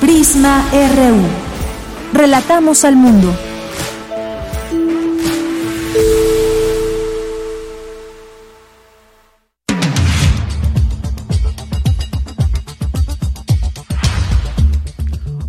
Prisma RU. Relatamos al mundo.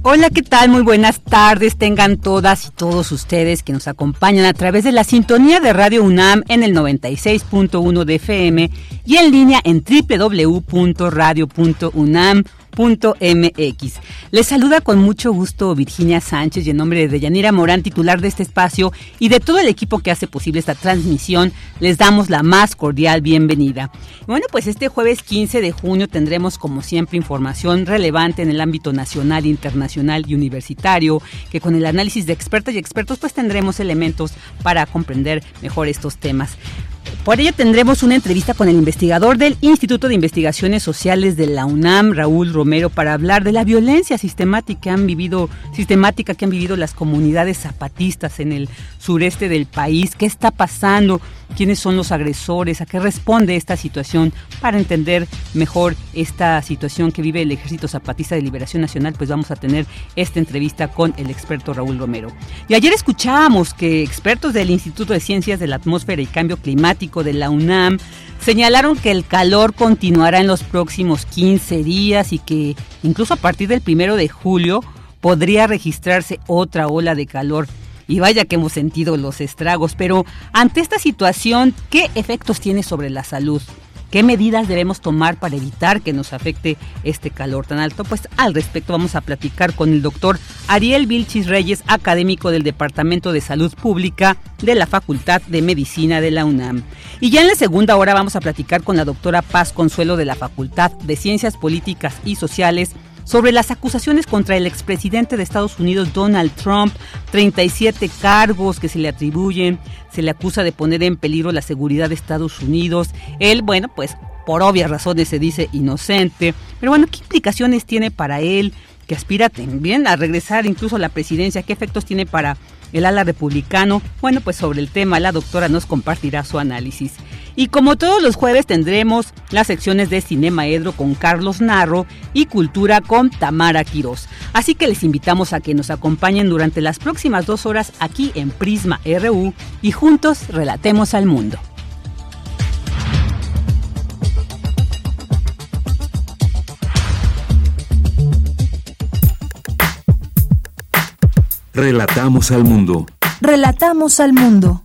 Hola, ¿qué tal? Muy buenas tardes. Tengan todas y todos ustedes que nos acompañan a través de la sintonía de Radio UNAM en el 96.1 de FM y en línea en www.radio.unam MX. Les saluda con mucho gusto Virginia Sánchez y en nombre de Yanira Morán, titular de este espacio, y de todo el equipo que hace posible esta transmisión, les damos la más cordial bienvenida. Bueno, pues este jueves 15 de junio tendremos como siempre información relevante en el ámbito nacional, internacional y universitario, que con el análisis de expertas y expertos pues tendremos elementos para comprender mejor estos temas. Por ello tendremos una entrevista con el investigador del Instituto de Investigaciones Sociales de la UNAM, Raúl Romero, para hablar de la violencia sistemática que han vivido, sistemática que han vivido las comunidades zapatistas en el sureste del país, qué está pasando, quiénes son los agresores, a qué responde esta situación, para entender mejor esta situación que vive el Ejército Zapatista de Liberación Nacional, pues vamos a tener esta entrevista con el experto Raúl Romero. Y ayer escuchábamos que expertos del Instituto de Ciencias de la Atmósfera y Cambio Climático de la UNAM señalaron que el calor continuará en los próximos 15 días y que incluso a partir del primero de julio podría registrarse otra ola de calor. Y vaya que hemos sentido los estragos, pero ante esta situación, ¿qué efectos tiene sobre la salud? ¿Qué medidas debemos tomar para evitar que nos afecte este calor tan alto? Pues al respecto vamos a platicar con el doctor Ariel Vilchis Reyes, académico del Departamento de Salud Pública de la Facultad de Medicina de la UNAM. Y ya en la segunda hora vamos a platicar con la doctora Paz Consuelo de la Facultad de Ciencias Políticas y Sociales sobre las acusaciones contra el expresidente de Estados Unidos Donald Trump, 37 cargos que se le atribuyen, se le acusa de poner en peligro la seguridad de Estados Unidos. Él, bueno, pues por obvias razones se dice inocente, pero bueno, ¿qué implicaciones tiene para él que aspira también a regresar incluso a la presidencia? ¿Qué efectos tiene para el ala republicano? Bueno, pues sobre el tema la doctora nos compartirá su análisis. Y como todos los jueves tendremos las secciones de Cinema Edro con Carlos Narro y Cultura con Tamara Quirós. Así que les invitamos a que nos acompañen durante las próximas dos horas aquí en Prisma RU y juntos relatemos al mundo. Relatamos al mundo. Relatamos al mundo.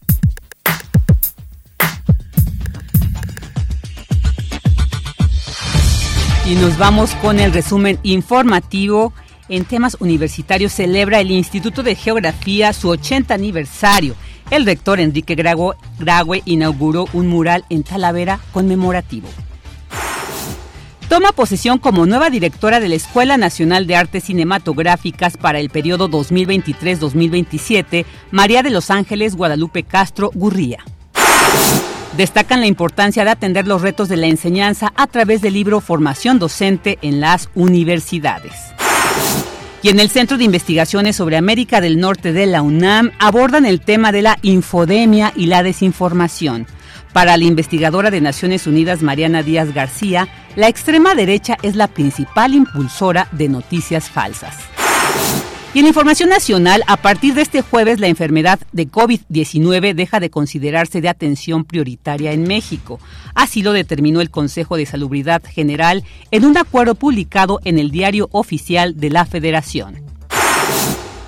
Y nos vamos con el resumen informativo. En temas universitarios celebra el Instituto de Geografía su 80 aniversario. El rector Enrique Grague inauguró un mural en Talavera conmemorativo. Toma posesión como nueva directora de la Escuela Nacional de Artes Cinematográficas para el periodo 2023-2027, María de los Ángeles Guadalupe Castro Gurría. Destacan la importancia de atender los retos de la enseñanza a través del libro Formación Docente en las Universidades. Y en el Centro de Investigaciones sobre América del Norte de la UNAM abordan el tema de la infodemia y la desinformación. Para la investigadora de Naciones Unidas Mariana Díaz García, la extrema derecha es la principal impulsora de noticias falsas. Y en información nacional, a partir de este jueves, la enfermedad de COVID-19 deja de considerarse de atención prioritaria en México. Así lo determinó el Consejo de Salubridad General en un acuerdo publicado en el Diario Oficial de la Federación.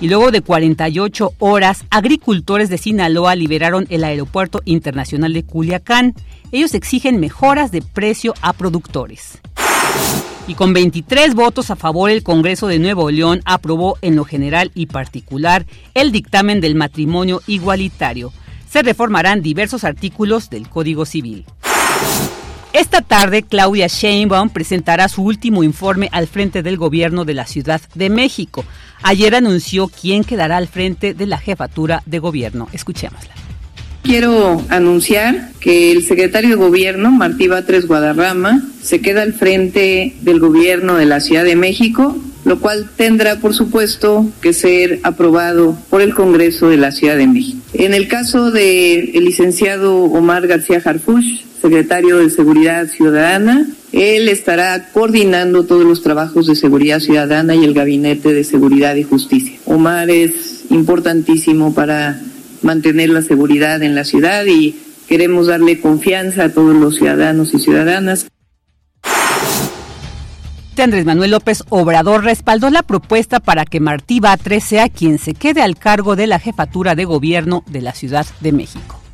Y luego de 48 horas, agricultores de Sinaloa liberaron el Aeropuerto Internacional de Culiacán. Ellos exigen mejoras de precio a productores. Y con 23 votos a favor, el Congreso de Nuevo León aprobó en lo general y particular el dictamen del matrimonio igualitario. Se reformarán diversos artículos del Código Civil. Esta tarde, Claudia Sheinbaum presentará su último informe al frente del gobierno de la Ciudad de México. Ayer anunció quién quedará al frente de la jefatura de gobierno. Escuchémosla. Quiero anunciar que el secretario de Gobierno, Martí Batres Guadarrama, se queda al frente del gobierno de la Ciudad de México, lo cual tendrá, por supuesto, que ser aprobado por el Congreso de la Ciudad de México. En el caso del licenciado Omar García Harfuch, secretario de Seguridad Ciudadana. Él estará coordinando todos los trabajos de seguridad ciudadana y el Gabinete de Seguridad y Justicia. Omar es importantísimo para mantener la seguridad en la ciudad y queremos darle confianza a todos los ciudadanos y ciudadanas. Andrés Manuel López Obrador respaldó la propuesta para que Martí Batres sea quien se quede al cargo de la jefatura de gobierno de la Ciudad de México.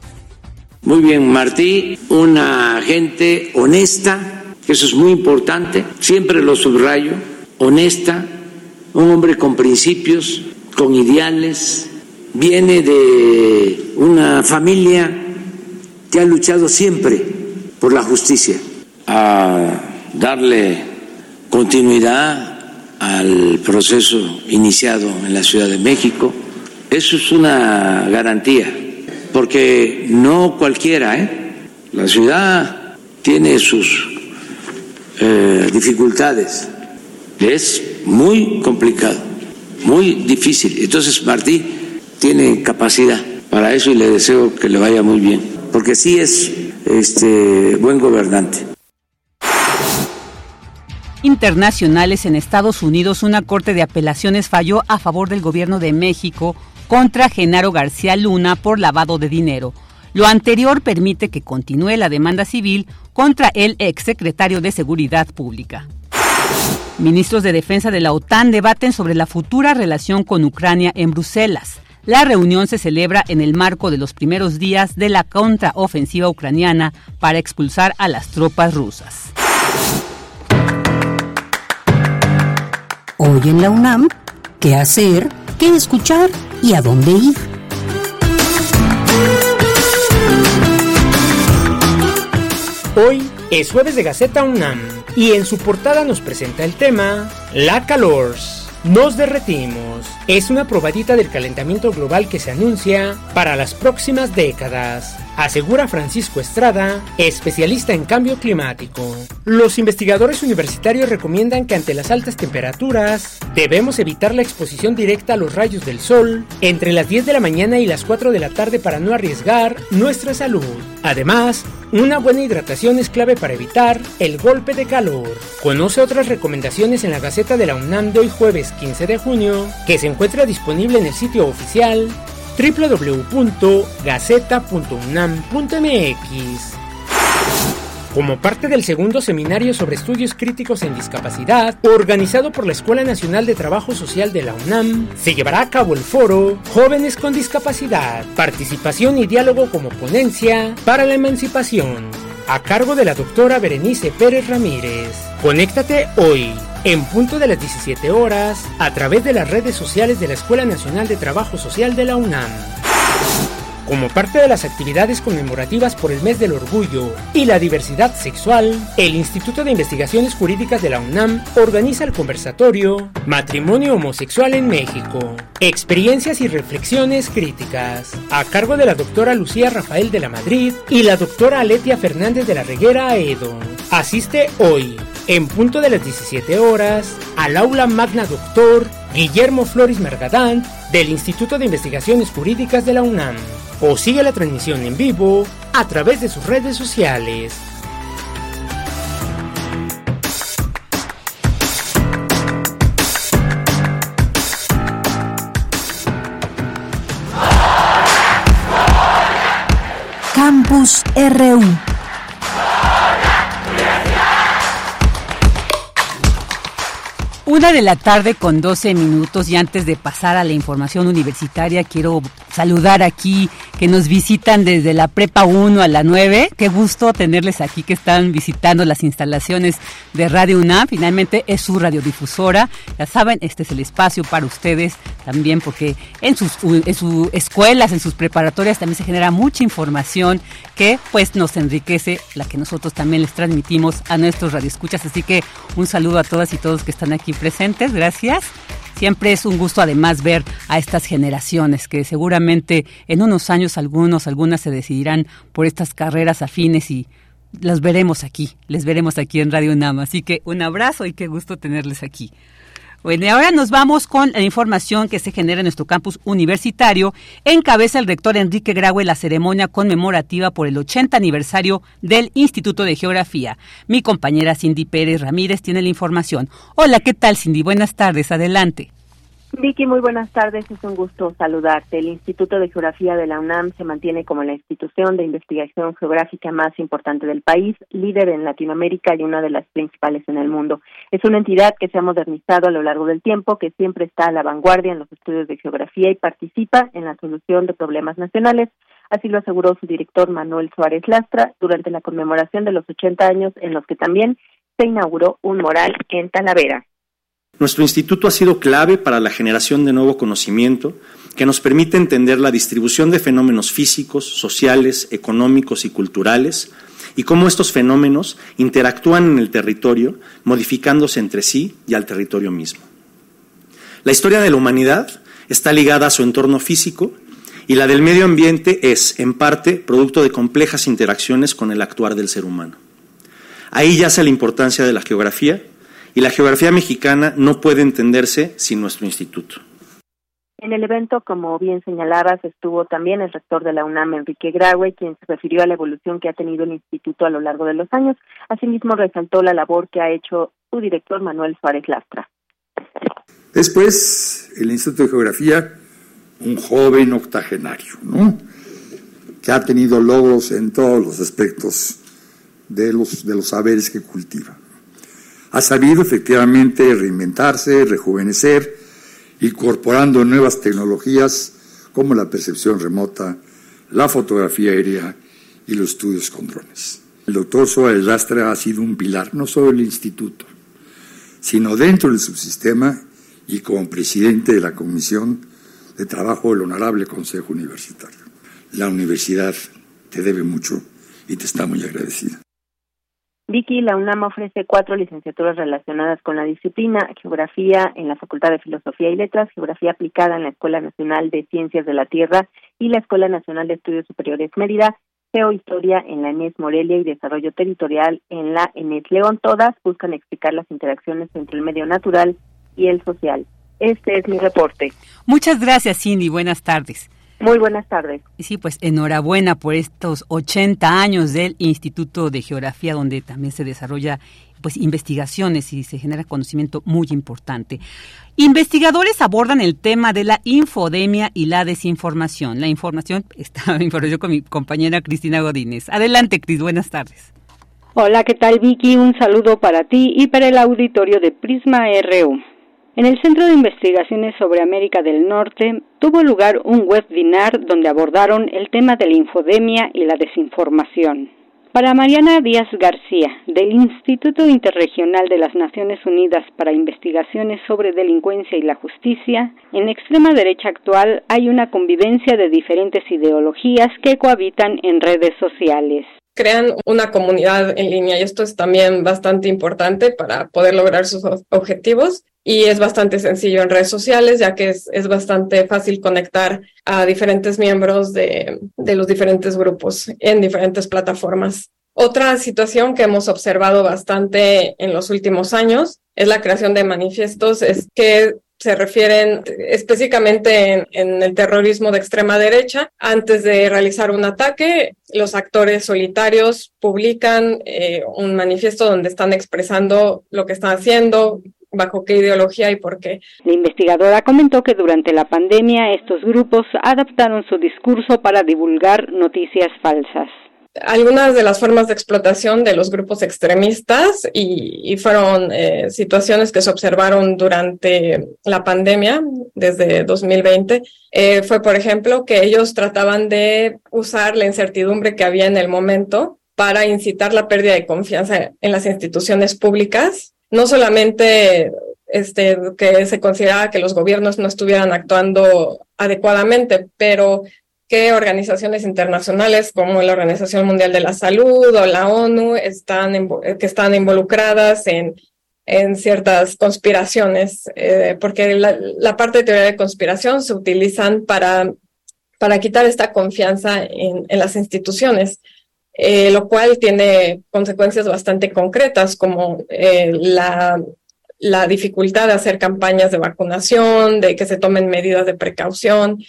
Muy bien, Martí, una gente honesta, eso es muy importante, siempre lo subrayo, honesta, un hombre con principios, con ideales, viene de una familia que ha luchado siempre por la justicia, a darle continuidad al proceso iniciado en la Ciudad de México. Eso es una garantía porque no cualquiera, ¿eh? La ciudad tiene sus eh, dificultades, es muy complicado, muy difícil. Entonces Martí tiene capacidad para eso y le deseo que le vaya muy bien, porque sí es este buen gobernante internacionales en Estados Unidos, una corte de apelaciones falló a favor del gobierno de México contra Genaro García Luna por lavado de dinero. Lo anterior permite que continúe la demanda civil contra el exsecretario de Seguridad Pública. Ministros de Defensa de la OTAN debaten sobre la futura relación con Ucrania en Bruselas. La reunión se celebra en el marco de los primeros días de la contraofensiva ucraniana para expulsar a las tropas rusas. Hoy en la UNAM, ¿qué hacer? ¿Qué escuchar? Y a dónde ir. Hoy es jueves de Gaceta UNAM y en su portada nos presenta el tema La Calors. Nos derretimos. Es una probadita del calentamiento global que se anuncia para las próximas décadas, asegura Francisco Estrada, especialista en cambio climático. Los investigadores universitarios recomiendan que ante las altas temperaturas debemos evitar la exposición directa a los rayos del sol entre las 10 de la mañana y las 4 de la tarde para no arriesgar nuestra salud. Además, una buena hidratación es clave para evitar el golpe de calor. Conoce otras recomendaciones en la Gaceta de la UNAM de hoy jueves 15 de junio, que se encuentra disponible en el sitio oficial www.gaceta.unam.mx. Como parte del segundo seminario sobre estudios críticos en discapacidad, organizado por la Escuela Nacional de Trabajo Social de la UNAM, se llevará a cabo el foro Jóvenes con Discapacidad, Participación y Diálogo como Ponencia para la Emancipación, a cargo de la doctora Berenice Pérez Ramírez. Conéctate hoy, en punto de las 17 horas, a través de las redes sociales de la Escuela Nacional de Trabajo Social de la UNAM. Como parte de las actividades conmemorativas por el mes del orgullo y la diversidad sexual, el Instituto de Investigaciones Jurídicas de la UNAM organiza el conversatorio Matrimonio Homosexual en México. Experiencias y reflexiones críticas, a cargo de la doctora Lucía Rafael de la Madrid y la doctora Aletia Fernández de la Reguera Aedo. Asiste hoy, en punto de las 17 horas, al aula magna doctor Guillermo Flores Margadán del Instituto de Investigaciones Jurídicas de la UNAM o sigue la transmisión en vivo a través de sus redes sociales. Campus RU Una de la tarde con 12 minutos y antes de pasar a la información universitaria quiero saludar aquí que nos visitan desde la prepa 1 a la 9. Qué gusto tenerles aquí que están visitando las instalaciones de Radio UNAM. Finalmente es su radiodifusora. Ya saben, este es el espacio para ustedes también porque en sus, escuelas, en sus preparatorias también se genera mucha información que pues nos enriquece, la que nosotros también les transmitimos a nuestros radioescuchas. Así que un saludo a todas y todos que están aquí presentes. Gracias. Siempre es un gusto además ver a estas generaciones que seguramente en unos años algunos, algunas se decidirán por estas carreras afines y las veremos aquí, les veremos aquí en Radio Nama. Así que un abrazo y qué gusto tenerles aquí. Bueno, y ahora nos vamos con la información que se genera en nuestro campus universitario. Encabeza el rector Enrique Graue la ceremonia conmemorativa por el 80 aniversario del Instituto de Geografía. Mi compañera Cindy Pérez Ramírez tiene la información. Hola, ¿qué tal Cindy? Buenas tardes, adelante. Vicky, muy buenas tardes. Es un gusto saludarte. El Instituto de Geografía de la UNAM se mantiene como la institución de investigación geográfica más importante del país, líder en Latinoamérica y una de las principales en el mundo. Es una entidad que se ha modernizado a lo largo del tiempo, que siempre está a la vanguardia en los estudios de geografía y participa en la solución de problemas nacionales. Así lo aseguró su director Manuel Suárez Lastra durante la conmemoración de los 80 años en los que también se inauguró un moral en Talavera. Nuestro instituto ha sido clave para la generación de nuevo conocimiento que nos permite entender la distribución de fenómenos físicos, sociales, económicos y culturales y cómo estos fenómenos interactúan en el territorio, modificándose entre sí y al territorio mismo. La historia de la humanidad está ligada a su entorno físico y la del medio ambiente es, en parte, producto de complejas interacciones con el actuar del ser humano. Ahí yace la importancia de la geografía y la geografía mexicana no puede entenderse sin nuestro instituto. En el evento, como bien señalabas, estuvo también el rector de la UNAM, Enrique Graue, quien se refirió a la evolución que ha tenido el instituto a lo largo de los años. Asimismo, resaltó la labor que ha hecho su director, Manuel Suárez Lastra. Después, el Instituto de Geografía, un joven octogenario, ¿no? que ha tenido logros en todos los aspectos de los, de los saberes que cultiva ha sabido efectivamente reinventarse, rejuvenecer, incorporando nuevas tecnologías como la percepción remota, la fotografía aérea y los estudios con drones. El doctor Suárez Lastra ha sido un pilar no solo del instituto, sino dentro del subsistema y como presidente de la Comisión de Trabajo del Honorable Consejo Universitario. La universidad te debe mucho y te está muy agradecida. Vicky, la UNAM ofrece cuatro licenciaturas relacionadas con la disciplina, geografía en la Facultad de Filosofía y Letras, geografía aplicada en la Escuela Nacional de Ciencias de la Tierra y la Escuela Nacional de Estudios Superiores Mérida, geohistoria en la ENES Morelia y desarrollo territorial en la ENES León. Todas buscan explicar las interacciones entre el medio natural y el social. Este es mi reporte. Muchas gracias, Cindy. Buenas tardes. Muy buenas tardes. Y sí, pues enhorabuena por estos 80 años del Instituto de Geografía, donde también se desarrolla pues investigaciones y se genera conocimiento muy importante. Investigadores abordan el tema de la infodemia y la desinformación. La información está yo con mi compañera Cristina Godínez. Adelante, Cris, buenas tardes. Hola, ¿qué tal Vicky? Un saludo para ti y para el auditorio de Prisma RU. En el Centro de Investigaciones sobre América del Norte tuvo lugar un webinar donde abordaron el tema de la infodemia y la desinformación. Para Mariana Díaz García, del Instituto Interregional de las Naciones Unidas para Investigaciones sobre Delincuencia y la Justicia, en extrema derecha actual hay una convivencia de diferentes ideologías que cohabitan en redes sociales crean una comunidad en línea y esto es también bastante importante para poder lograr sus objetivos y es bastante sencillo en redes sociales ya que es, bastante fácil conectar a diferentes miembros de los diferentes grupos en diferentes plataformas. Otra situación que hemos observado bastante en los últimos años es la creación de manifiestos, es que se refieren específicamente en, el terrorismo de extrema derecha. Antes de realizar un ataque, los actores solitarios publican eh, un manifiesto donde están expresando lo que están haciendo, bajo qué ideología y por qué. La investigadora comentó que durante la pandemia estos grupos adaptaron su discurso para divulgar noticias falsas. Algunas de las formas de explotación de los grupos extremistas y, fueron eh, situaciones que se observaron durante la pandemia desde 2020. Eh, fue, por ejemplo, que ellos trataban de usar la incertidumbre que había en el momento para incitar la pérdida de confianza en las instituciones públicas, no solamente este, que se consideraba que los gobiernos no estuvieran actuando adecuadamente, pero que organizaciones internacionales como la Organización Mundial de la Salud o la ONU están, que están involucradas en, en ciertas conspiraciones, eh, porque la, parte de teoría de conspiración se utilizan para, para quitar esta confianza en, en las instituciones. Eh, lo cual tiene consecuencias bastante concretas como eh, la, la dificultad de hacer campañas de vacunación, de que se tomen medidas de precaución,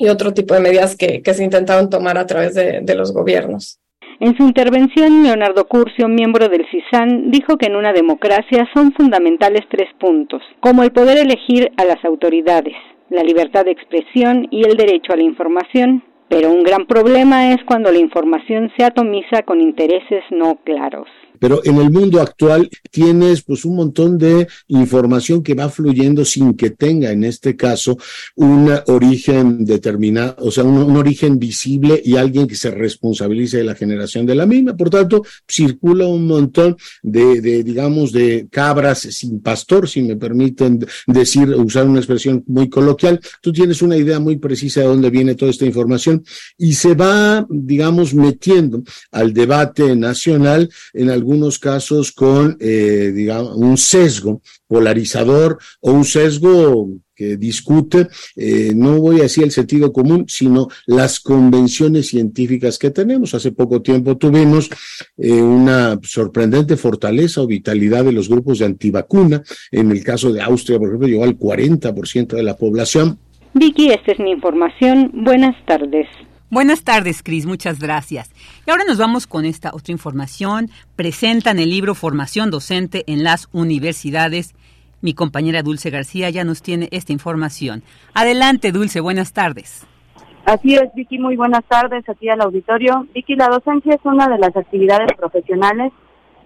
y otro tipo de medidas que, se intentaron tomar a través de, de los gobiernos. En su intervención, Leonardo Curcio, miembro del CISAN, dijo que en una democracia son fundamentales tres puntos, como el poder elegir a las autoridades, la libertad de expresión y el derecho a la información. Pero un gran problema es cuando la información se atomiza con intereses no claros. Pero en el mundo actual tienes pues un montón de información que va fluyendo sin que tenga en este caso un origen determinado, o sea, un, origen visible y alguien que se responsabilice de la generación de la misma. Por tanto, circula un montón de, de digamos, de cabras sin pastor, si me permiten decir, usar una expresión muy coloquial. Tú tienes una idea muy precisa de dónde viene toda esta información y se va, digamos, metiendo al debate nacional en algún algunos casos con, eh, digamos, un sesgo polarizador o un sesgo que discute, eh, no voy a decir el sentido común, sino las convenciones científicas que tenemos. Hace poco tiempo tuvimos eh, una sorprendente fortaleza o vitalidad de los grupos de antivacuna. En el caso de Austria, por ejemplo, llegó al 40% de la población. Vicky, esta es mi información. Buenas tardes. Buenas tardes, Cris, muchas gracias. Y ahora nos vamos con esta otra información. Presentan el libro Formación Docente en las Universidades. Mi compañera Dulce García ya nos tiene esta información. Adelante, Dulce, buenas tardes. Así es, Vicky, muy buenas tardes aquí al auditorio. Vicky, la docencia es una de las actividades profesionales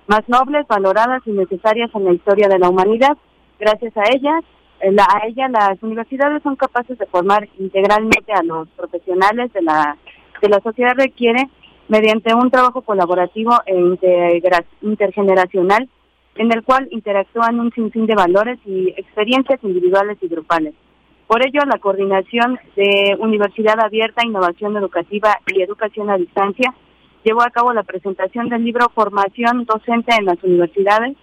más nobles, valoradas y necesarias en la historia de la humanidad. Gracias a ellas, a ella las universidades son capaces de formar integralmente a los profesionales de la, de la sociedad requiere mediante un trabajo colaborativo e intergeneracional en el cual interactúan un sinfín de valores y experiencias individuales y grupales. Por ello, la coordinación de Universidad Abierta, Innovación Educativa y Educación a Distancia llevó a cabo la presentación del libro Formación Docente en las Universidades,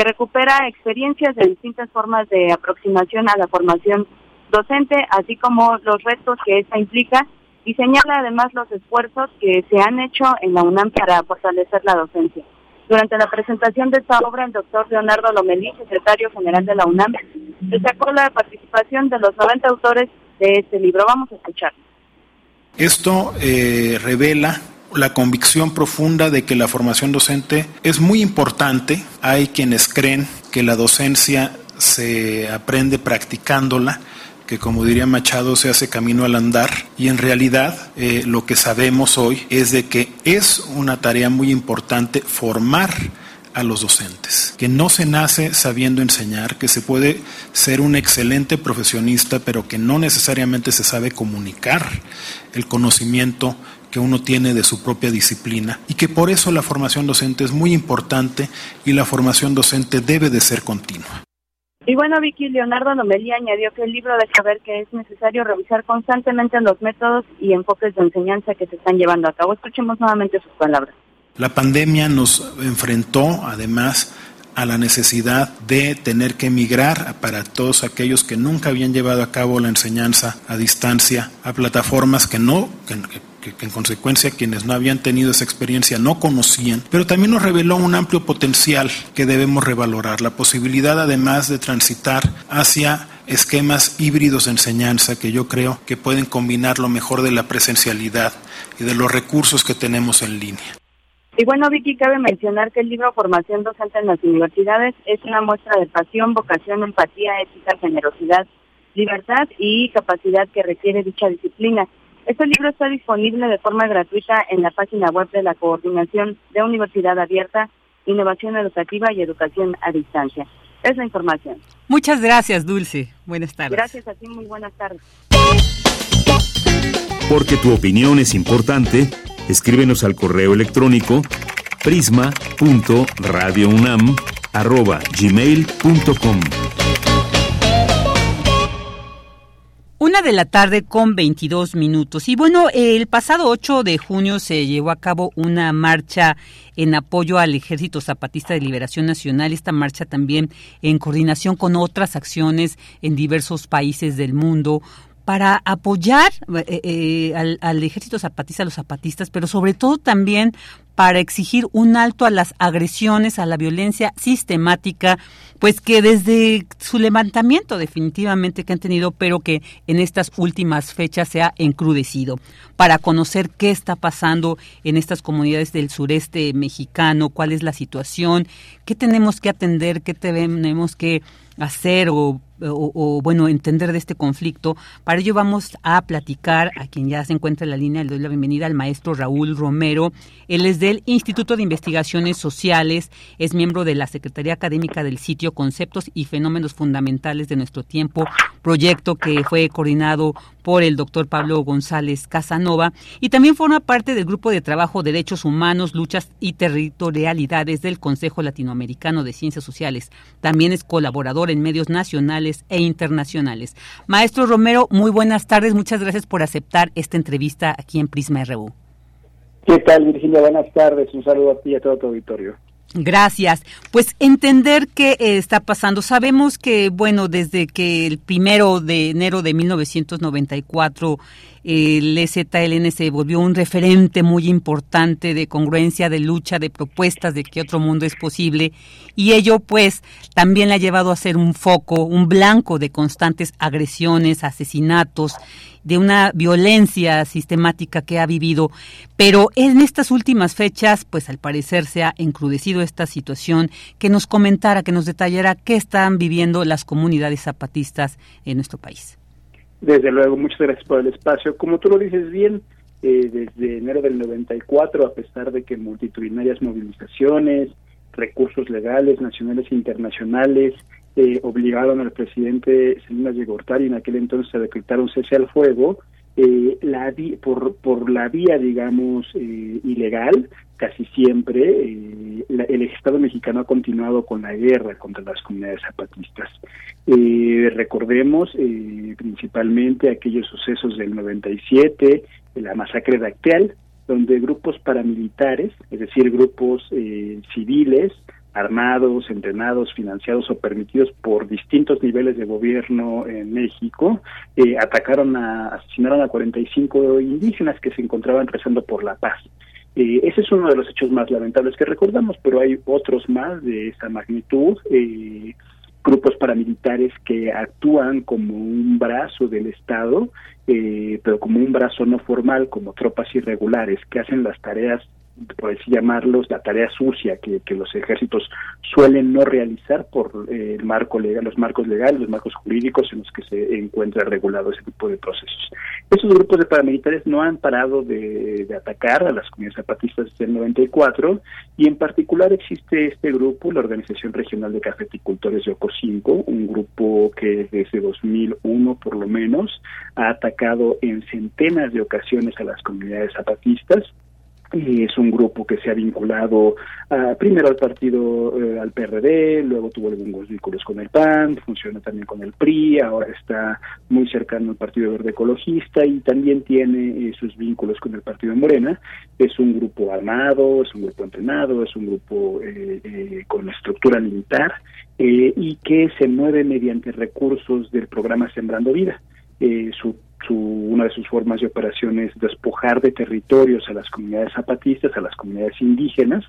que recupera experiencias de distintas formas de aproximación a la formación docente, así como los retos que esta implica, y señala además los esfuerzos que se han hecho en la UNAM para fortalecer la docencia. Durante la presentación de esta obra, el doctor Leonardo Lomelí, secretario general de la UNAM, destacó la participación de los 90 autores de este libro. Vamos a escuchar. Esto eh, revela la convicción profunda de que la formación docente es muy importante. Hay quienes creen que la docencia se aprende practicándola que como diría Machado se hace camino al andar y en realidad eh, lo que sabemos hoy es de que es una tarea muy importante formar a los docentes, que no se nace sabiendo enseñar, que se puede ser un excelente profesionista, pero que no necesariamente se sabe comunicar el conocimiento que uno tiene de su propia disciplina y que por eso la formación docente es muy importante y la formación docente debe de ser continua. Y bueno, Vicky Leonardo Nomelí añadió que el libro deja ver que es necesario revisar constantemente los métodos y enfoques de enseñanza que se están llevando a cabo. Escuchemos nuevamente sus palabras. La pandemia nos enfrentó, además, a la necesidad de tener que emigrar para todos aquellos que nunca habían llevado a cabo la enseñanza a distancia a plataformas que no que, que, en consecuencia quienes no habían tenido esa experiencia no conocían, pero también nos reveló un amplio potencial que debemos revalorar, la posibilidad además de transitar hacia esquemas híbridos de enseñanza que yo creo que pueden combinar lo mejor de la presencialidad y de los recursos que tenemos en línea. Y bueno, Vicky, cabe mencionar que el libro Formación Docente en las Universidades es una muestra de pasión, vocación, empatía, ética, generosidad, libertad y capacidad que requiere dicha disciplina. Este libro está disponible de forma gratuita en la página web de la Coordinación de Universidad Abierta, Innovación Educativa y Educación a Distancia. Es la información. Muchas gracias, Dulce. Buenas tardes. Gracias a ti, muy buenas tardes. Porque tu opinión es importante, escríbenos al correo electrónico prisma.radiounam@gmail.com. Una de la tarde con 22 minutos. Y bueno, el pasado 8 de junio se llevó a cabo una marcha en apoyo al Ejército Zapatista de Liberación Nacional. Esta marcha también en coordinación con otras acciones en diversos países del mundo para apoyar eh, eh, al, al, ejército zapatista, a los zapatistas, pero sobre todo también para exigir un alto a las agresiones, a la violencia sistemática, pues que desde su levantamiento definitivamente que han tenido, pero que en estas últimas fechas se ha encrudecido, para conocer qué está pasando en estas comunidades del sureste mexicano, cuál es la situación, qué tenemos que atender, qué tenemos que hacer o o, bueno, entender de este conflicto. Para ello vamos a platicar a quien ya se encuentra en la línea, le doy la bienvenida al maestro Raúl Romero. Él es del Instituto de Investigaciones Sociales, es miembro de la Secretaría Académica del sitio Conceptos y Fenómenos Fundamentales de Nuestro Tiempo, proyecto que fue coordinado por el doctor Pablo González Casanova y también forma parte del grupo de trabajo Derechos Humanos, Luchas y Territorialidades del Consejo Latinoamericano de Ciencias Sociales. También es colaborador en medios nacionales e internacionales. Maestro Romero, muy buenas tardes. Muchas gracias por aceptar esta entrevista aquí en Prisma RU. ¿Qué tal, Virginia? Buenas tardes. Un saludo a ti y a todo tu auditorio. Gracias. Pues entender qué eh, está pasando. Sabemos que, bueno, desde que el primero de enero de 1994 el EZLN se volvió un referente muy importante de congruencia, de lucha, de propuestas de que otro mundo es posible y ello pues también le ha llevado a ser un foco, un blanco de constantes agresiones, asesinatos, de una violencia sistemática que ha vivido, pero en estas últimas fechas pues al parecer se ha encrudecido esta situación, que nos comentara, que nos detallara qué están viviendo las comunidades zapatistas en nuestro país. Desde luego, muchas gracias por el espacio. Como tú lo dices bien, eh, desde enero del 94, a pesar de que multitudinarias movilizaciones, recursos legales, nacionales e internacionales, eh, obligaron al presidente Salinas de Gortari en aquel entonces a decretar un cese al fuego, eh, la por, por la vía, digamos, eh, ilegal, casi siempre eh, el Estado mexicano ha continuado con la guerra contra las comunidades zapatistas. Eh, recordemos eh, principalmente aquellos sucesos del 97, de la masacre de Acteal, donde grupos paramilitares, es decir, grupos civiles, armados, entrenados, financiados o permitidos por distintos niveles de gobierno en México, atacaron a, asesinaron a 45 indígenas que se encontraban rezando por la paz. Eh, ese es uno de los hechos más lamentables que recordamos, pero hay otros más de esa magnitud. Eh, grupos paramilitares que actúan como un brazo del Estado, eh, pero como un brazo no formal, como tropas irregulares que hacen las tareas por así llamarlos, la tarea sucia que, que los ejércitos suelen no realizar por eh, el marco legal, los marcos legales, los marcos jurídicos en los que se encuentra regulado ese tipo de procesos. Esos grupos de paramilitares no han parado de, de atacar a las comunidades zapatistas desde el 94 y en particular existe este grupo, la Organización Regional de Cafeticultores de Ocosinco, un grupo que desde 2001 por lo menos ha atacado en centenas de ocasiones a las comunidades zapatistas es un grupo que se ha vinculado uh, primero al partido, eh, al PRD, luego tuvo algunos vínculos con el PAN, funciona también con el PRI, ahora está muy cercano al Partido Verde Ecologista y también tiene eh, sus vínculos con el Partido Morena. Es un grupo armado, es un grupo entrenado, es un grupo eh, con estructura militar y que se mueve mediante recursos del programa Sembrando Vida. su su, una de sus formas de operación es despojar de territorios a las comunidades zapatistas, a las comunidades indígenas,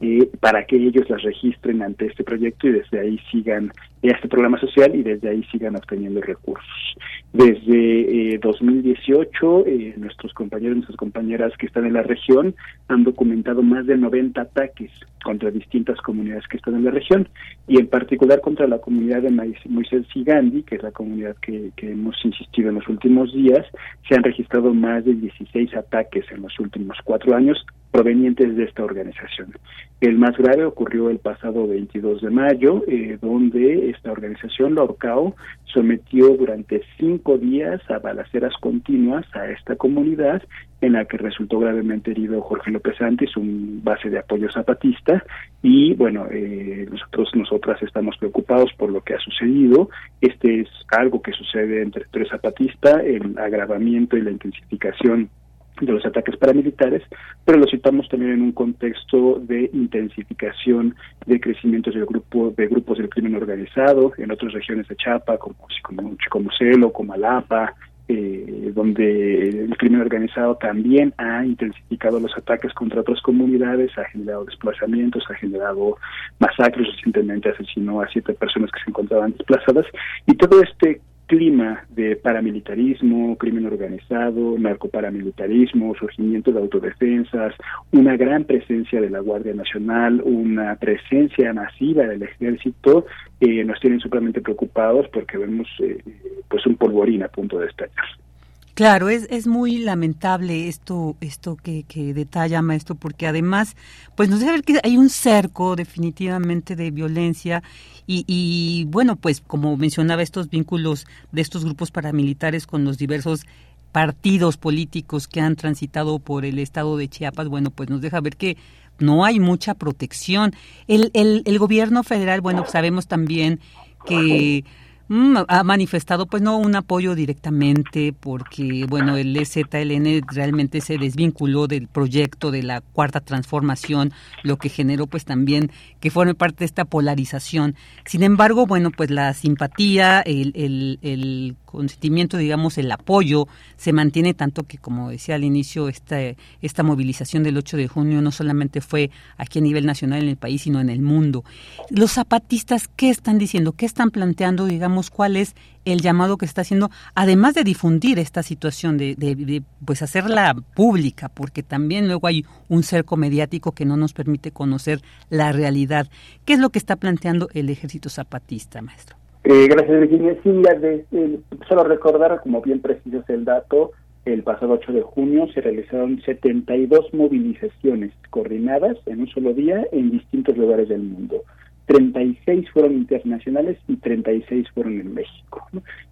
eh, para que ellos las registren ante este proyecto y desde ahí sigan este programa social y desde ahí sigan obteniendo recursos. Desde 2018, eh, eh, nuestros compañeros y nuestras compañeras que están en la región han documentado más de 90 ataques contra distintas comunidades que están en la región y en particular contra la comunidad de Moisés y Gandhi, que es la comunidad que, que hemos insistido en los últimos días. Se han registrado más de 16 ataques en los últimos cuatro años provenientes de esta organización. El más grave ocurrió el pasado 22 de mayo, eh, donde esta organización, la ORCAO, sometió durante cinco días a balaceras continuas a esta comunidad, en la que resultó gravemente herido Jorge López Santos, un base de apoyo zapatista, y bueno, eh, nosotros, nosotras estamos preocupados por lo que ha sucedido. Este es algo que sucede entre tres zapatistas, el agravamiento y la intensificación de los ataques paramilitares, pero lo citamos también en un contexto de intensificación de crecimientos del grupo de grupos del crimen organizado en otras regiones de Chapa, como como Chicomocelo, como Alapa, eh, donde el crimen organizado también ha intensificado los ataques contra otras comunidades, ha generado desplazamientos, ha generado masacres, recientemente asesinó a siete personas que se encontraban desplazadas, y todo este clima de paramilitarismo, crimen organizado, narcoparamilitarismo, surgimiento de autodefensas, una gran presencia de la Guardia Nacional, una presencia masiva del ejército, eh, nos tienen supremamente preocupados porque vemos eh, pues un polvorín a punto de estallar. Claro, es, es muy lamentable esto, esto que, que detalla maestro, porque además, pues nos deja ver que hay un cerco definitivamente de violencia y, y bueno, pues como mencionaba estos vínculos de estos grupos paramilitares con los diversos partidos políticos que han transitado por el estado de Chiapas, bueno, pues nos deja ver que no hay mucha protección. El, el, el gobierno federal, bueno, sabemos también que ha manifestado pues no un apoyo directamente porque bueno el EZLN realmente se desvinculó del proyecto de la cuarta transformación lo que generó pues también que forme parte de esta polarización. Sin embargo bueno pues la simpatía el, el, el consentimiento, digamos, el apoyo se mantiene tanto que, como decía al inicio, esta, esta movilización del 8 de junio no solamente fue aquí a nivel nacional en el país, sino en el mundo. Los zapatistas, ¿qué están diciendo? ¿Qué están planteando, digamos, cuál es el llamado que está haciendo, además de difundir esta situación, de, de, pues hacerla pública, porque también luego hay un cerco mediático que no nos permite conocer la realidad. ¿Qué es lo que está planteando el ejército zapatista, maestro? Eh, gracias, Virginia. Sí, de, solo recordar, como bien precisas el dato, el pasado 8 de junio se realizaron 72 movilizaciones coordinadas en un solo día en distintos lugares del mundo. 36 fueron internacionales y 36 fueron en México.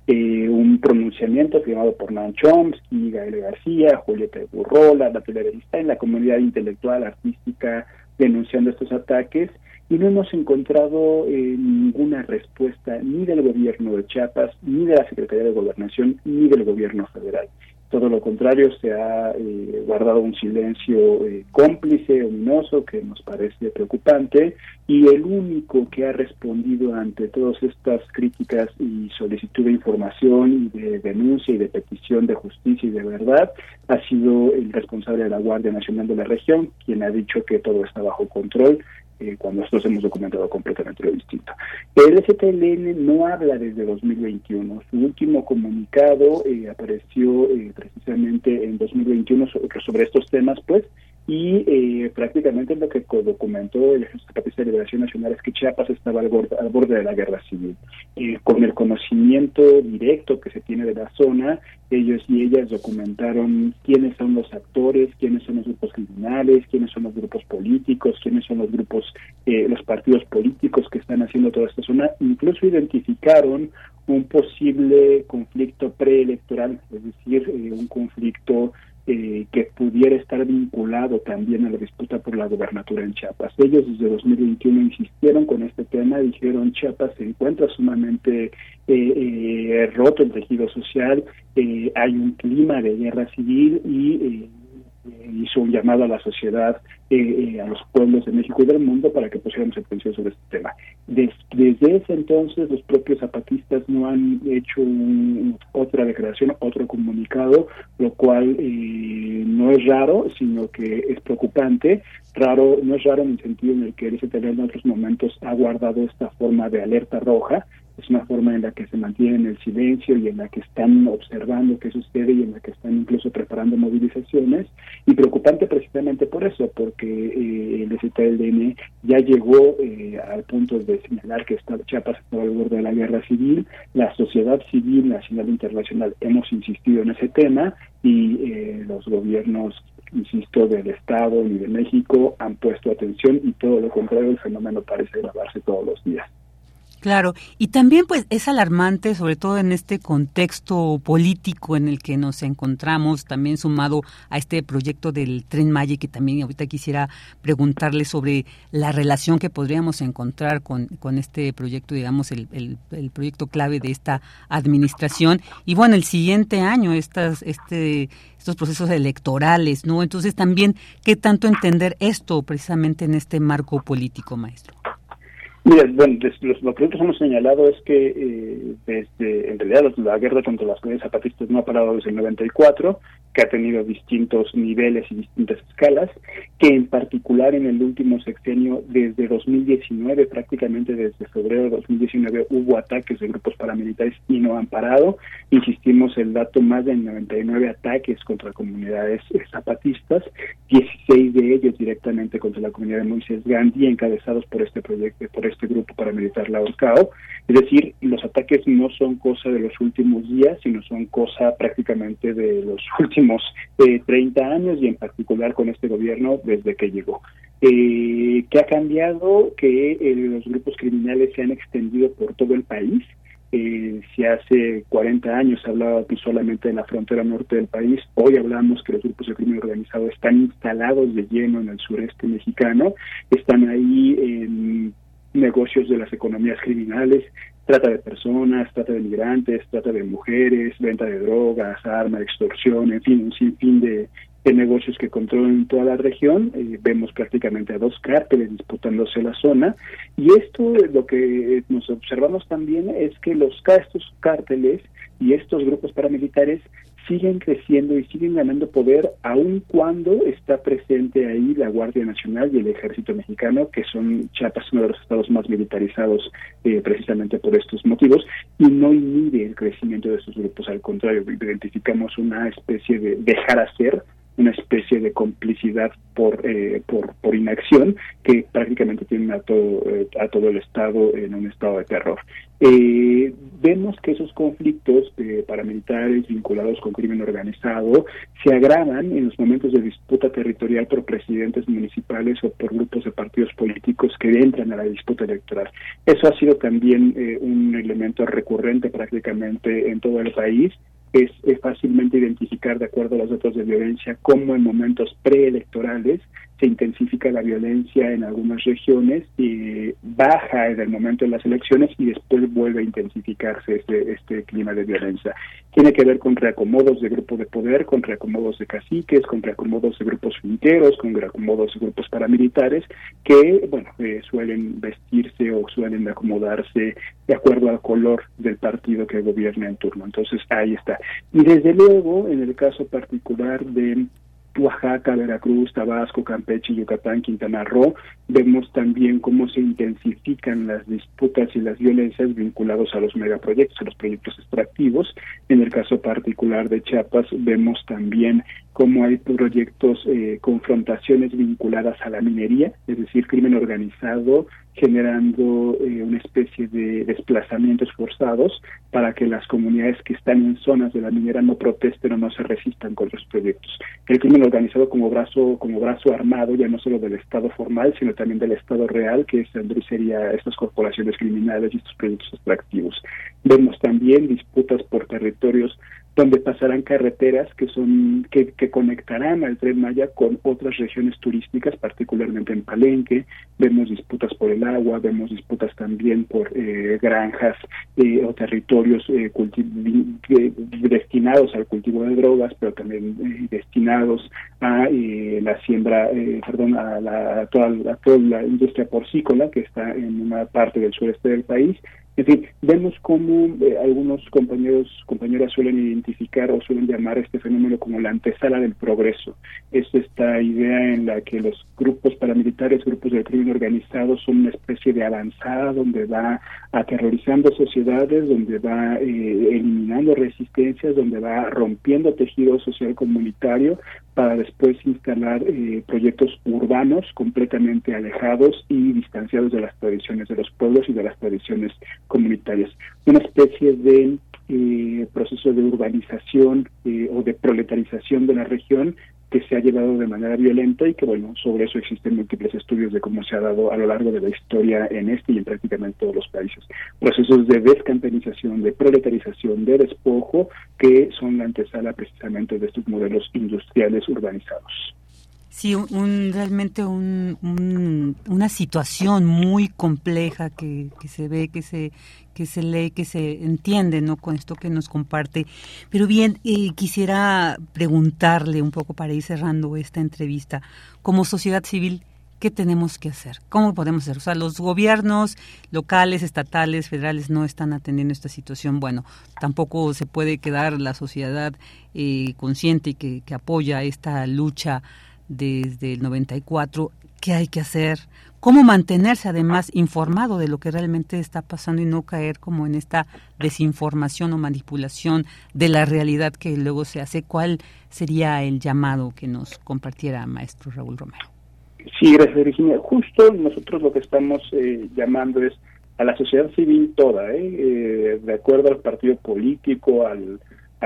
Eh, un pronunciamiento firmado por Nan Chomsky, Gael García, Julieta Burrola, la periodista en la comunidad intelectual, artística, denunciando estos ataques y no hemos encontrado eh, ninguna respuesta ni del gobierno de Chiapas, ni de la Secretaría de Gobernación, ni del gobierno federal. Todo lo contrario, se ha eh, guardado un silencio eh, cómplice, ominoso, que nos parece preocupante, y el único que ha respondido ante todas estas críticas y solicitud de información y de denuncia y de petición de justicia y de verdad ha sido el responsable de la Guardia Nacional de la región, quien ha dicho que todo está bajo control eh, cuando nosotros hemos documentado completamente lo distinto. El STLN no habla desde 2021. Su último comunicado eh, apareció eh, precisamente en 2021 sobre, sobre estos temas, pues, y eh, prácticamente lo que documentó el Ejército Zapatista de Liberación Nacional es que Chiapas estaba al borde, al borde de la guerra civil. Eh, con el conocimiento directo que se tiene de la zona, ellos y ellas documentaron quiénes son los actores, quiénes son los grupos criminales, quiénes son los grupos políticos, quiénes son los grupos, eh, los partidos políticos que están haciendo toda esta zona. Incluso identificaron un posible conflicto preelectoral, es decir, un conflicto eh, que pudiera estar vinculado también a la disputa por la gobernatura en Chiapas. Ellos desde 2021 insistieron con este tema, dijeron Chiapas se encuentra sumamente eh, eh, roto el tejido social, hay un clima de guerra civil y hizo un llamado a la sociedad, a los pueblos de México y del mundo para que pusiéramos atención sobre este tema. desde ese entonces los propios zapatistas no han hecho otra declaración, otro comunicado, lo cual eh, no es raro, sino que es preocupante. Raro, no es raro en el sentido en el que el STL en otros momentos ha guardado esta forma de alerta roja, es una forma en la que se mantienen el silencio y en la que están observando qué sucede y en la que están incluso preparando movilizaciones y preocupante precisamente por eso, porque eh, el ZLN ya llegó eh, al punto de señalar que está, Chiapas está al borde de la guerra civil, la sociedad civil nacional e internacional hemos insistido en ese tema y eh, los gobiernos insisto, del Estado y de México han puesto atención y todo lo contrario, el fenómeno parece grabarse todos los días. Claro, y también pues es alarmante, sobre todo en este contexto político en el que nos encontramos, también sumado a este proyecto del Tren Maya, que también ahorita quisiera preguntarle sobre la relación que podríamos encontrar con, con este proyecto, digamos, el, el, proyecto clave de esta administración. Y bueno, el siguiente año, estas, este, estos procesos electorales, ¿no? Entonces también, ¿qué tanto entender esto precisamente en este marco político, maestro? Mira, bueno, los, lo que hemos señalado es que eh, desde, en realidad la guerra contra las comunidades zapatistas no ha parado desde el 94, que ha tenido distintos niveles y distintas escalas, que en particular en el último sexenio, desde 2019, prácticamente desde febrero de 2019, hubo ataques de grupos paramilitares y no han parado. Insistimos, el dato más de 99 ataques contra comunidades zapatistas, 16 de ellos directamente contra la comunidad de Moisés Gandhi, encabezados por este proyecto, por este grupo paramilitar La Orcao. Es decir, los ataques no son cosa de los últimos días, sino son cosa prácticamente de los últimos eh, 30 años y en particular con este gobierno desde que llegó. Eh, ¿Qué ha cambiado? Que eh, los grupos criminales se han extendido por todo el país. Eh, si hace 40 años se hablaba solamente de la frontera norte del país, hoy hablamos que los grupos de crimen organizado están instalados de lleno en el sureste mexicano, están ahí en negocios de las economías criminales, trata de personas, trata de migrantes, trata de mujeres, venta de drogas, armas, extorsión, en fin, un sinfín de, negocios que controlan toda la región. Eh, vemos prácticamente a dos cárteles disputándose la zona. Y esto, lo que nos observamos también es que los estos cárteles y estos grupos paramilitares siguen creciendo y siguen ganando poder aun cuando está presente ahí la Guardia Nacional y el Ejército Mexicano, que son Chiapas uno de los estados más militarizados eh, precisamente por estos motivos, y no inhibe el crecimiento de estos grupos, al contrario, identificamos una especie de dejar hacer una especie de complicidad por, eh, por, inacción que prácticamente tienen a todo, eh, a todo el Estado en un estado de terror. Eh, vemos que esos conflictos paramilitares vinculados con crimen organizado se agravan en los momentos de disputa territorial por presidentes municipales o por grupos de partidos políticos que entran a la disputa electoral. Eso ha sido también un elemento recurrente prácticamente en todo el país es, fácilmente identificar, de acuerdo a los datos de violencia, cómo en momentos preelectorales se intensifica la violencia en algunas regiones, y baja en el momento de las elecciones y después vuelve a intensificarse este, este clima de violencia. Tiene que ver con reacomodos de grupos de poder, con reacomodos de caciques, con reacomodos de grupos finqueros, con reacomodos de grupos paramilitares, que bueno eh, suelen vestirse o suelen acomodarse de acuerdo al color del partido que gobierna en turno. Entonces ahí está. Y desde luego, en el caso particular de Oaxaca, Veracruz, Tabasco, Campeche, Yucatán, Quintana Roo, vemos también cómo se intensifican las disputas y las violencias vinculados a los megaproyectos, a los proyectos extractivos. En el caso particular de Chiapas, vemos también cómo hay proyectos, eh, confrontaciones vinculadas a la minería, es decir, crimen organizado, generando eh, una especie de desplazamientos forzados para que las comunidades que están en zonas de la minera no protesten o no se resistan con los proyectos. El crimen organizado como brazo como brazo armado ya no solo del Estado formal, sino también del Estado real, que es, sería estas corporaciones criminales y estos proyectos extractivos. Vemos también disputas por territorios donde pasarán carreteras que son que, que, conectarán al tren Maya con otras regiones turísticas, particularmente en Palenque. Vemos disputas por el agua, vemos disputas también por eh, granjas eh, o territorios eh, destinados al cultivo de drogas, pero también destinados a la siembra, perdón, a, la, toda, a toda la industria porcícola que está en una parte del sureste del país en fin, vemos cómo eh, algunos compañeros, compañeras suelen identificar o suelen llamar este fenómeno como la antesala del progreso. Es esta idea en la que los grupos paramilitares, grupos del crimen organizado son una especie de avanzada donde va aterrorizando sociedades, donde va eh, eliminando resistencias, donde va rompiendo tejido social comunitario para después instalar eh, proyectos urbanos completamente alejados y distanciados de las tradiciones de los pueblos y de las tradiciones comunitarias. Una especie de eh, proceso de urbanización eh, o de proletarización de la región que se ha llevado de manera violenta y que, bueno, sobre eso existen múltiples estudios de cómo se ha dado a lo largo de la historia en este y en prácticamente todos los países. Procesos de descampanización, de proletarización, de despojo, que son la antesala precisamente de estos modelos industriales urbanizados. Sí, un, realmente un, una situación muy compleja que, que, se ve, que se, que se lee, que se entiende, ¿no? Con esto que nos comparte. Pero bien, eh, quisiera preguntarle un poco para ir cerrando esta entrevista. Como sociedad civil, ¿qué tenemos que hacer? ¿Cómo podemos hacer? O sea, los gobiernos locales, estatales, federales no están atendiendo esta situación. Bueno, tampoco se puede quedar la sociedad eh, consciente y que, que apoya esta lucha desde el 94, qué hay que hacer, cómo mantenerse además informado de lo que realmente está pasando y no caer como en esta desinformación o manipulación de la realidad que luego se hace. ¿Cuál sería el llamado que nos compartiera maestro Raúl Romero? Sí, gracias Virginia. Justo nosotros lo que estamos eh, llamando es a la sociedad civil toda, ¿eh? Eh, de acuerdo al partido político, al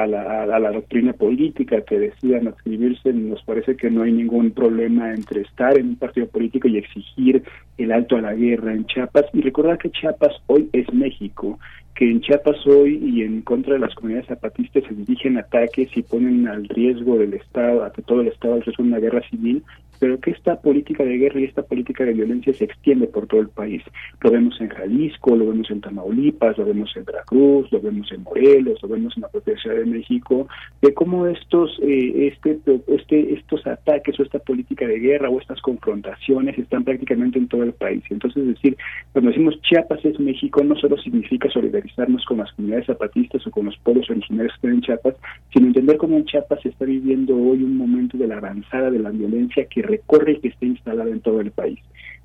a la, doctrina política que decidan adscribirse, nos parece que no hay ningún problema entre estar en un partido político y exigir el alto a la guerra en Chiapas. Y recordar que Chiapas hoy es México, que en Chiapas hoy y en contra de las comunidades zapatistas se dirigen ataques y ponen al riesgo del Estado, a todo el Estado es una guerra civil, pero que esta política de guerra y esta política de violencia se extiende por todo el país. Lo vemos en Jalisco, lo vemos en Tamaulipas, lo vemos en Veracruz, lo vemos en Morelos, lo vemos en la propia Ciudad de México, de cómo estos, eh, este, este, estos ataques o esta política de guerra o estas confrontaciones están prácticamente en todo el país. Entonces, es decir, cuando decimos Chiapas es México, no solo significa solidarizarnos con las comunidades zapatistas o con los pueblos originarios que están en Chiapas, sino entender cómo en Chiapas se está viviendo hoy un momento de la avanzada de la violencia que recorre y que está instalada en todo el país.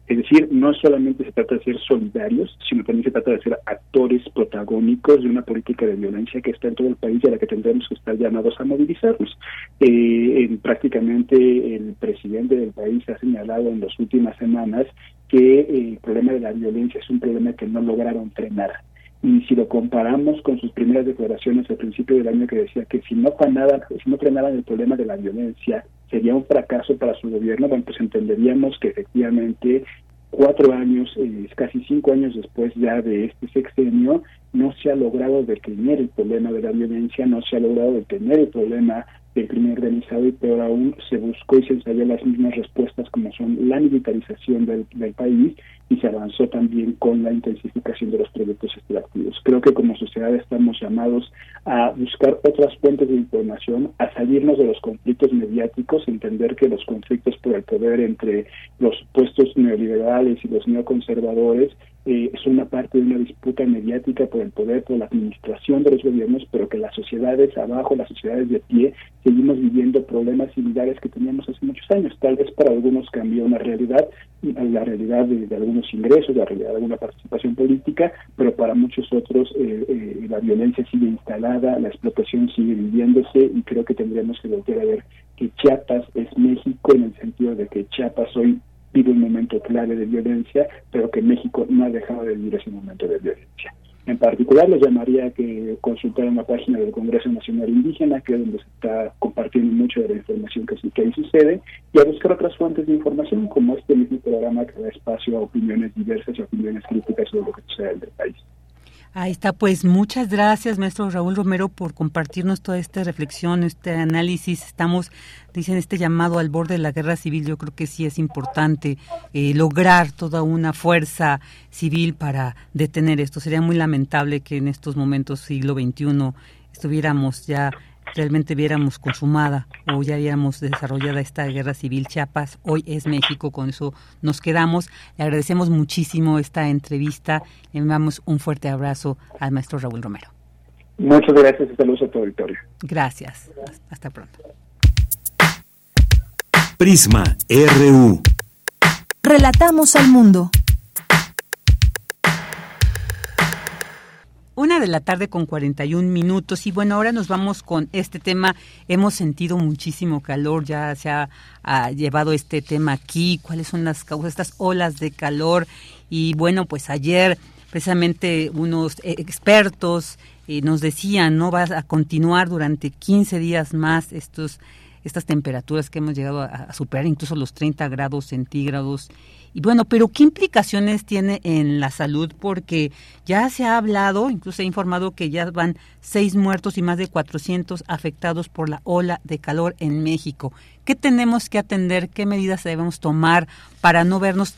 Es decir, no solamente se trata de ser solidarios, sino también se trata de ser actores protagónicos de una política de violencia que está en todo el país y a la que tendremos que estar llamados a movilizarnos. Eh, en, prácticamente el presidente del país ha señalado en las últimas semanas que el problema de la violencia es un problema que no lograron frenar y si lo comparamos con sus primeras declaraciones al principio del año que decía que si no frenaban el problema de la violencia sería un fracaso para su gobierno, bueno, pues entenderíamos que efectivamente cuatro años, eh, casi cinco años después ya de este sexenio, no se ha logrado detener el problema de la violencia, no se ha logrado detener el problema del crimen organizado y peor aún se buscó y se ensayó las mismas respuestas como son la militarización del, del país y se avanzó también con la intensificación de los proyectos extractivos. Creo que como sociedad estamos llamados a buscar otras fuentes de información, a salirnos de los conflictos mediáticos, entender que los conflictos por el poder entre los puestos neoliberales y los neoconservadores eh, es una parte de una disputa mediática por el poder, por la administración de los gobiernos, pero que las sociedades abajo, las sociedades de pie, seguimos viviendo problemas similares que teníamos hace muchos años. Tal vez para algunos cambió una realidad, la realidad de, algunos ingresos, la realidad de alguna participación política, pero para muchos otros eh, eh, la violencia sigue instalada, la explotación sigue viviéndose y creo que tendríamos que volver a ver que Chiapas es México en el sentido de que Chiapas hoy vive un momento clave de violencia, pero que México no ha dejado de vivir ese momento de violencia. En particular, les llamaría que consultaran la página del Congreso Nacional Indígena, que es donde se está compartiendo mucho de la información que, que ahí sucede, y a buscar otras fuentes de información, como este mismo programa que da espacio a opiniones diversas y opiniones críticas sobre lo que sucede en el país. Ahí está, pues muchas gracias, maestro Raúl Romero, por compartirnos toda esta reflexión, este análisis. Estamos, dicen, este llamado al borde de la guerra civil. Yo creo que sí es importante eh, lograr toda una fuerza civil para detener esto. Sería muy lamentable que en estos momentos, siglo XXI, estuviéramos ya realmente viéramos consumada o ya habíamos desarrollada esta guerra civil. Chiapas hoy es México, con eso nos quedamos. Le agradecemos muchísimo esta entrevista. Le enviamos un fuerte abrazo al maestro Raúl Romero. Muchas gracias y saludos a tu auditorio. Gracias. Hasta pronto. Prisma RU. Relatamos al mundo. Una de la tarde con 41 minutos y bueno, ahora nos vamos con este tema. Hemos sentido muchísimo calor, ya se ha, llevado este tema aquí, cuáles son las causas, estas olas de calor y bueno, pues ayer precisamente unos expertos eh, nos decían, no vas a continuar durante 15 días más estos estas temperaturas que hemos llegado a, superar incluso los 30 grados centígrados. Y bueno, pero ¿qué implicaciones tiene en la salud? Porque ya se ha hablado, incluso se ha informado que ya van seis muertos y más de 400 afectados por la ola de calor en México. ¿Qué tenemos que atender? ¿Qué medidas debemos tomar para no vernos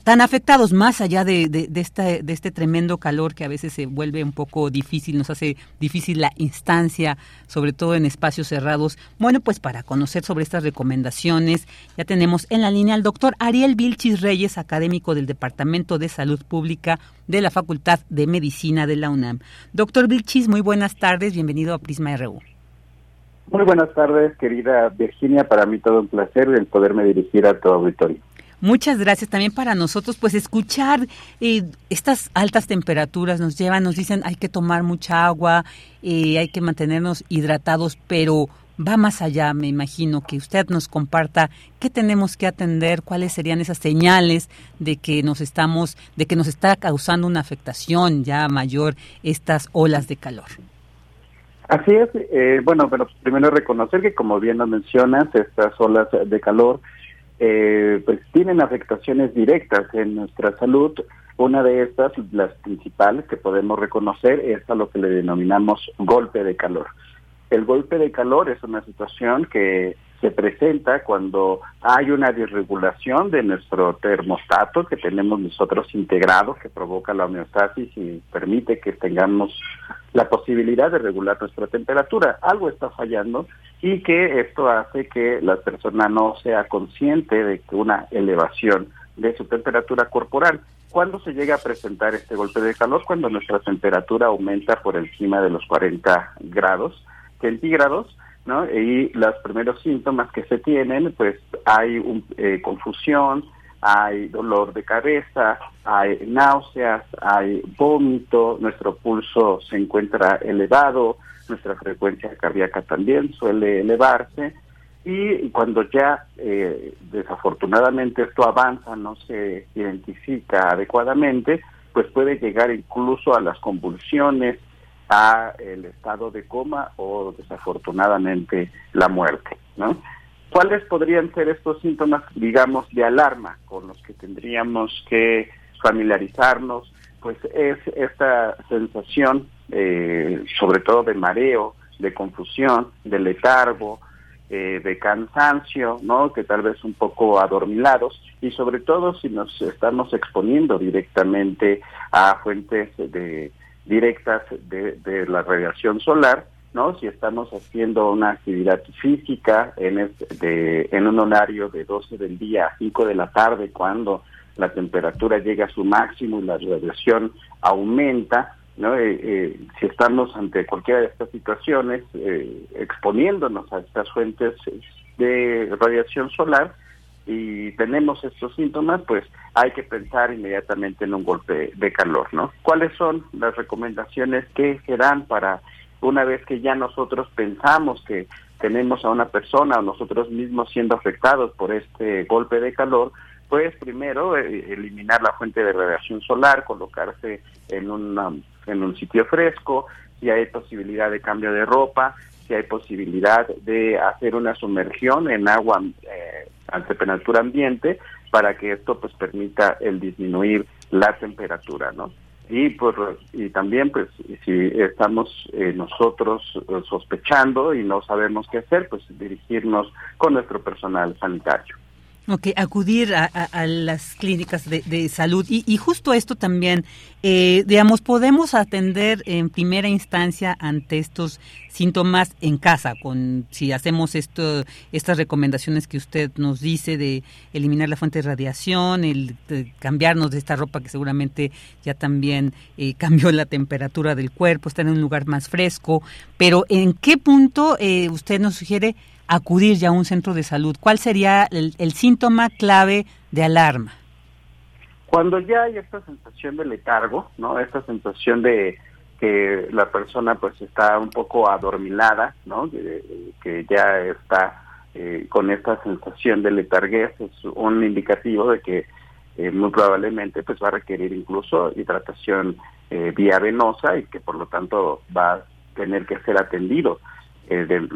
tan afectados más allá de, de, de, de este tremendo calor que a veces se vuelve un poco difícil, nos hace difícil la instancia, sobre todo en espacios cerrados. Bueno, pues para conocer sobre estas recomendaciones, ya tenemos en la línea al doctor Ariel Vilchis Reyes, académico del Departamento de Salud Pública de la Facultad de Medicina de la UNAM. Doctor Vilchis, muy buenas tardes, bienvenido a Prisma RU. Muy buenas tardes, querida Virginia. Para mí todo un placer el poderme dirigir a tu auditorio. Muchas gracias también para nosotros, pues escuchar eh, estas altas temperaturas nos llevan, nos dicen hay que tomar mucha agua, eh, hay que mantenernos hidratados, pero va más allá, me imagino, que usted nos comparta qué tenemos que atender, cuáles serían esas señales de que nos estamos, de que nos está causando una afectación ya mayor estas olas de calor. Así es, eh, bueno, pero primero reconocer que como bien lo mencionas, estas olas de calor eh, pues tienen afectaciones directas en nuestra salud. Una de estas, las principales que podemos reconocer, es a lo que le denominamos golpe de calor. El golpe de calor es una situación que se presenta cuando hay una desregulación de nuestro termostato que tenemos nosotros integrado, que provoca la homeostasis y permite que tengamos la posibilidad de regular nuestra temperatura. Algo está fallando y que esto hace que la persona no sea consciente de que una elevación de su temperatura corporal. ¿Cuándo se llega a presentar este golpe de calor? Cuando nuestra temperatura aumenta por encima de los 40 grados centígrados, ¿no? Y los primeros síntomas que se tienen, pues hay un, eh, confusión, hay dolor de cabeza, hay náuseas, hay vómito, nuestro pulso se encuentra elevado, nuestra frecuencia cardíaca también suele elevarse y cuando ya eh, desafortunadamente esto avanza, no se identifica adecuadamente, pues puede llegar incluso a las convulsiones, a el estado de coma o desafortunadamente la muerte, ¿no? ¿Cuáles podrían ser estos síntomas, digamos, de alarma con los que tendríamos que familiarizarnos? Pues es esta sensación eh, sobre todo de mareo, de confusión, de letargo, eh, de cansancio, ¿no? Que tal vez un poco adormilados y sobre todo si nos estamos exponiendo directamente a fuentes de directas de, de la radiación solar, ¿no? Si estamos haciendo una actividad física en, este, en un horario de 12 del día a 5 de la tarde, cuando la temperatura llega a su máximo y la radiación aumenta, ¿no? Eh, eh, si estamos ante cualquiera de estas situaciones, eh, exponiéndonos a estas fuentes de radiación solar y tenemos estos síntomas, pues hay que pensar inmediatamente en un golpe de calor, ¿no? ¿Cuáles son las recomendaciones que serán para una vez que ya nosotros pensamos que tenemos a una persona o nosotros mismos siendo afectados por este golpe de calor, pues primero eliminar la fuente de radiación solar, colocarse en una en un sitio fresco, si hay posibilidad de cambio de ropa, si hay posibilidad de hacer una sumergión en agua eh, a temperatura ambiente para que esto pues permita el disminuir la temperatura, ¿no? Y pues y también pues si estamos eh, nosotros eh, sospechando y no sabemos qué hacer, pues dirigirnos con nuestro personal sanitario. Ok, acudir a, las clínicas de, salud. Y, justo esto también, eh, digamos, podemos atender en primera instancia ante estos síntomas en casa, con si hacemos esto, estas recomendaciones que usted nos dice de eliminar la fuente de radiación, el cambiarnos de esta ropa que seguramente ya también eh, cambió la temperatura del cuerpo, estar en un lugar más fresco. Pero ¿en qué punto eh, usted nos sugiere acudir ya a un centro de salud? ¿Cuál sería el, síntoma clave de alarma? Cuando ya hay esta sensación de letargo, ¿no? Esta sensación de que la persona pues está un poco adormilada, ¿no? Que, ya está eh, con esta sensación de letarguez, es un indicativo de que eh, muy probablemente pues va a requerir incluso hidratación eh, vía venosa y que por lo tanto va a tener que ser atendido eh, de,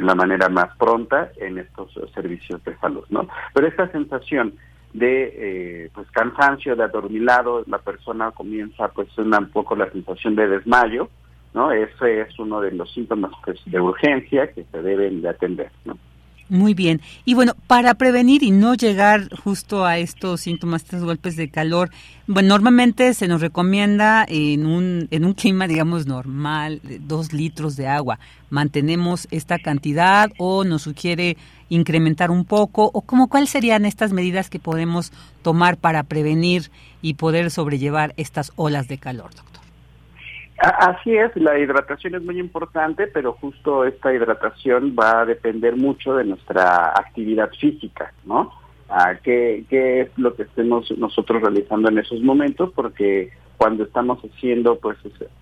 la manera más pronta en estos servicios de salud, ¿no? Pero esta sensación de eh, pues cansancio, de adormilado, la persona comienza pues una, un poco la sensación de desmayo, ¿no? Ese es uno de los síntomas pues, de urgencia que se deben de atender, ¿no? Muy bien. Y bueno, para prevenir y no llegar justo a estos síntomas, estos golpes de calor, bueno, normalmente se nos recomienda en un, en un clima, digamos, normal, dos litros de agua. ¿Mantenemos esta cantidad o nos sugiere incrementar un poco? ¿O cómo, cuáles serían estas medidas que podemos tomar para prevenir y poder sobrellevar estas olas de calor, doctor? Así es, la hidratación es muy importante, pero justo esta hidratación va a depender mucho de nuestra actividad física, ¿no? ¿A qué, ¿Qué es lo que estemos nosotros realizando en esos momentos? Porque cuando estamos haciendo pues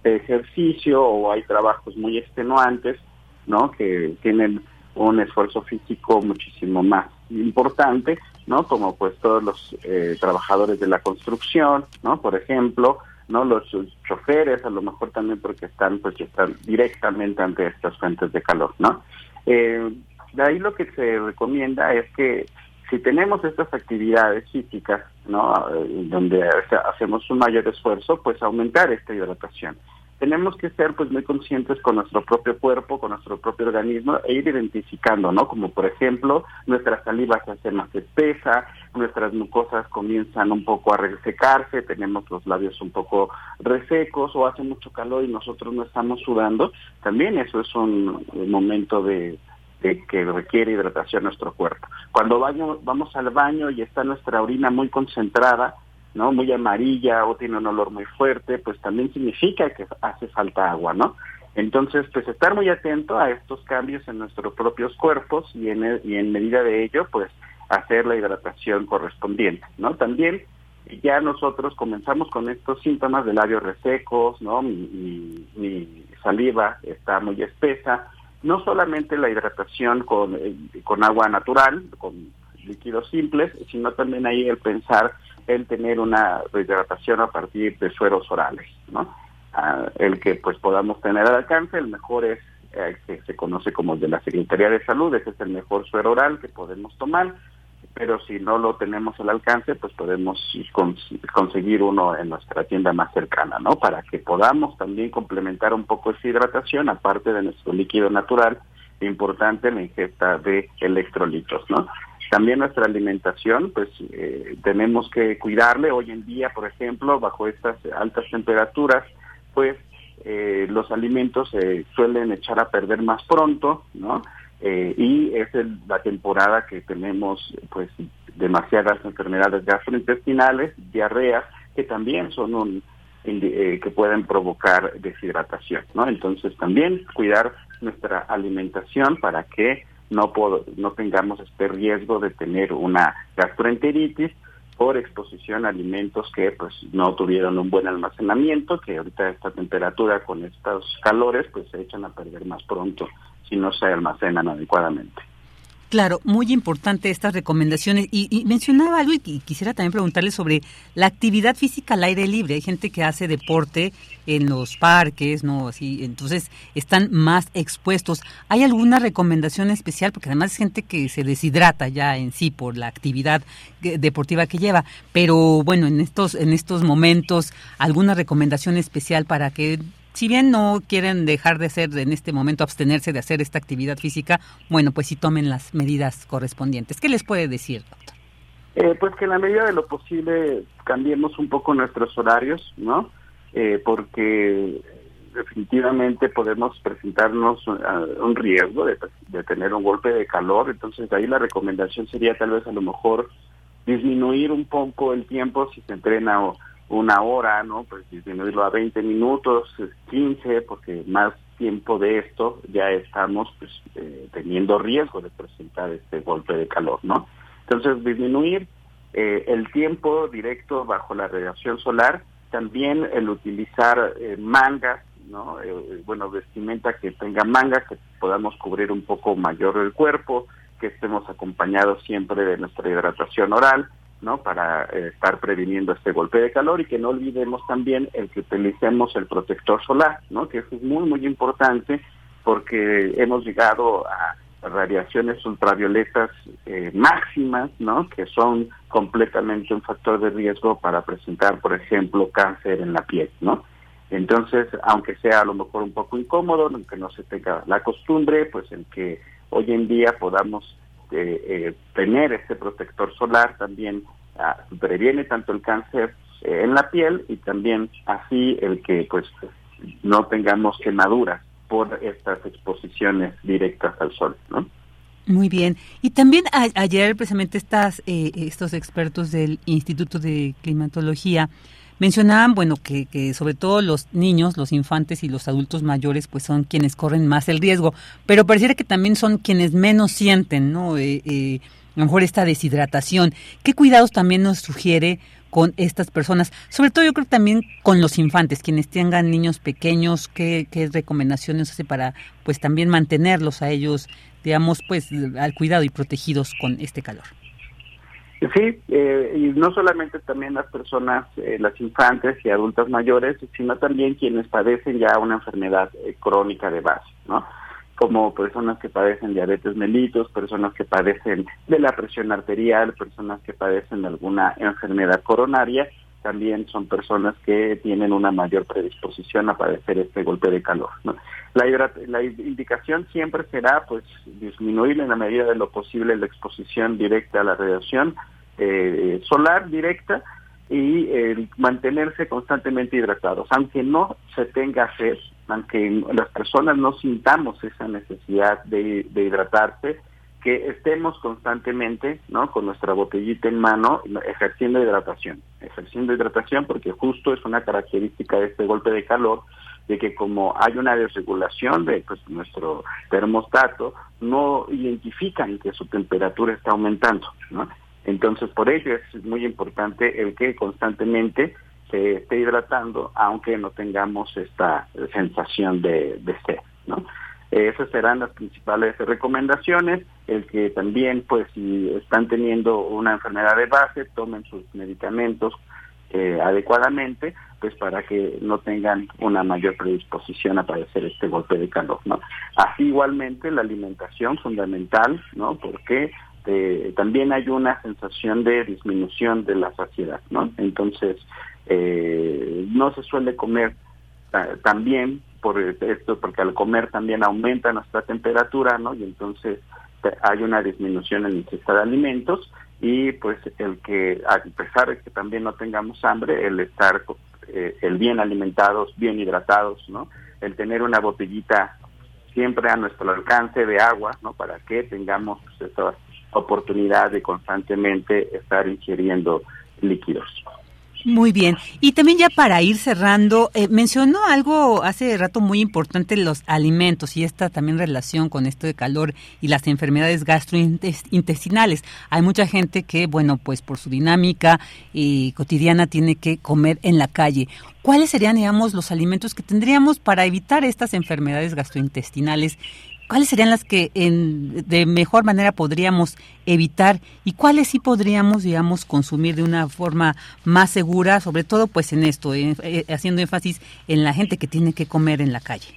ejercicio o hay trabajos muy extenuantes, ¿no? Que tienen un esfuerzo físico muchísimo más importante, ¿no? Como pues todos los eh, trabajadores de la construcción, ¿no? Por ejemplo, no los choferes a lo mejor también porque están pues están directamente ante estas fuentes de calor no eh, de ahí lo que se recomienda es que si tenemos estas actividades físicas no eh, donde hacemos un mayor esfuerzo pues aumentar esta hidratación tenemos que ser pues muy conscientes con nuestro propio cuerpo, con nuestro propio organismo e ir identificando, ¿no? Como por ejemplo, nuestra saliva se hace más espesa, nuestras mucosas comienzan un poco a resecarse, tenemos los labios un poco resecos o hace mucho calor y nosotros no estamos sudando, también eso es un, momento de, que requiere hidratación nuestro cuerpo. Cuando vamos al baño y está nuestra orina muy concentrada, ¿no? Muy amarilla o tiene un olor muy fuerte, pues también significa que hace falta agua, ¿no? Entonces, pues estar muy atento a estos cambios en nuestros propios cuerpos y en, y en medida de ello, pues hacer la hidratación correspondiente, ¿no? También ya nosotros comenzamos con estos síntomas de labios resecos, ¿no? Mi, mi, saliva está muy espesa, no solamente la hidratación con, eh, con agua natural, con líquidos simples, sino también ahí el pensar el tener una rehidratación a partir de sueros orales, ¿no? Ah, el que pues podamos tener al alcance, el mejor es eh, que se conoce como el de la Secretaría de Salud, ese es el mejor suero oral que podemos tomar, pero si no lo tenemos al alcance, pues podemos conseguir uno en nuestra tienda más cercana, ¿no? Para que podamos también complementar un poco esa hidratación, aparte de nuestro líquido natural, importante la ingesta de electrolitos, ¿no? También nuestra alimentación, pues eh, tenemos que cuidarle. Hoy en día, por ejemplo, bajo estas altas temperaturas, pues eh, los alimentos se suelen echar a perder más pronto, ¿no? Eh, y es la temporada que tenemos, pues, demasiadas enfermedades gastrointestinales, diarreas, que también son un que pueden provocar deshidratación, ¿no? Entonces también cuidar nuestra alimentación para que no, no tengamos este riesgo de tener una gastroenteritis por exposición a alimentos que pues no tuvieron un buen almacenamiento, que ahorita esta temperatura con estos calores pues se echan a perder más pronto si no se almacenan adecuadamente. Claro, muy importante estas recomendaciones. Y, mencionaba algo y quisiera también preguntarle sobre la actividad física al aire libre. Hay gente que hace deporte en los parques, ¿no? Así, entonces están más expuestos. ¿Hay alguna recomendación especial? Porque además es gente que se deshidrata ya en sí por la actividad deportiva que lleva. Pero bueno, en estos, en estos momentos, ¿alguna recomendación especial para que si bien no quieren dejar de hacer en este momento, abstenerse de hacer esta actividad física, bueno, pues sí tomen las medidas correspondientes. ¿Qué les puede decir, doctor? Eh, pues que en la medida de lo posible cambiemos un poco nuestros horarios, ¿no? Eh, porque definitivamente podemos presentarnos a un riesgo de, tener un golpe de calor, entonces ahí la recomendación sería tal vez a lo mejor disminuir un poco el tiempo si se entrena una hora, ¿no? Pues disminuirlo a 20 minutos, 15, porque más tiempo de esto ya estamos pues, eh, teniendo riesgo de presentar este golpe de calor, ¿no? Entonces, disminuir eh, el tiempo directo bajo la radiación solar, también el utilizar eh, mangas, ¿no? Eh, bueno, vestimenta que tenga mangas, que podamos cubrir un poco mayor el cuerpo, que estemos acompañados siempre de nuestra hidratación oral, ¿no? Para estar previniendo este golpe de calor y que no olvidemos también el que utilicemos el protector solar, ¿no? Que es muy, muy importante porque hemos llegado a radiaciones ultravioletas eh, máximas, ¿no? Que son completamente un factor de riesgo para presentar, por ejemplo, cáncer en la piel, ¿no? Entonces, aunque sea a lo mejor un poco incómodo, aunque no se tenga la costumbre, pues en que hoy en día podamos eh, eh, tener este protector solar también ah, previene tanto el cáncer en la piel y también así el que pues no tengamos quemaduras por estas exposiciones directas al sol, ¿no? Muy bien. Y también ayer precisamente estas, eh, estos expertos del Instituto de Climatología mencionaban, bueno, que, que, sobre todo los niños, los infantes y los adultos mayores, pues son quienes corren más el riesgo, pero pareciera que también son quienes menos sienten, ¿no? Eh, eh, mejor esta deshidratación. ¿Qué cuidados también nos sugiere con estas personas? Sobre todo yo creo también con los infantes, quienes tengan niños pequeños, ¿qué, qué recomendaciones hace para pues también mantenerlos a ellos, digamos, pues al cuidado y protegidos con este calor? Sí, eh, y no solamente también las personas, eh, las infantes y adultas mayores, sino también quienes padecen ya una enfermedad eh, crónica de base, ¿no? como personas que padecen diabetes mellitus, personas que padecen de la presión arterial, personas que padecen de alguna enfermedad coronaria, también son personas que tienen una mayor predisposición a padecer este golpe de calor. La, la indicación siempre será pues disminuir en la medida de lo posible la exposición directa a la radiación eh, solar directa y mantenerse constantemente hidratados, aunque no se tenga sed, aunque las personas no sintamos esa necesidad de, hidratarse, que estemos constantemente, ¿no? Con nuestra botellita en mano, ejerciendo hidratación, ejerciendo hidratación, porque justo es una característica de este golpe de calor, de que como hay una desregulación de pues, nuestro termostato, no identifican que su temperatura está aumentando, ¿no? Entonces, por ello es muy importante el que constantemente se esté hidratando, aunque no tengamos esta sensación de, sed, ¿no? Esas serán las principales recomendaciones, el que también, pues, si están teniendo una enfermedad de base, tomen sus medicamentos eh, adecuadamente, pues para que no tengan una mayor predisposición a padecer este golpe de calor, ¿no? Así igualmente la alimentación fundamental, ¿no? Porque este, también hay una sensación de disminución de la saciedad, ¿no? Entonces, eh, no se suele comer también por esto, porque al comer también aumenta nuestra temperatura, ¿no? Y entonces hay una disminución en la ingesta de alimentos y pues el que, a pesar de que también no tengamos hambre, el estar eh, el bien alimentados, bien hidratados, ¿no? El tener una botellita siempre a nuestro alcance de agua, ¿no? Para que tengamos pues, oportunidad de constantemente estar ingiriendo líquidos. Muy bien. Y también ya para ir cerrando, eh, mencionó algo hace rato muy importante, los alimentos y esta también relación con esto de calor y las enfermedades gastrointestinales. Hay mucha gente que, bueno, pues por su dinámica eh, cotidiana tiene que comer en la calle. ¿Cuáles serían, digamos, los alimentos que tendríamos para evitar estas enfermedades gastrointestinales ¿Cuáles serían las que en, de mejor manera podríamos evitar y cuáles sí podríamos, digamos, consumir de una forma más segura, sobre todo pues en esto, eh, haciendo énfasis en la gente que tiene que comer en la calle?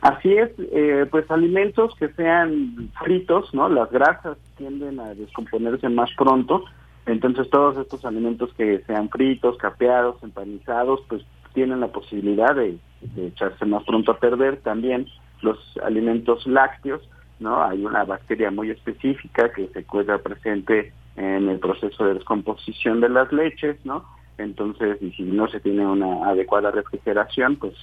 Así es, eh, pues alimentos que sean fritos, ¿no? Las grasas tienden a descomponerse más pronto, entonces todos estos alimentos que sean fritos, capeados, empanizados, pues tienen la posibilidad de echarse más pronto a perder también los alimentos lácteos, ¿no? Hay una bacteria muy específica que se encuentra presente en el proceso de descomposición de las leches, ¿no? Entonces, y si no se tiene una adecuada refrigeración, pues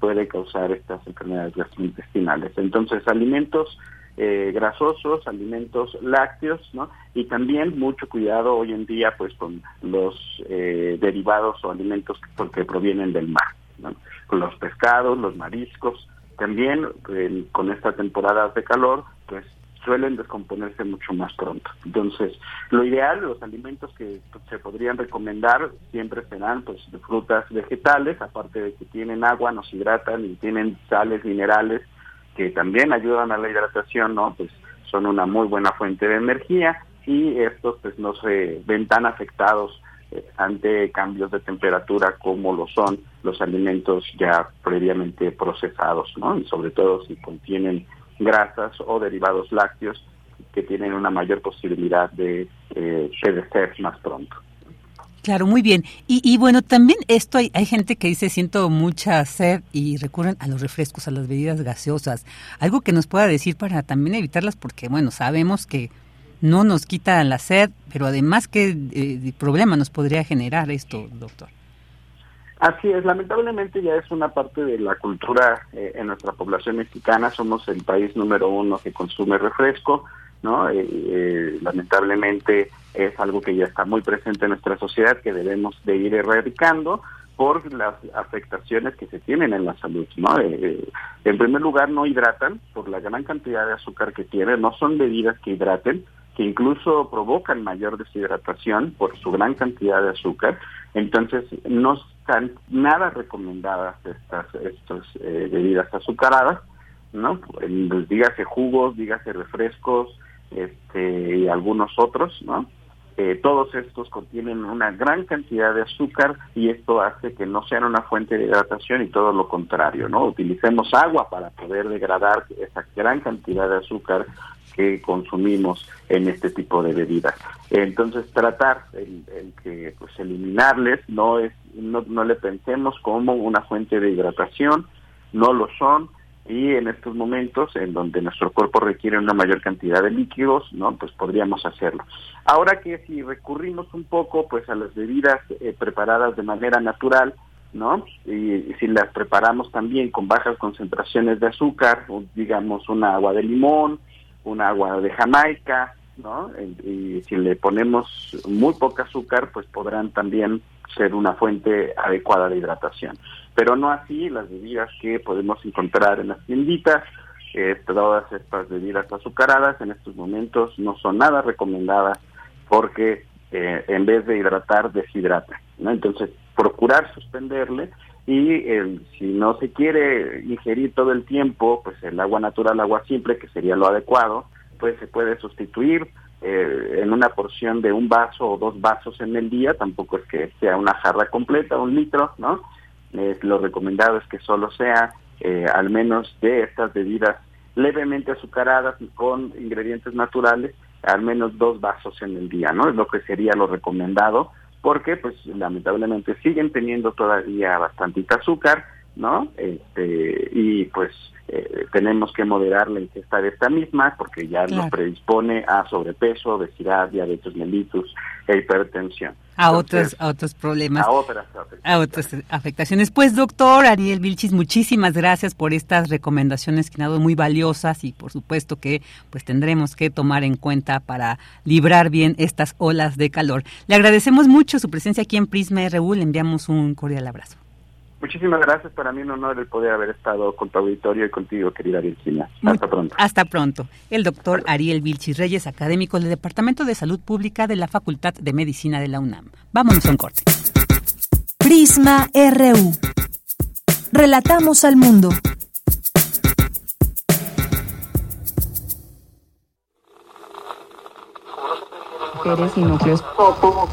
puede causar estas enfermedades gastrointestinales. Entonces, alimentos eh, grasosos, alimentos lácteos, ¿no? Y también mucho cuidado hoy en día, pues, con los eh, derivados o alimentos que, provienen del mar, ¿no? Con los pescados, los mariscos. También con esta temporada de calor, pues suelen descomponerse mucho más pronto. Entonces, lo ideal, los alimentos que se podrían recomendar siempre serán pues frutas vegetales, aparte de que tienen agua, nos hidratan y tienen sales minerales que también ayudan a la hidratación, ¿no? Pues son una muy buena fuente de energía y estos pues no se ven tan afectados ante cambios de temperatura como lo son los alimentos ya previamente procesados, ¿no? Y sobre todo si contienen grasas o derivados lácteos que tienen una mayor posibilidad de eh, más pronto. Claro, muy bien. Y, y bueno, también esto hay, hay, gente que dice siento mucha sed y recurren a los refrescos, a las bebidas gaseosas. Algo que nos pueda decir para también evitarlas, porque bueno, sabemos que no nos quita la sed, pero además qué eh, problema nos podría generar esto, doctor. Así es, lamentablemente ya es una parte de la cultura eh, en nuestra población mexicana. Somos el país número uno que consume refresco, ¿no? Eh, eh, lamentablemente es algo que ya está muy presente en nuestra sociedad que debemos de ir erradicando por las afectaciones que se tienen en la salud, ¿no? en primer lugar, no hidratan por la gran cantidad de azúcar que tienen, no son bebidas que hidraten, incluso provocan mayor deshidratación por su gran cantidad de azúcar. Entonces, no están nada recomendadas estas, estas eh, bebidas azucaradas, ¿no? Pues, dígase jugos, dígase refrescos, este, y algunos otros, ¿no? Eh, todos estos contienen una gran cantidad de azúcar y esto hace que no sean una fuente de hidratación y todo lo contrario, ¿no? Utilicemos agua para poder degradar esa gran cantidad de azúcar que consumimos en este tipo de bebidas. Entonces tratar el, que pues eliminarles no es no, no le pensemos como una fuente de hidratación, no lo son y en estos momentos en donde nuestro cuerpo requiere una mayor cantidad de líquidos, ¿no? Pues podríamos hacerlo. Ahora que si recurrimos un poco pues a las bebidas eh, preparadas de manera natural, ¿no? Y, si las preparamos también con bajas concentraciones de azúcar, digamos una agua de limón, un agua de Jamaica, ¿no? Y si le ponemos muy poca azúcar, pues podrán también ser una fuente adecuada de hidratación. Pero no así las bebidas que podemos encontrar en las tienditas, eh, todas estas bebidas azucaradas en estos momentos no son nada recomendadas porque eh, en vez de hidratar, deshidrata. ¿no? Entonces, procurar suspenderle y si no se quiere ingerir todo el tiempo, pues el agua natural, agua simple, que sería lo adecuado, pues se puede sustituir eh, en una porción de un vaso o dos vasos en el día, tampoco es que sea una jarra completa, un litro, ¿no? lo recomendado es que solo sea eh, al menos de estas bebidas levemente azucaradas y con ingredientes naturales, al menos dos vasos en el día, ¿no? Es lo que sería lo recomendado porque pues lamentablemente siguen teniendo todavía bastante azúcar, ¿no? Este, y pues eh, tenemos que moderar la ingesta de esta misma porque ya nos predispone a sobrepeso, obesidad, diabetes mellitus e hipertensión. A otros, a otros problemas. A otras afectaciones. A otras afectaciones. Pues doctor Ariel Vilchis, muchísimas gracias por estas recomendaciones que han dado muy valiosas y por supuesto que pues tendremos que tomar en cuenta para librar bien estas olas de calor. Le agradecemos mucho su presencia aquí en Prisma RU, le enviamos un cordial abrazo. Muchísimas gracias. Para mí un honor el poder haber estado con tu auditorio y contigo, querida Virginia. Hasta pronto. Hasta pronto. El doctor Ariel Vilchis Reyes, académico del Departamento de Salud Pública de la Facultad de Medicina de la UNAM. Vámonos a un corte. Prisma RU. Relatamos al mundo. Eres y núcleos.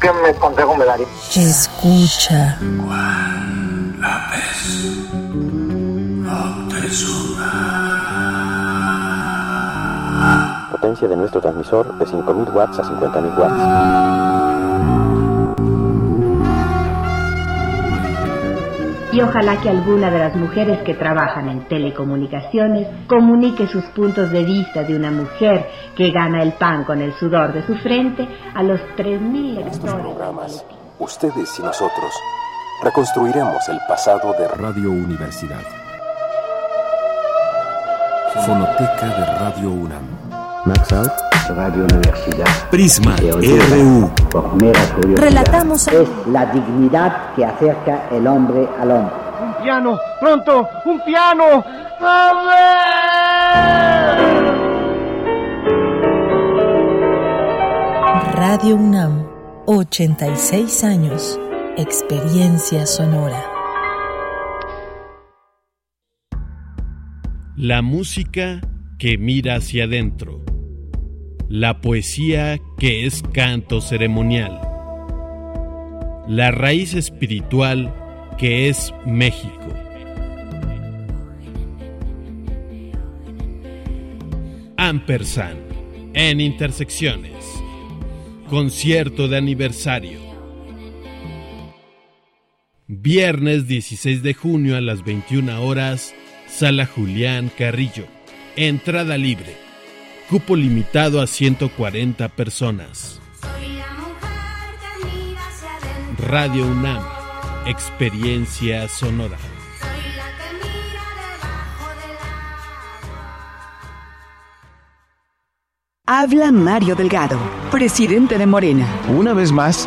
¿Qué me consejo me daría? Escucha. La Potencia de nuestro transmisor de 5000 watts a 50000 watts. y ojalá que alguna de las mujeres que trabajan en telecomunicaciones comunique sus puntos de vista de una mujer que gana el pan con el sudor de su frente a los 3.000 lectores. programas, ustedes y nosotros reconstruiremos el pasado de Radio Universidad. Fonoteca de Radio UNAM. Max Out, Radio Universidad. Prisma RU. Relatamos Es la dignidad que acerca el hombre al hombre. Un piano, pronto, un piano. Radio UNAM, 86 años, experiencia sonora. La música que mira hacia adentro. La poesía que es canto ceremonial. La raíz espiritual que es México. Ampersand en Intersecciones. Concierto de aniversario. Viernes 16 de junio a las 21 horas, Sala Julián Carrillo. Entrada libre. Cupo limitado a 140 personas. Radio UNAM. Experiencia sonora. Habla Mario Delgado, presidente de Morena. Una vez más,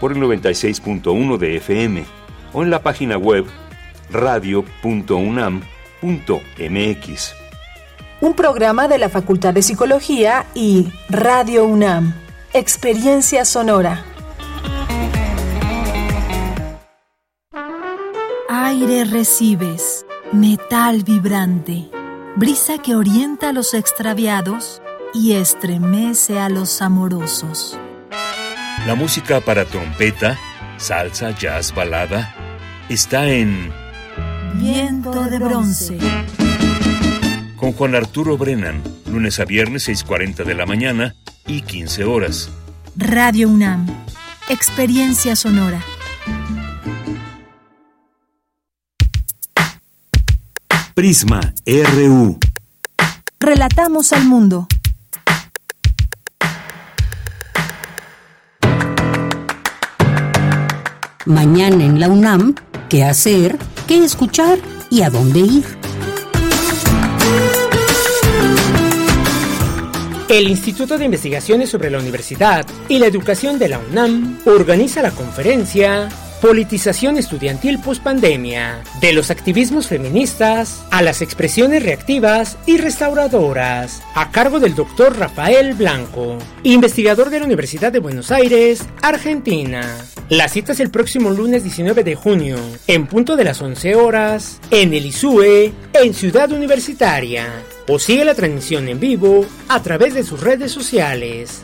por el 96.1 de FM o en la página web radio.unam.mx. Un programa de la Facultad de Psicología y Radio UNAM. Experiencia sonora. Aire recibes, metal vibrante, brisa que orienta a los extraviados y estremece a los amorosos. La música para trompeta, salsa, jazz, balada, está en Viento de bronce. con Juan Arturo Brennan, lunes a viernes 6.40 de la mañana y 15 horas. Radio UNAM. Experiencia sonora. Prisma RU. Relatamos al mundo. Mañana en la UNAM, ¿qué hacer? ¿Qué escuchar? ¿Y a dónde ir? El Instituto de Investigaciones sobre la Universidad y la Educación de la UNAM organiza la conferencia Politización estudiantil pospandemia, de los activismos feministas a las expresiones reactivas y restauradoras, a cargo del doctor Rafael Blanco, investigador de la Universidad de Buenos Aires, Argentina. La cita es el próximo lunes 19 de junio, en punto de las 11 horas, en el ISUE, en Ciudad Universitaria. O sigue la transmisión en vivo a través de sus redes sociales.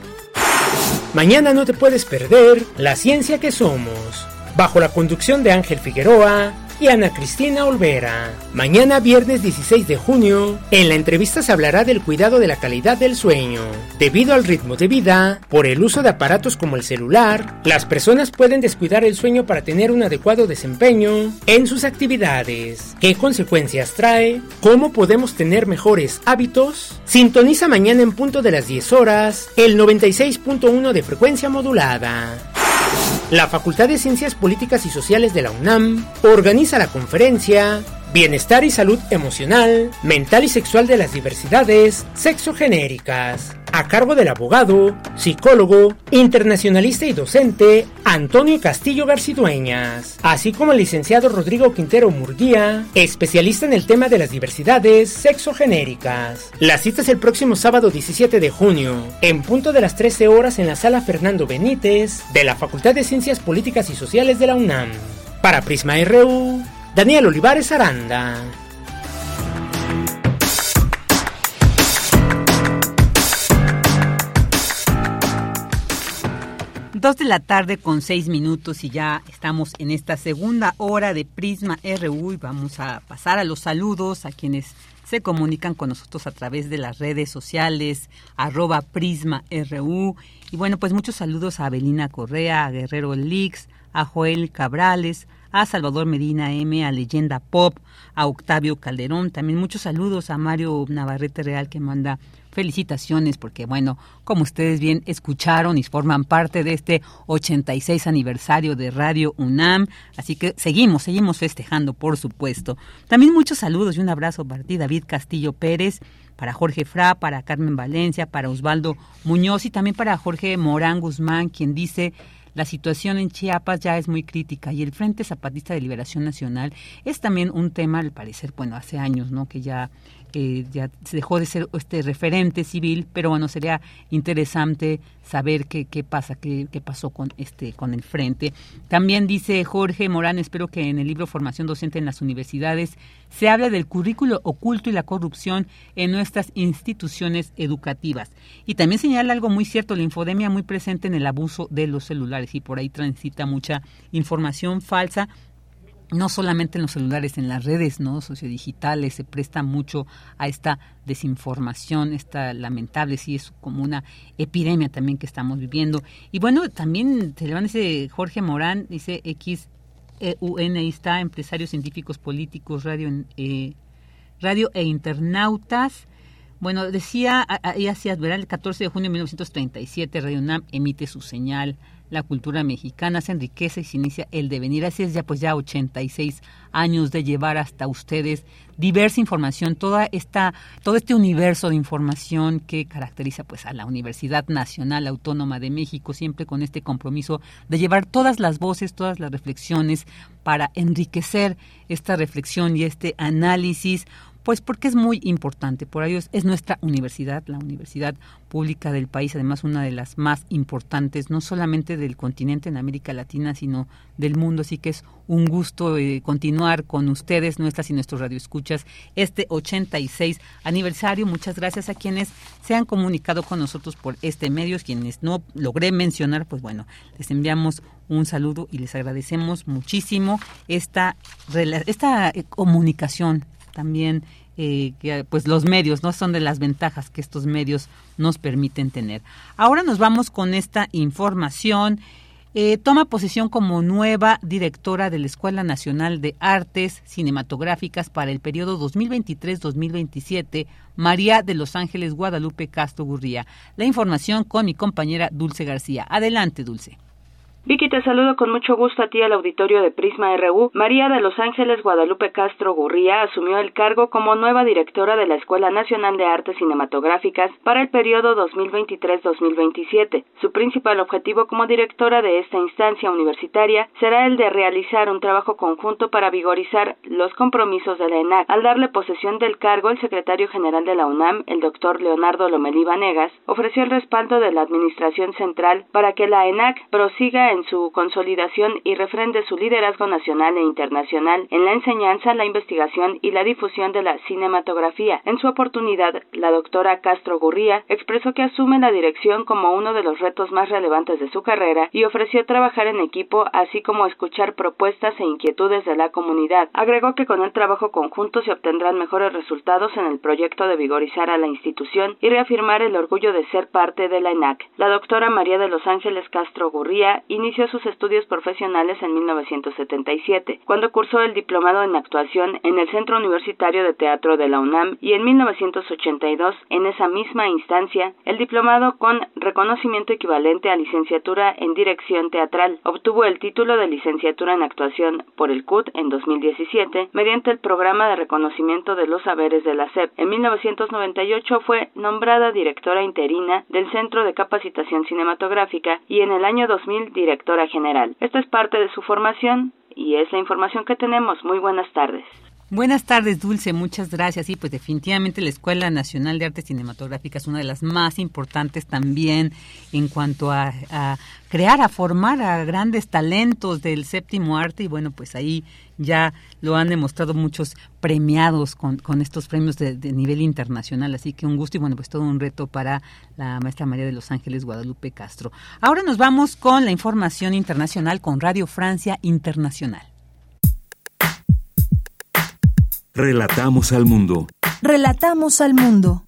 Mañana no te puedes perder La Ciencia que Somos, bajo la conducción de Ángel Figueroa y Ana Cristina Olvera. Mañana viernes 16 de junio, en la entrevista se hablará del cuidado de la calidad del sueño. Debido al ritmo de vida, por el uso de aparatos como el celular, las personas pueden descuidar el sueño para tener un adecuado desempeño en sus actividades. ¿Qué consecuencias trae? ¿Cómo podemos tener mejores hábitos? Sintoniza mañana en punto de las 10 horas el 96.1 de frecuencia modulada. La Facultad de Ciencias Políticas y Sociales de la UNAM organiza la conferencia Bienestar y salud emocional, mental y sexual de las diversidades sexogenéricas, a cargo del abogado, psicólogo, internacionalista y docente Antonio Castillo Garcidueñas, así como el licenciado Rodrigo Quintero Murguía, especialista en el tema de las diversidades sexogenéricas. La cita es el próximo sábado 17 de junio, en punto de las 13 horas en la sala Fernando Benítez de la Facultad de Ciencias Políticas y Sociales de la UNAM. Para Prisma RU, Daniel Olivares Aranda. Dos de la tarde con seis minutos y ya estamos en esta segunda hora de Prisma RU y vamos a pasar a los saludos a quienes se comunican con nosotros a través de las redes sociales, arroba Prisma RU. Y bueno, pues muchos saludos a Abelina Correa, a Guerrero Lix, a Joel Cabrales, a Salvador Medina M, a Leyenda Pop, a Octavio Calderón. También muchos saludos a Mario Navarrete Real que manda felicitaciones porque bueno, como ustedes bien escucharon y forman parte de este 86 aniversario de Radio UNAM, así que seguimos, seguimos festejando, por supuesto. También muchos saludos y un abrazo para ti, David Castillo Pérez, para Jorge Fra, para Carmen Valencia, para Osvaldo Muñoz y también para Jorge Morán Guzmán, quien dice la situación en Chiapas ya es muy crítica y el Frente Zapatista de Liberación Nacional es también un tema, al parecer, bueno, hace años, ¿no? Que ya ya se dejó de ser este referente civil, pero bueno, sería interesante saber qué, qué pasa, qué, qué, pasó con este con el frente. También dice Jorge Morán, espero que en el libro Formación Docente en las Universidades se hable del currículo oculto y la corrupción en nuestras instituciones educativas. Y también señala algo muy cierto, la infodemia muy presente en el abuso de los celulares y por ahí transita mucha información falsa no solamente en los celulares, en las redes no sociodigitales se presta mucho a esta desinformación, esta lamentable, sí es como una epidemia también que estamos viviendo. Y bueno, también se levanta ese Jorge Morán, dice X e ahí está, empresarios científicos políticos, radio, eh, radio e internautas. Bueno, decía, ahí hacía ver el 14 de junio de 1937 Radio UNAM emite su señal la cultura mexicana se enriquece y se inicia el devenir. Así es ya pues ya 86 años de llevar hasta ustedes diversa información, toda esta, todo este universo de información que caracteriza pues a la Universidad Nacional Autónoma de México, siempre con este compromiso de llevar todas las voces, todas las reflexiones para enriquecer esta reflexión y este análisis pues porque es muy importante, por ello es, nuestra universidad, la universidad pública del país, además una de las más importantes, no solamente del continente en América Latina, sino del mundo, así que es un gusto eh, continuar con ustedes, nuestras y nuestros radioescuchas, este 86 aniversario. Muchas gracias a quienes se han comunicado con nosotros por este medio, quienes no logré mencionar, pues bueno, les enviamos un saludo y les agradecemos muchísimo esta, esta eh, comunicación también eh, que pues los medios no son de las ventajas que estos medios nos permiten tener. Ahora nos vamos con esta información. Eh, toma posesión como nueva directora de la Escuela Nacional de Artes Cinematográficas para el periodo 2023-2027, María de Los Ángeles Guadalupe Castro Gurría. La información con mi compañera Dulce García. Adelante, Dulce. Vicky, te saludo con mucho gusto a ti al auditorio de Prisma RU. María de Los Ángeles Guadalupe Castro Gurría asumió el cargo como nueva directora de la Escuela Nacional de Artes Cinematográficas para el periodo 2023-2027. Su principal objetivo como directora de esta instancia universitaria será el de realizar un trabajo conjunto para vigorizar los compromisos de la ENAC. Al darle posesión del cargo, el secretario general de la UNAM, el doctor Leonardo Lomelí Vanegas, ofreció el respaldo de la Administración Central para que la ENAC prosiga en su consolidación y refrende su liderazgo nacional e internacional en la enseñanza, la investigación y la difusión de la cinematografía. En su oportunidad, la doctora Castro Gurría expresó que asume la dirección como uno de los retos más relevantes de su carrera y ofreció trabajar en equipo, así como escuchar propuestas e inquietudes de la comunidad. Agregó que con el trabajo conjunto se obtendrán mejores resultados en el proyecto de vigorizar a la institución y reafirmar el orgullo de ser parte de la ENAC. La doctora María de los Ángeles Castro Gurría inició sus estudios profesionales en 1977, cuando cursó el diplomado en actuación en el Centro Universitario de Teatro de la UNAM y en 1982, en esa misma instancia, el diplomado con reconocimiento equivalente a licenciatura en dirección teatral. Obtuvo el título de licenciatura en actuación por el CUT en 2017 mediante el programa de reconocimiento de los saberes de la SEP. En 1998 fue nombrada directora interina del Centro de Capacitación Cinematográfica y en el año 2000 directora general. Esta es parte de su formación y es la información que tenemos. Muy buenas tardes. Buenas tardes, Dulce, muchas gracias. Sí, pues definitivamente la Escuela Nacional de Artes Cinematográficas es una de las más importantes también en cuanto a, crear, a formar a grandes talentos del séptimo arte y bueno, pues ahí ya lo han demostrado muchos premiados con, con estos premios de, de, nivel internacional, así que un gusto y bueno, pues todo un reto para la maestra María de los Ángeles Guadalupe Castro. Ahora nos vamos con la información internacional con Radio Francia Internacional. Relatamos al mundo. Relatamos al mundo.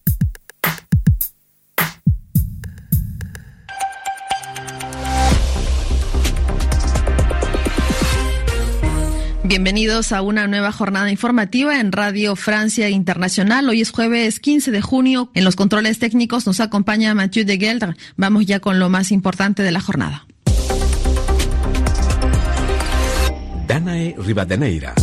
Bienvenidos a una nueva jornada informativa en Radio Francia Internacional. Hoy es jueves 15 de junio. En los controles técnicos nos acompaña Mathieu de Geldre. Vamos ya con lo más importante de la jornada. Danae Rivadeneira.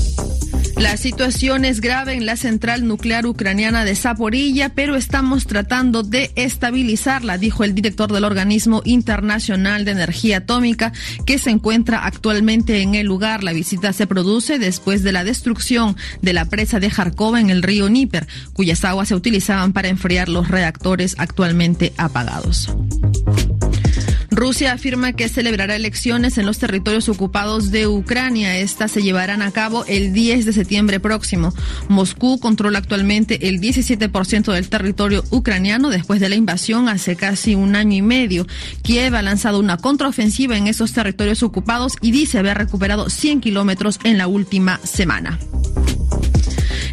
La situación es grave en la central nuclear ucraniana de Zaporilla, pero estamos tratando de estabilizarla, dijo el director del organismo internacional de energía atómica que se encuentra actualmente en el lugar. La visita se produce después de la destrucción de la presa de Kharkov en el río Níper, cuyas aguas se utilizaban para enfriar los reactores actualmente apagados. Rusia afirma que celebrará elecciones en los territorios ocupados de Ucrania. Estas se llevarán a cabo el 10 de septiembre próximo. Moscú controla actualmente el 17% del territorio ucraniano después de la invasión hace casi un año y medio. Kiev ha lanzado una contraofensiva en esos territorios ocupados y dice haber recuperado 100 kilómetros en la última semana.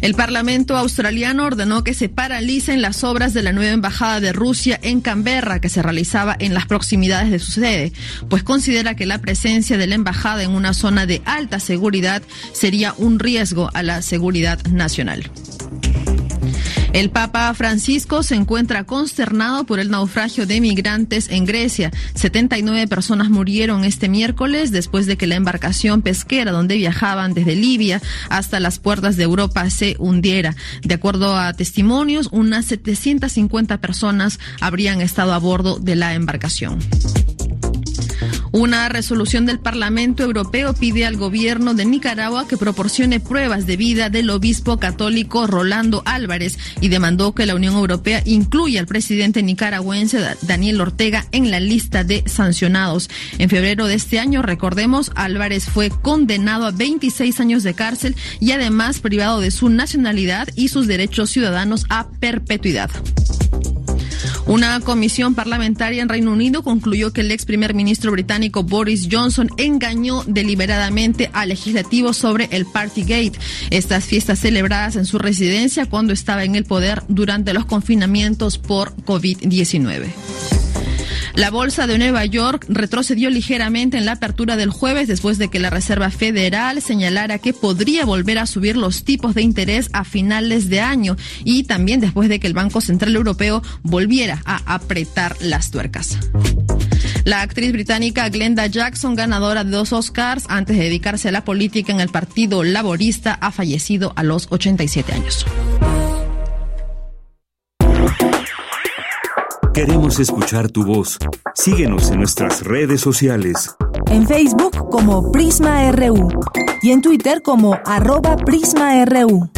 El Parlamento australiano ordenó que se paralicen las obras de la nueva embajada de Rusia en Canberra, que se realizaba en las proximidades de su sede, pues considera que la presencia de la embajada en una zona de alta seguridad sería un riesgo a la seguridad nacional. El Papa Francisco se encuentra consternado por el naufragio de migrantes en Grecia. 79 personas murieron este miércoles después de que la embarcación pesquera donde viajaban desde Libia hasta las puertas de Europa se hundiera. De acuerdo a testimonios, unas 750 personas habrían estado a bordo de la embarcación. Una resolución del Parlamento Europeo pide al gobierno de Nicaragua que proporcione pruebas de vida del obispo católico Rolando Álvarez y demandó que la Unión Europea incluya al presidente nicaragüense Daniel Ortega en la lista de sancionados. En febrero de este año, recordemos, Álvarez fue condenado a 26 años de cárcel y además privado de su nacionalidad y sus derechos ciudadanos a perpetuidad. Una comisión parlamentaria en Reino Unido concluyó que el ex primer ministro británico Boris Johnson engañó deliberadamente al legislativo sobre el Partygate, estas fiestas celebradas en su residencia cuando estaba en el poder durante los confinamientos por COVID-19. La bolsa de Nueva York retrocedió ligeramente en la apertura del jueves después de que la Reserva Federal señalara que podría volver a subir los tipos de interés a finales de año y también después de que el Banco Central Europeo volviera a apretar las tuercas. La actriz británica Glenda Jackson, ganadora de dos Oscars antes de dedicarse a la política en el Partido Laborista, ha fallecido a los 87 años. Queremos escuchar tu voz. Síguenos en nuestras redes sociales. En Facebook como Prisma RU y en Twitter como arroba PrismaRU.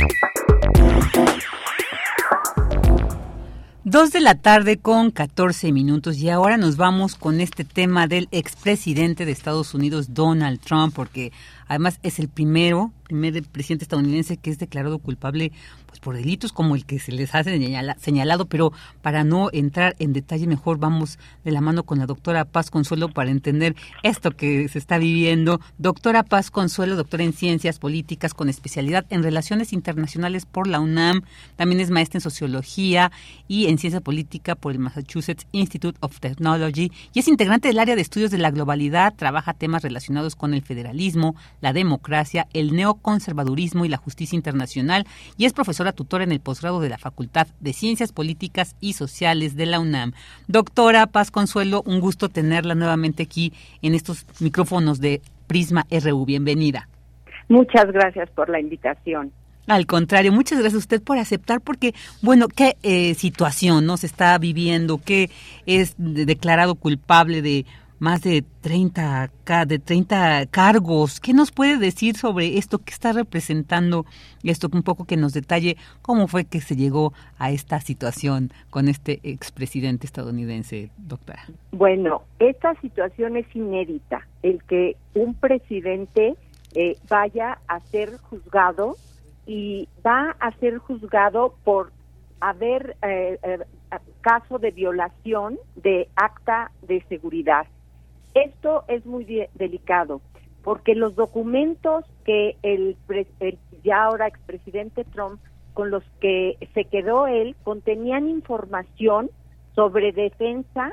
Dos de la tarde con 14 minutos y ahora nos vamos con este tema del expresidente de Estados Unidos, Donald Trump, porque Además, es el primero, primer presidente estadounidense que es declarado culpable pues por delitos como el que se les ha señalado, pero para no entrar en detalle mejor vamos de la mano con la doctora Paz Consuelo para entender esto que se está viviendo. Doctora Paz Consuelo, doctora en ciencias políticas con especialidad en relaciones internacionales por la UNAM, también es maestra en sociología y en ciencia política por el Massachusetts Institute of Technology y es integrante del área de estudios de la globalidad, trabaja temas relacionados con el federalismo, la democracia, el neoconservadurismo y la justicia internacional y es profesor tutora en el posgrado de la Facultad de Ciencias Políticas y Sociales de la UNAM. Doctora Paz Consuelo, un gusto tenerla nuevamente aquí en estos micrófonos de Prisma RU. Bienvenida. Muchas gracias por la invitación. Al contrario, muchas gracias a usted por aceptar, porque, bueno, ¿qué eh, situación nos está viviendo? ¿Qué es declarado culpable de más de 30, de 30 cargos. ¿Qué nos puede decir sobre esto? ¿Qué está representando esto? Un poco que nos detalle cómo fue que se llegó a esta situación con este expresidente estadounidense, doctora. Bueno, esta situación es inédita. El que un presidente eh, vaya a ser juzgado y va a ser juzgado por haber eh, eh, caso de violación de acta de seguridad. Esto es muy delicado porque los documentos que el, ya ahora expresidente Trump con los que se quedó él contenían información sobre defensa,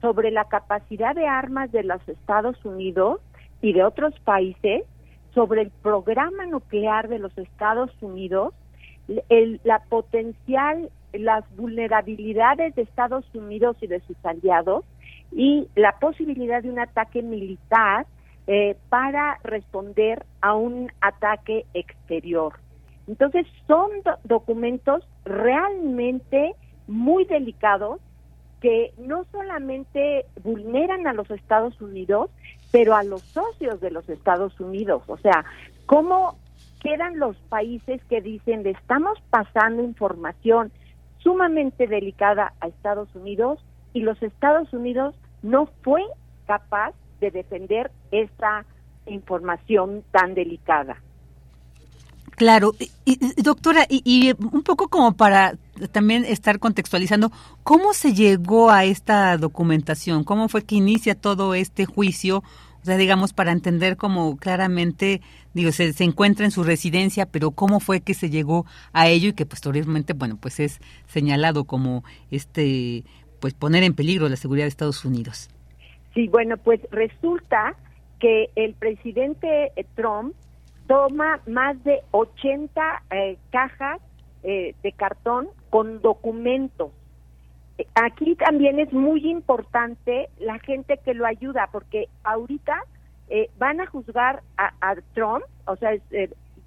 sobre la capacidad de armas de los Estados Unidos y de otros países, sobre el programa nuclear de los Estados Unidos, el, la potencial, las vulnerabilidades de Estados Unidos y de sus aliados y la posibilidad de un ataque militar eh, para responder a un ataque exterior. Entonces son documentos realmente muy delicados que no solamente vulneran a los Estados Unidos, pero a los socios de los Estados Unidos. O sea, ¿cómo quedan los países que dicen le estamos pasando información sumamente delicada a Estados Unidos y los Estados Unidos no fue capaz de defender esta información tan delicada. Claro, y, doctora, y, un poco como para también estar contextualizando, ¿cómo se llegó a esta documentación? ¿Cómo fue que inicia todo este juicio? O sea, digamos, para entender cómo claramente, digo, se, se, encuentra en su residencia, pero cómo fue que se llegó a ello y que posteriormente, bueno, pues es señalado como este pues poner en peligro la seguridad de Estados Unidos. Sí, bueno, pues resulta que el presidente eh, Trump toma más de 80 eh, cajas eh, de cartón con documentos. Aquí también es muy importante la gente que lo ayuda, porque ahorita van a juzgar a, a Trump, o sea, es,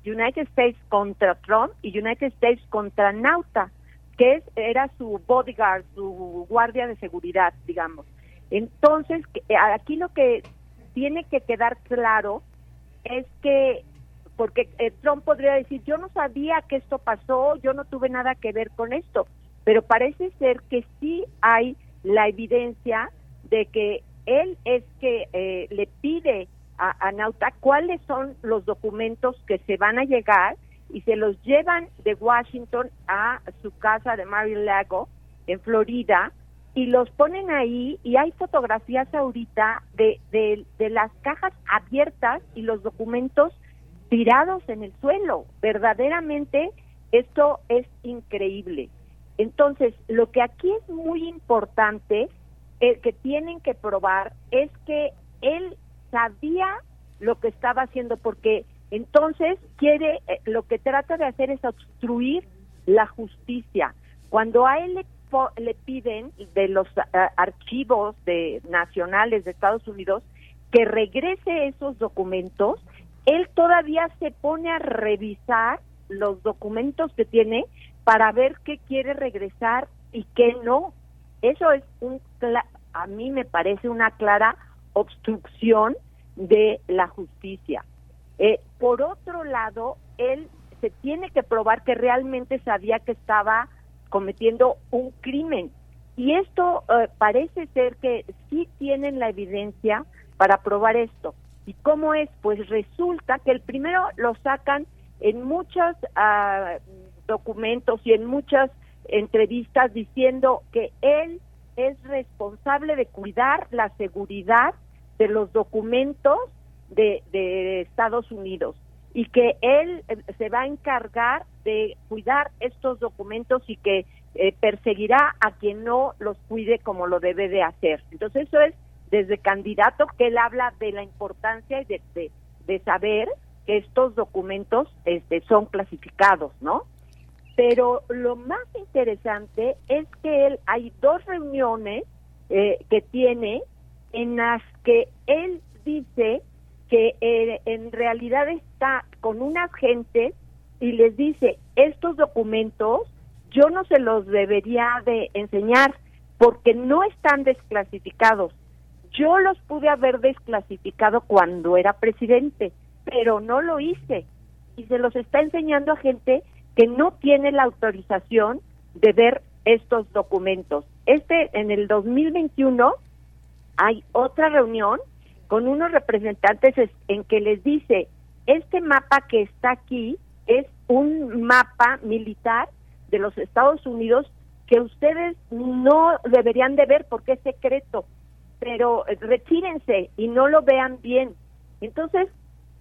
United States contra Trump y United States contra Nauta que era su bodyguard, su guardia de seguridad, digamos. Entonces, eh, aquí lo que tiene que quedar claro es que, porque eh, Trump podría decir, yo no sabía que esto pasó, yo no tuve nada que ver con esto, pero parece ser que sí hay la evidencia de que él es que eh, le pide a, a Nauta cuáles son los documentos que se van a llegar y se los llevan de Washington a su casa de Mar-a-Lago en Florida y los ponen ahí y hay fotografías ahorita de, de, de las cajas abiertas y los documentos tirados en el suelo. Verdaderamente esto es increíble. Entonces, lo que aquí es muy importante, el que tienen que probar, es que él sabía lo que estaba haciendo, porque entonces, quiere, eh, lo que trata de hacer es obstruir la justicia. Cuando a él le, piden de los eh, archivos de, nacionales de Estados Unidos que regrese esos documentos, él todavía se pone a revisar los documentos que tiene para ver qué quiere regresar y qué no. Eso es un, a mí me parece una clara obstrucción de la justicia. Eh, por otro lado, él se tiene que probar que realmente sabía que estaba cometiendo un crimen. Y esto eh, parece ser que sí tienen la evidencia para probar esto. ¿Y cómo es? Pues resulta que el primero lo sacan en muchos ah, documentos y en muchas entrevistas diciendo que él es responsable de cuidar la seguridad de los documentos de, de Estados Unidos y que él eh, se va a encargar de cuidar estos documentos y que eh, perseguirá a quien no los cuide como lo debe de hacer. Entonces eso es desde candidato que él habla de la importancia de, de, de saber que estos documentos este, son clasificados, ¿no? Pero lo más interesante es que él hay dos reuniones eh, que tiene en las que él dice que eh, en realidad está con un agente y les dice estos documentos yo no se los debería de enseñar porque no están desclasificados. Yo los pude haber desclasificado cuando era presidente, pero no lo hice. Y se los está enseñando a gente que no tiene la autorización de ver estos documentos. Este, en el 2021, hay otra reunión con unos representantes en que les dice, este mapa que está aquí es un mapa militar de los Estados Unidos que ustedes no deberían de ver porque es secreto, pero retírense y no lo vean bien. Entonces,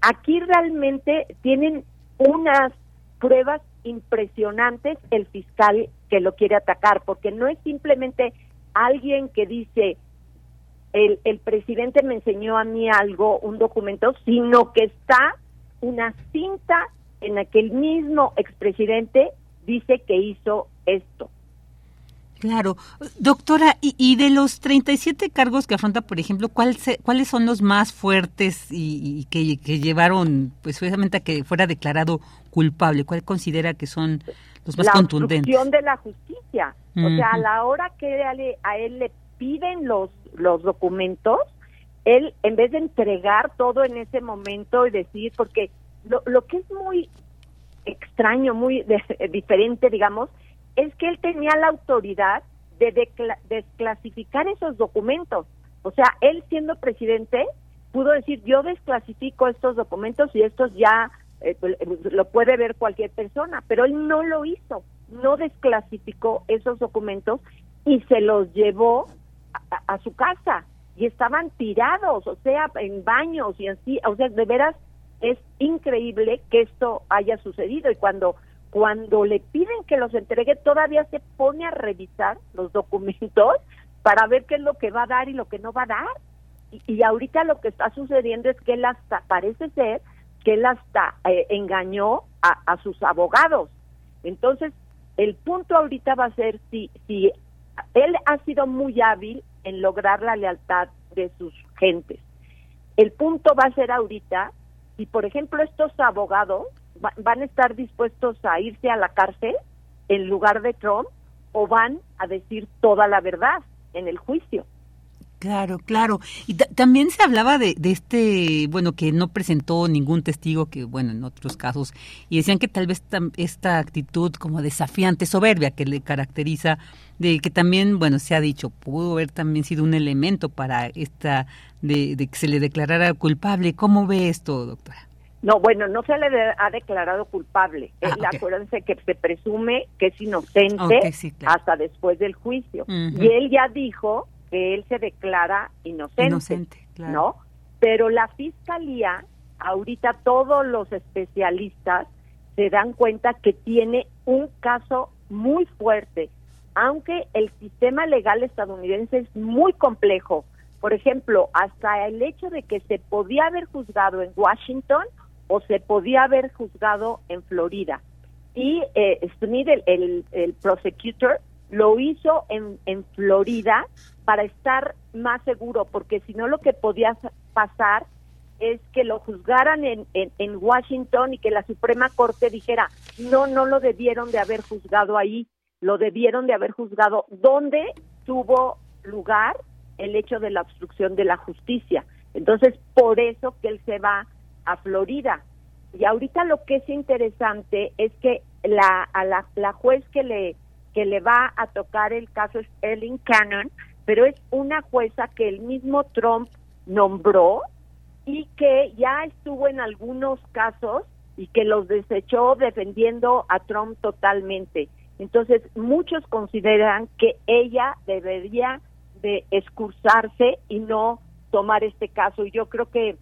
aquí realmente tienen unas pruebas impresionantes el fiscal que lo quiere atacar, porque no es simplemente alguien que dice, el, el presidente me enseñó a mí algo, un documento, sino que está una cinta en la que el mismo expresidente dice que hizo esto. Claro. Doctora, y, de los 37 cargos que afronta, por ejemplo, ¿cuál ¿cuáles son los más fuertes y, que, que, llevaron, pues, precisamente a que fuera declarado culpable? ¿Cuál considera que son los más contundentes? La de la justicia. O sea, a la hora que a él le piden los, los documentos, él, en vez de entregar todo en ese momento y decir, porque lo, lo que es muy extraño, muy diferente, digamos, es que él tenía la autoridad de desclasificar esos documentos. O sea, él siendo presidente pudo decir, yo desclasifico estos documentos y estos ya eh, pues, lo puede ver cualquier persona, pero él no lo hizo, no desclasificó esos documentos y se los llevó a, su casa y estaban tirados, o sea, en baños y así, o sea, de veras es increíble que esto haya sucedido y cuando cuando le piden que los entregue, todavía se pone a revisar los documentos para ver qué es lo que va a dar y lo que no va a dar. Y, ahorita lo que está sucediendo es que él hasta, parece ser que él hasta eh, engañó a, a, sus abogados. Entonces, el punto ahorita va a ser si, si él ha sido muy hábil en lograr la lealtad de sus gentes. El punto va a ser ahorita si, por ejemplo, estos abogados van a estar dispuestos a irse a la cárcel en lugar de Trump o van a decir toda la verdad en el juicio. Claro, claro. Y también se hablaba de, de, este, bueno, que no presentó ningún testigo, que bueno, en otros casos, y decían que tal vez esta actitud como desafiante, soberbia que le caracteriza, de que también, bueno, se ha dicho, pudo haber también sido un elemento para esta, de, de que se le declarara culpable. ¿Cómo ve esto, doctora? No, bueno, no se le ha declarado culpable. Ah, Acuérdense que se presume que es inocente hasta después del juicio. Y él ya dijo que él se declara inocente. Inocente, ¿no? Pero la fiscalía, ahorita todos los especialistas se dan cuenta que tiene un caso muy fuerte, aunque el sistema legal estadounidense es muy complejo. Por ejemplo, hasta el hecho de que se podía haber juzgado en Washington o se podía haber juzgado en Florida. Y eh, Smith, el, el, prosecutor, lo hizo en, en Florida para estar más seguro, porque si no lo que podía pasar es que lo juzgaran en, en, en, Washington y que la Suprema Corte dijera, no, no lo debieron de haber juzgado ahí, lo debieron de haber juzgado donde tuvo lugar el hecho de la obstrucción de la justicia. Entonces, por eso que él se va a Florida. Y ahorita lo que es interesante es que la, a la, la juez que le, que le va a tocar el caso es Ellen Cannon, pero es una jueza que el mismo Trump nombró y que ya estuvo en algunos casos y que los desechó defendiendo a Trump totalmente. Entonces, muchos consideran que ella debería de excursarse y no tomar este caso. Y yo creo que,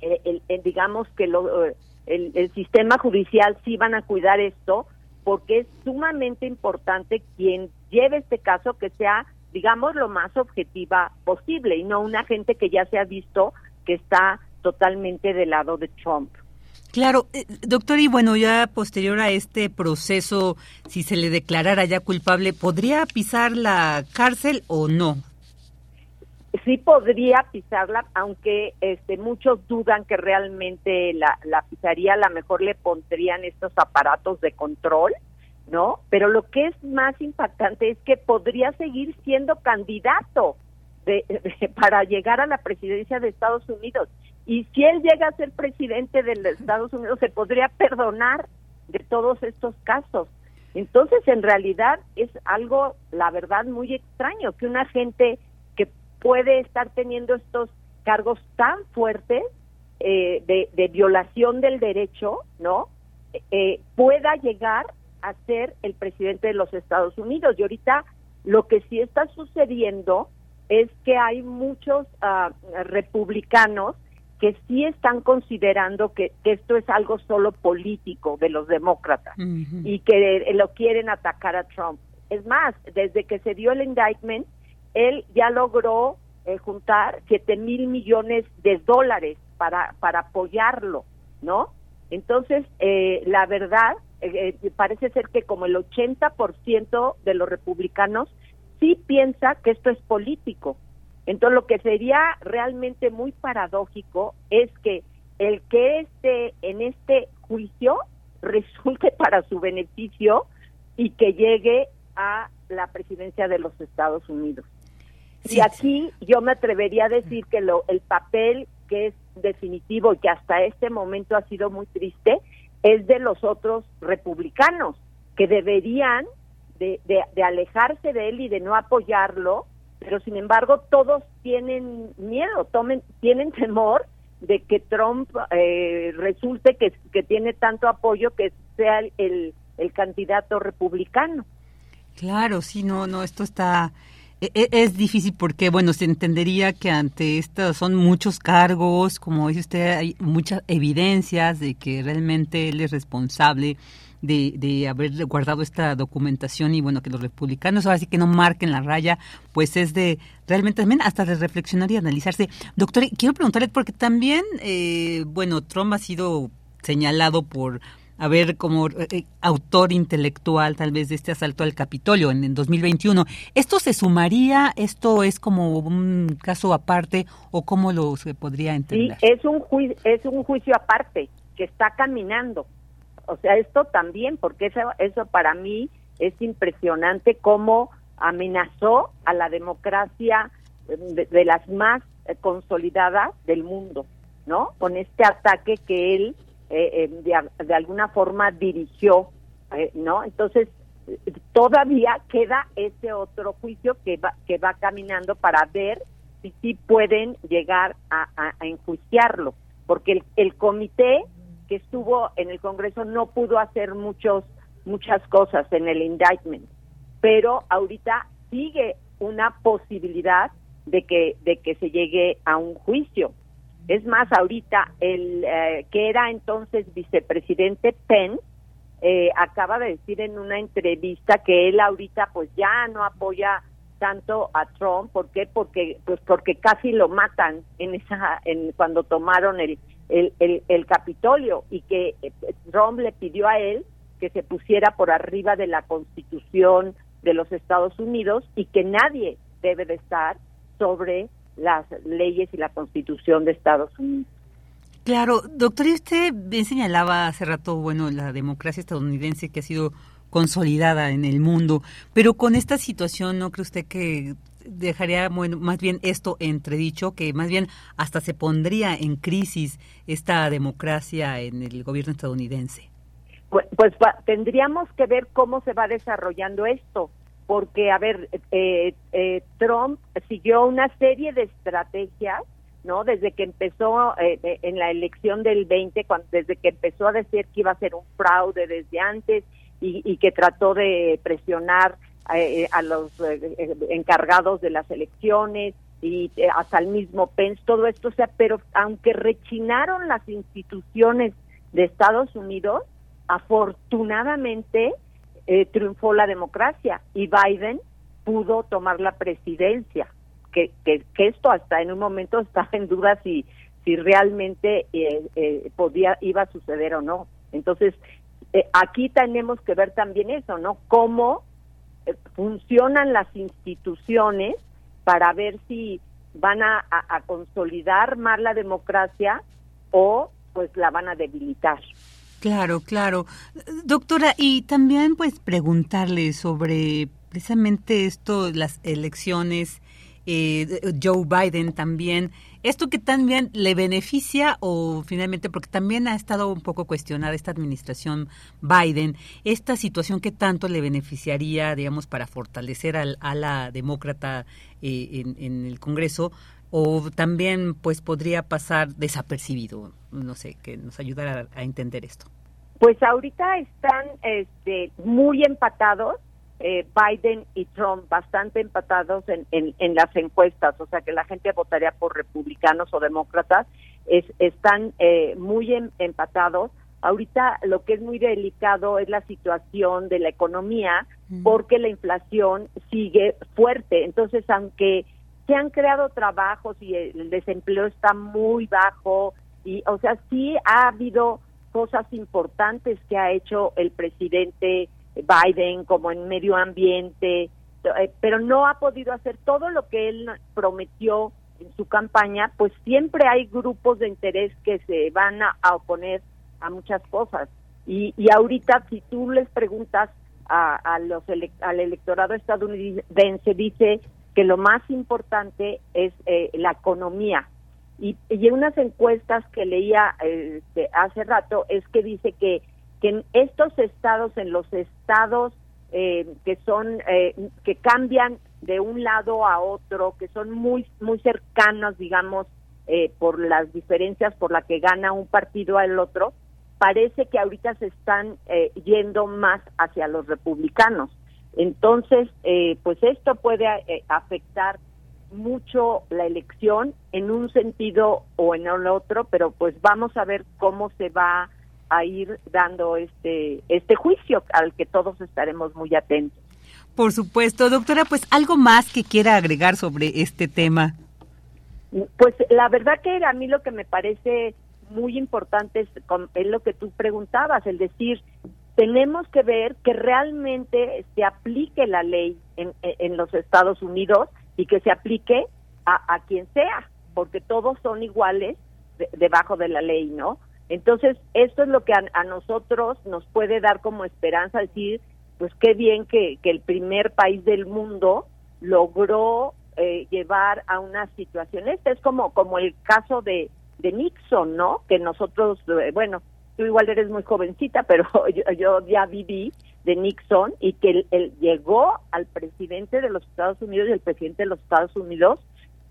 eh, el, digamos que lo, eh, el sistema judicial sí van a cuidar esto, porque es sumamente importante quien lleve este caso que sea, digamos, lo más objetiva posible y no una gente que ya se ha visto que está totalmente del lado de Trump. Claro, eh, doctor, y bueno, ya posterior a este proceso, si se le declarara ya culpable, ¿podría pisar la cárcel o no? Sí podría pisarla, aunque este, muchos dudan que realmente la, la pisaría, a lo mejor le pondrían estos aparatos de control, ¿no? Pero lo que es más impactante es que podría seguir siendo candidato para llegar a la presidencia de Estados Unidos. Y si él llega a ser presidente de Estados Unidos, se podría perdonar de todos estos casos. Entonces, en realidad es algo, la verdad, muy extraño que una gente que puede estar teniendo estos cargos tan fuertes eh, de, violación del derecho, ¿no? Eh, pueda llegar a ser el presidente de los Estados Unidos. Y ahorita lo que sí está sucediendo es que hay muchos ah, republicanos que sí están considerando que, esto es algo solo político de los demócratas y que lo quieren atacar a Trump. Es más, desde que se dio el indictment, él ya logró eh, juntar 7 mil millones de dólares para, para apoyarlo, ¿no? Entonces, eh, la verdad, eh, parece ser que como el 80% de los republicanos sí piensa que esto es político. Entonces, lo que sería realmente muy paradójico es que el que esté en este juicio resulte para su beneficio y que llegue a la presidencia de los Estados Unidos. y aquí yo me atrevería a decir que lo, el papel que es definitivo y que hasta este momento ha sido muy triste es de los otros republicanos que deberían de, alejarse de él y de no apoyarlo, pero sin embargo todos tienen miedo, tomen, tienen temor de que Trump eh, resulte que, tiene tanto apoyo que sea el, el, candidato republicano. Claro, sí, no, no, esto está es difícil porque, bueno, se entendería que ante esto son muchos cargos, como dice usted, hay muchas evidencias de que realmente él es responsable de, de haber guardado esta documentación y bueno, que los republicanos ahora sí que no marquen la raya, pues es de realmente también hasta de reflexionar y analizarse. Doctor, quiero preguntarle, porque también, eh, bueno, Trump ha sido señalado por haber como eh, autor intelectual tal vez de este asalto al Capitolio en, en 2021. ¿Esto se sumaría? ¿Esto es como un caso aparte o cómo lo se podría entender? Sí, es un, es un juicio aparte que está caminando o sea, esto también, porque eso, eso para mí es impresionante cómo amenazó a la democracia de, las más eh, consolidadas del mundo, ¿no? Con este ataque que él eh, eh, de, alguna forma dirigió, ¿no? Entonces, todavía queda ese otro juicio que va, que va caminando para ver si sí pueden llegar a, enjuiciarlo, porque el, el comité que estuvo en el Congreso no pudo hacer muchos muchas cosas en el indictment, pero ahorita sigue una posibilidad de que de que se llegue a un juicio. Es más, ahorita el eh, que era entonces vicepresidente Penn eh, acaba de decir en una entrevista que él ahorita pues ya no apoya tanto a Trump, ¿por qué? Porque pues porque casi lo matan en esa en cuando tomaron el el, el, Capitolio y que eh, Trump le pidió a él que se pusiera por arriba de la Constitución de los Estados Unidos y que nadie debe de estar sobre las leyes y la Constitución de Estados Unidos. Claro, doctor, y usted bien señalaba hace rato, bueno, la democracia estadounidense que ha sido consolidada en el mundo, pero con esta situación, ¿no cree usted que dejaría bueno, más bien esto entredicho, que más bien hasta se pondría en crisis esta democracia en el gobierno estadounidense? Pues, pues tendríamos que ver cómo se va desarrollando esto, porque, a ver, eh, eh, Trump siguió una serie de estrategias ¿no? Desde que empezó eh, eh, en la elección del 20, cuando, desde que empezó a decir que iba a ser un fraude desde antes y, que trató de presionar eh, a los encargados de las elecciones y hasta el mismo Pence, todo esto, o sea, pero aunque rechinaron las instituciones de Estados Unidos, afortunadamente triunfó la democracia y Biden pudo tomar la presidencia que, que, esto hasta en un momento estaba en duda si, si realmente eh, eh, podía, iba a suceder o no. Entonces, eh, aquí tenemos que ver también eso, ¿no? Cómo funcionan las instituciones para ver si van a, a, consolidar más la democracia o pues la van a debilitar. Claro, claro. Doctora, y también pues preguntarle sobre precisamente esto, las elecciones eh, Joe Biden también. ¿Esto que también le beneficia o finalmente, porque también ha estado un poco cuestionada esta administración Biden, esta situación que tanto le beneficiaría, digamos, para fortalecer al, a la demócrata eh, en, el Congreso, o también pues podría pasar desapercibido? No sé, que nos ayudara a, a entender esto. Pues ahorita están este, muy empatados eh, Biden y Trump bastante empatados en, en, las encuestas, o sea que la gente votaría por republicanos o demócratas, es, están eh, muy em, empatados. Ahorita lo que es muy delicado es la situación de la economía porque la inflación sigue fuerte. Entonces, aunque se han creado trabajos y el desempleo está muy bajo, y o sea, sí ha habido cosas importantes que ha hecho el presidente Biden, como en medio ambiente, eh, pero no ha podido hacer todo lo que él prometió en su campaña, pues siempre hay grupos de interés que se van a, oponer a muchas cosas. Y, y ahorita, si tú les preguntas a, los al electorado estadounidense, dice que lo más importante es eh, la economía. Y, y, en unas encuestas que leía este, hace rato es que dice que que en estos estados, en los estados eh, que son, eh, que cambian de un lado a otro, que son muy, muy cercanos, digamos, eh, por las diferencias por las que gana un partido al otro, parece que ahorita se están yendo más hacia los republicanos. Entonces, pues esto puede afectar mucho la elección en un sentido o en el otro, pero pues vamos a ver cómo se va a ir dando este, este juicio al que todos estaremos muy atentos. Por supuesto, doctora, pues algo más que quiera agregar sobre este tema. Pues la verdad que a mí lo que me parece muy importante es, es lo que tú preguntabas, el decir, tenemos que ver que realmente se aplique la ley en, en los Estados Unidos y que se aplique a, a quien sea, porque todos son iguales debajo de la ley, ¿no? Entonces, esto es lo que a, nosotros nos puede dar como esperanza, decir, pues qué bien que, el primer país del mundo logró eh, llevar a una situación. Este es como, como el caso de, de Nixon, ¿no? Que nosotros, eh, bueno, tú igual eres muy jovencita, pero yo, ya viví de Nixon y que él, llegó al presidente de los Estados Unidos y el presidente de los Estados Unidos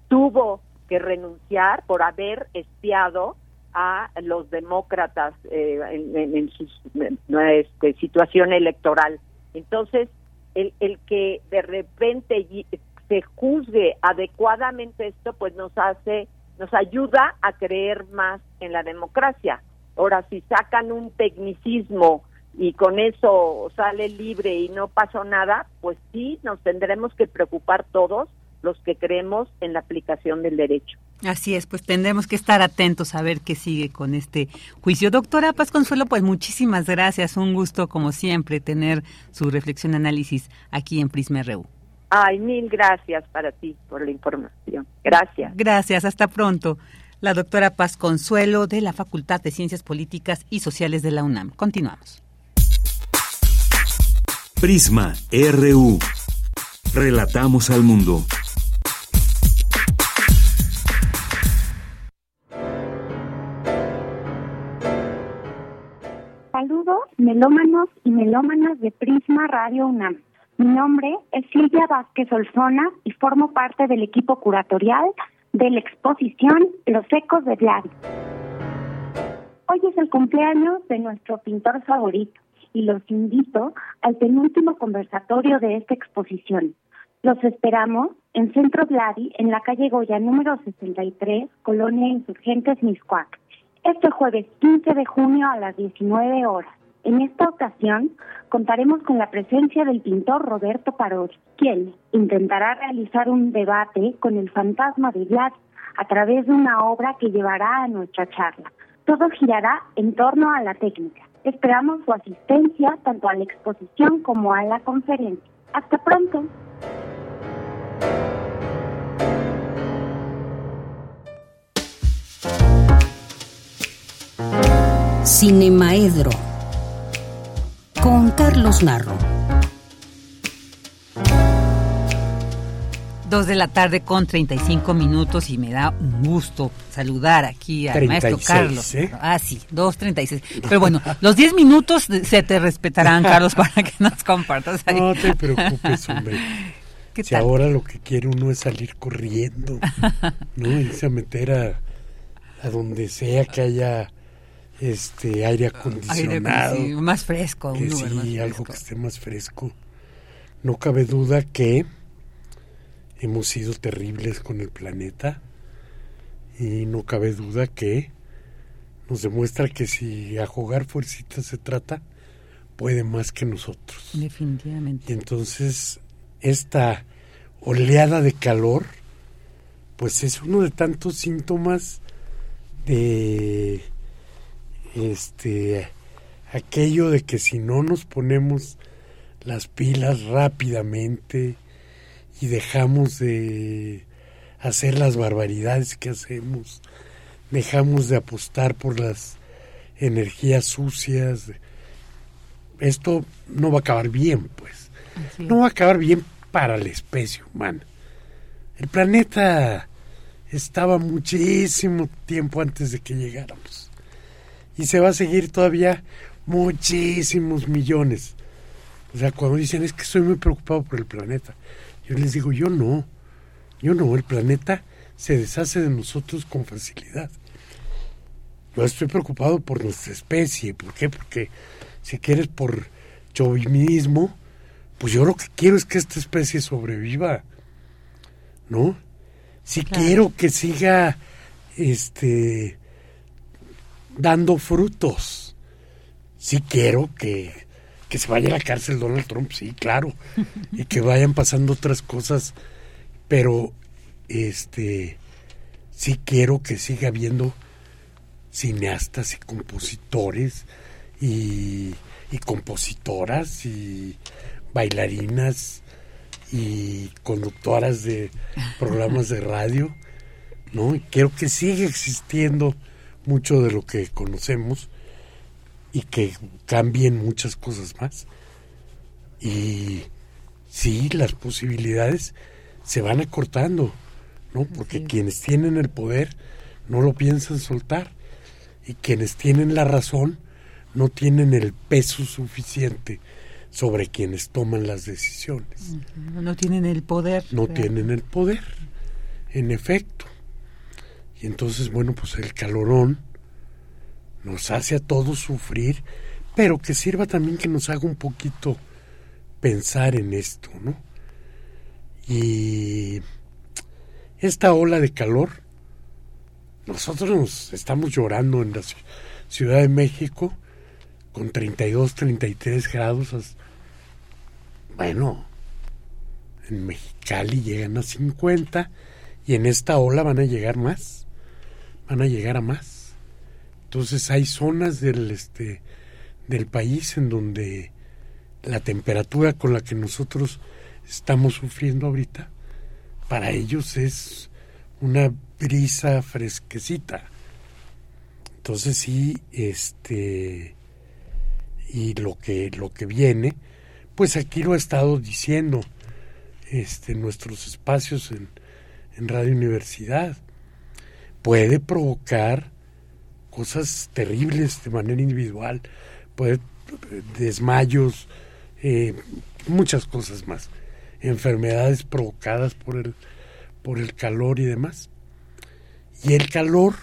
tuvo que renunciar por haber espiado a los demócratas eh, en, su este, situación electoral. Entonces, el, el que de repente se juzgue adecuadamente esto, pues nos hace, nos ayuda a creer más en la democracia. Ahora, si sacan un tecnicismo y con eso sale libre y no pasó nada, pues sí, nos tendremos que preocupar todos los que creemos en la aplicación del derecho. Así es, pues tendremos que estar atentos a ver qué sigue con este juicio. Doctora Paz Consuelo, pues muchísimas gracias. Un gusto, como siempre, tener su reflexión, análisis aquí en Prisma RU. Ay, mil gracias para ti por la información. Gracias. Gracias, hasta pronto. La doctora Paz Consuelo de la Facultad de Ciencias Políticas y Sociales de la UNAM. Continuamos. Prisma RU. Relatamos al mundo. Saludos, melómanos y melómanas de Prisma Radio UNAM. Mi nombre es Silvia Vázquez Olzona y formo parte del equipo curatorial de la exposición Los ecos de Vlad. Hoy es el cumpleaños de nuestro pintor favorito y los invito al penúltimo conversatorio de esta exposición. Los esperamos en Centro Vladi, en la calle Goya número 63, Colonia Insurgentes, Miscuac, este jueves 15 de junio a las 19 horas. En esta ocasión contaremos con la presencia del pintor Roberto Parodi, quien intentará realizar un debate con el fantasma de Vlad a través de una obra que llevará a nuestra charla. Todo girará en torno a la técnica. Esperamos su asistencia tanto a la exposición como a la conferencia. Hasta pronto. Cinemaedro con Carlos Narro. Dos de la tarde con 35 minutos y me da un gusto saludar aquí al maestro Carlos. ¿eh? Ah, sí, 2.36. Pero bueno, los 10 minutos se te respetarán, Carlos, para que nos compartas ahí. No te preocupes, hombre. ¿Qué si tal? ahora lo que quiere uno es salir corriendo, ¿no? Irse a meter a, a donde sea que haya este aire acondicionado. sí, más fresco, que un lugar sí, más algo fresco. que esté más fresco. No cabe duda que hemos sido terribles con el planeta y no cabe duda que nos demuestra que si a jugar fuercita se trata, puede más que nosotros. Definitivamente. Y entonces esta oleada de calor, pues es uno de tantos síntomas de este aquello de que si no nos ponemos las pilas rápidamente y dejamos de hacer las barbaridades que hacemos, dejamos de apostar por las energías sucias, esto no va a acabar bien, pues. No va a acabar bien para la especie humana. El planeta estaba muchísimo tiempo antes de que llegáramos. Y se va a seguir todavía muchísimos millones. O sea, cuando dicen es que estoy muy preocupado por el planeta, yo les digo, yo no, yo no, el planeta se deshace de nosotros con facilidad. Yo estoy preocupado por nuestra especie. ¿Por qué? Porque si quieres por chauvinismo, pues yo lo que quiero es que esta especie sobreviva. ¿No? Si Claro. quiero que siga este dando frutos. Si quiero que, que se vaya a la cárcel Donald Trump, sí, claro. y que vayan pasando otras cosas. Pero este sí quiero que siga habiendo cineastas y compositores y, y compositoras y bailarinas y conductoras de programas de radio, ¿no? Y quiero que siga existiendo mucho de lo que conocemos y que cambien muchas cosas más. Y sí, las posibilidades se van acortando, ¿no? Porque quienes tienen el poder no lo piensan soltar y quienes tienen la razón no tienen el peso suficiente sobre quienes toman las decisiones. No, tienen el poder. No tienen el poder, en efecto. Y entonces, bueno, pues el calorón nos hace a todos sufrir, pero que sirva también que nos haga un poquito pensar en esto, ¿no? Y esta ola de calor, nosotros nos estamos llorando en la ci- Ciudad de México con 32, 33 grados. Bueno, en Mexicali llegan a 50 y en esta ola van a llegar más, van a llegar a más. Entonces hay zonas del este del país en donde la temperatura con la que nosotros estamos sufriendo ahorita para ellos es una brisa fresquecita. Entonces sí, este y lo que lo que viene, pues aquí lo ha estado diciendo este nuestros espacios en, en Radio Universidad puede provocar cosas terribles de manera individual, puede desmayos, eh, muchas cosas más, enfermedades provocadas por el por el calor y demás. Y el calor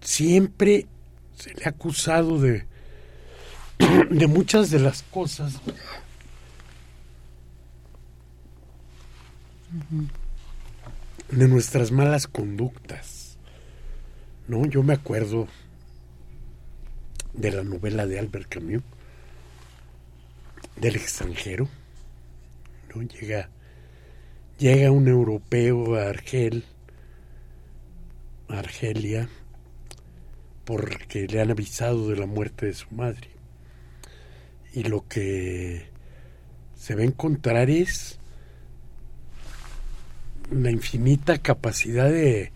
siempre se le ha acusado de, de muchas de las cosas de nuestras malas conductas. ¿No? Yo me acuerdo de la novela de Albert Camus, del extranjero. ¿no? Llega, llega un europeo a Argel, Argelia, porque le han avisado de la muerte de su madre. Y lo que se va a encontrar es la infinita capacidad de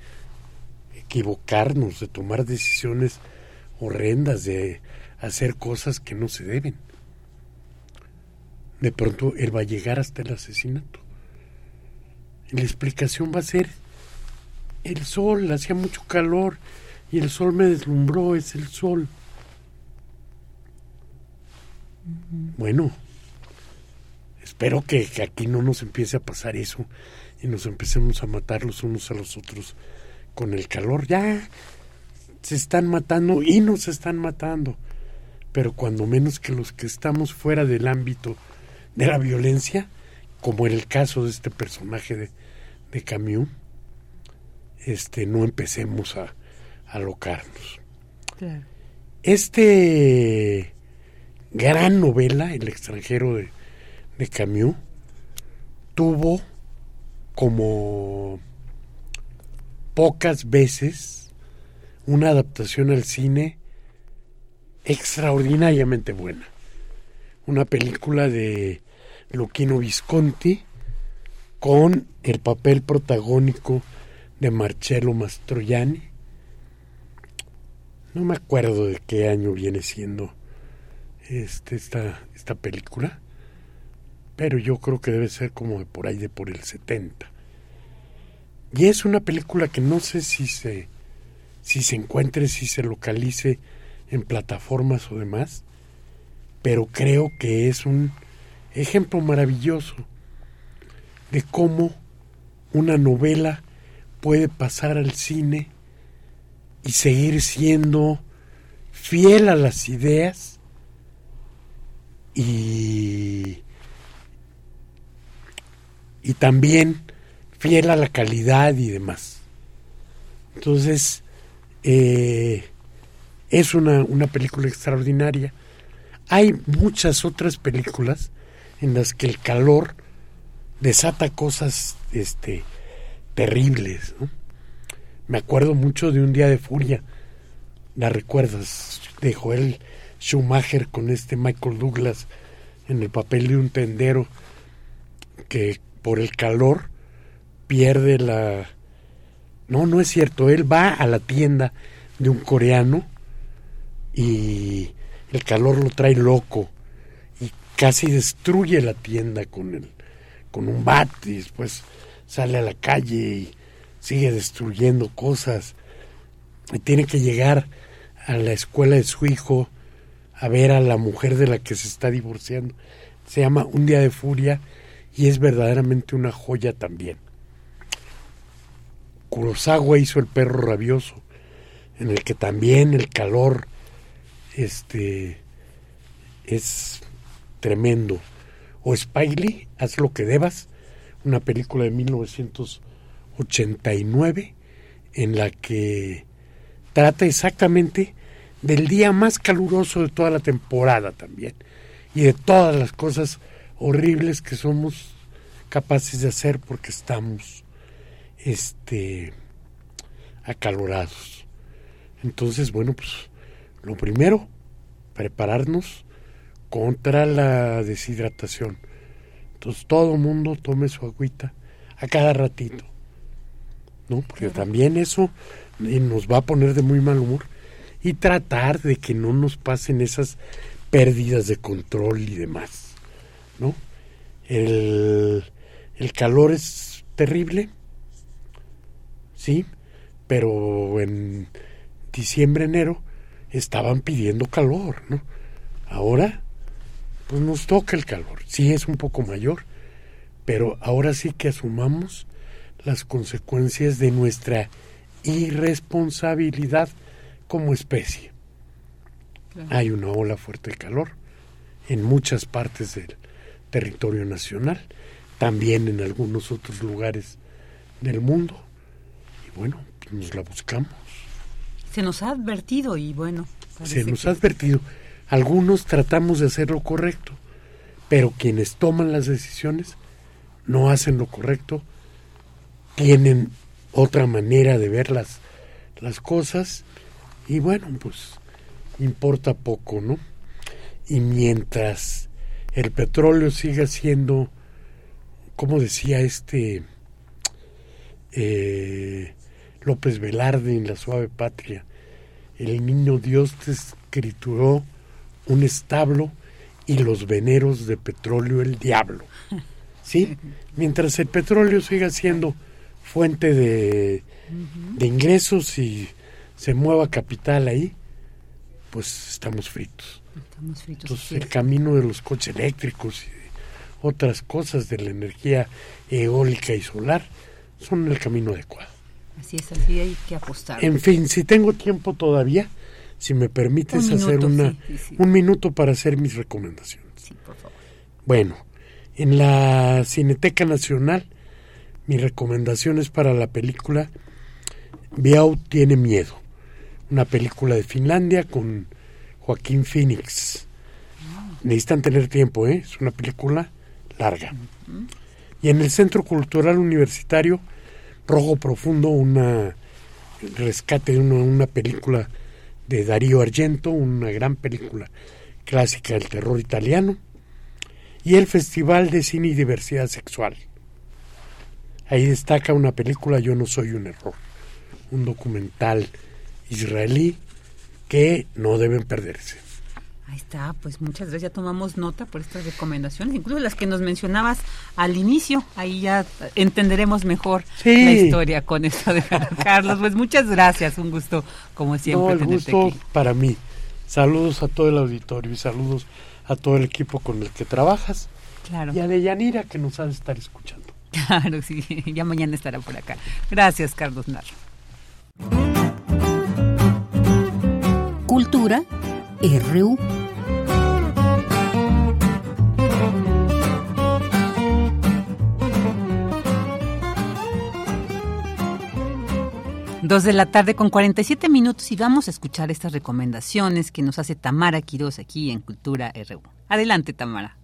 equivocarnos, de tomar decisiones horrendas, de hacer cosas que no se deben. De pronto él va a llegar hasta el asesinato. Y la explicación va a ser el sol, hacía mucho calor y el sol me deslumbró, es el sol. Bueno, espero que, que aquí no nos empiece a pasar eso y nos empecemos a matar los unos a los otros con el calor. Ya se están matando y nos están matando. Pero cuando menos que los que estamos fuera del ámbito de la violencia, como en el caso de este personaje de, de Camus, este, no empecemos a, a alocarnos. Este gran novela, El extranjero de, de Camus, tuvo como pocas veces una adaptación al cine extraordinariamente buena. Una película de Luchino Visconti con el papel protagónico de Marcello Mastroianni. No me acuerdo de qué año viene siendo este, esta, esta película pero yo creo que debe ser como de por ahí de por el 70. Y es una película que no sé si se si se encuentre, si se localice en plataformas o demás, pero creo que es un ejemplo maravilloso de cómo una novela puede pasar al cine y seguir siendo fiel a las ideas y y también fiel a la calidad y demás. Entonces, eh, es una, una película extraordinaria. Hay muchas otras películas en las que el calor desata cosas este, terribles. Me acuerdo mucho de Un Día de Furia, la recuerdas, de Joel Schumacher con este Michael Douglas en el papel de un tendero que por el calor pierde la... No, no es cierto, él va a la tienda de un coreano y el calor lo trae loco y casi destruye la tienda con el con un bat y después sale a la calle y sigue destruyendo cosas y tiene que llegar a la escuela de su hijo a ver a la mujer de la que se está divorciando. Se llama Un día de furia y es verdaderamente una joya también. Kurosawa hizo El perro rabioso, en el que también el calor este es tremendo. O Spiley, Haz lo que debas, una película de 1989 en la que trata exactamente del día más caluroso de toda la temporada también y de todas las cosas horribles que somos capaces de hacer porque estamos este acalorados. Entonces, bueno, pues lo primero, prepararnos contra la deshidratación. Entonces todo mundo tome su agüita a cada ratito. ¿No? Porque también eso eh, nos va a poner de muy mal humor y tratar de que no nos pasen esas pérdidas de control y demás. ¿No? El, el calor es terrible, sí, pero en diciembre, enero estaban pidiendo calor, ¿no? Ahora, pues nos toca el calor, sí es un poco mayor, pero ahora sí que asumamos las consecuencias de nuestra y responsabilidad como especie. Hay una ola fuerte de calor en muchas partes del territorio nacional, también en algunos otros lugares del mundo. Y bueno, nos la buscamos. Se nos ha advertido y bueno. Se nos ha advertido. Algunos tratamos de hacer lo correcto, pero quienes toman las decisiones no hacen lo correcto, tienen otra manera de ver las, las cosas y bueno, pues importa poco, ¿no? Y mientras el petróleo siga siendo, como decía este eh, López Velarde en La Suave Patria, el niño Dios te escrituró un establo y los veneros de petróleo el diablo. ¿Sí? Mientras el petróleo siga siendo fuente de, de ingresos y se mueva capital ahí, pues estamos fritos. Estamos fritos Entonces el camino de los coches eléctricos y otras cosas de la energía eólica y solar son el camino adecuado. Así es, así hay que apostar. En fin, si tengo tiempo todavía, si me permites hacer una, un minuto para hacer mis recomendaciones. Sí, por favor. Bueno, en la Cineteca Nacional, mi recomendación es para la película Biao tiene miedo, una película de Finlandia con Joaquín Phoenix. Necesitan tener tiempo, ¿eh? es una película larga. Y en el Centro Cultural Universitario, Rojo Profundo, una rescate de una, una película de Darío Argento, una gran película clásica del terror italiano, y el Festival de Cine y Diversidad Sexual. Ahí destaca una película Yo no soy un error, un documental israelí que no deben perderse. Ahí está, pues muchas gracias, ya tomamos nota por estas recomendaciones, incluso las que nos mencionabas al inicio, ahí ya entenderemos mejor Sí. la historia con esto de Carlos. Pues muchas gracias, un gusto como siempre No, el tenerte gusto aquí. para mí. Saludos a todo el auditorio y saludos a todo el equipo con el que trabajas Claro. y a Deyanira que nos ha de estar escuchando. Claro, sí, ya mañana estará por acá. Gracias, Carlos Narro. Cultura RU. Dos de la tarde con 47 minutos y vamos a escuchar estas recomendaciones que nos hace Tamara Quiroz aquí en Cultura RU. Adelante, Tamara.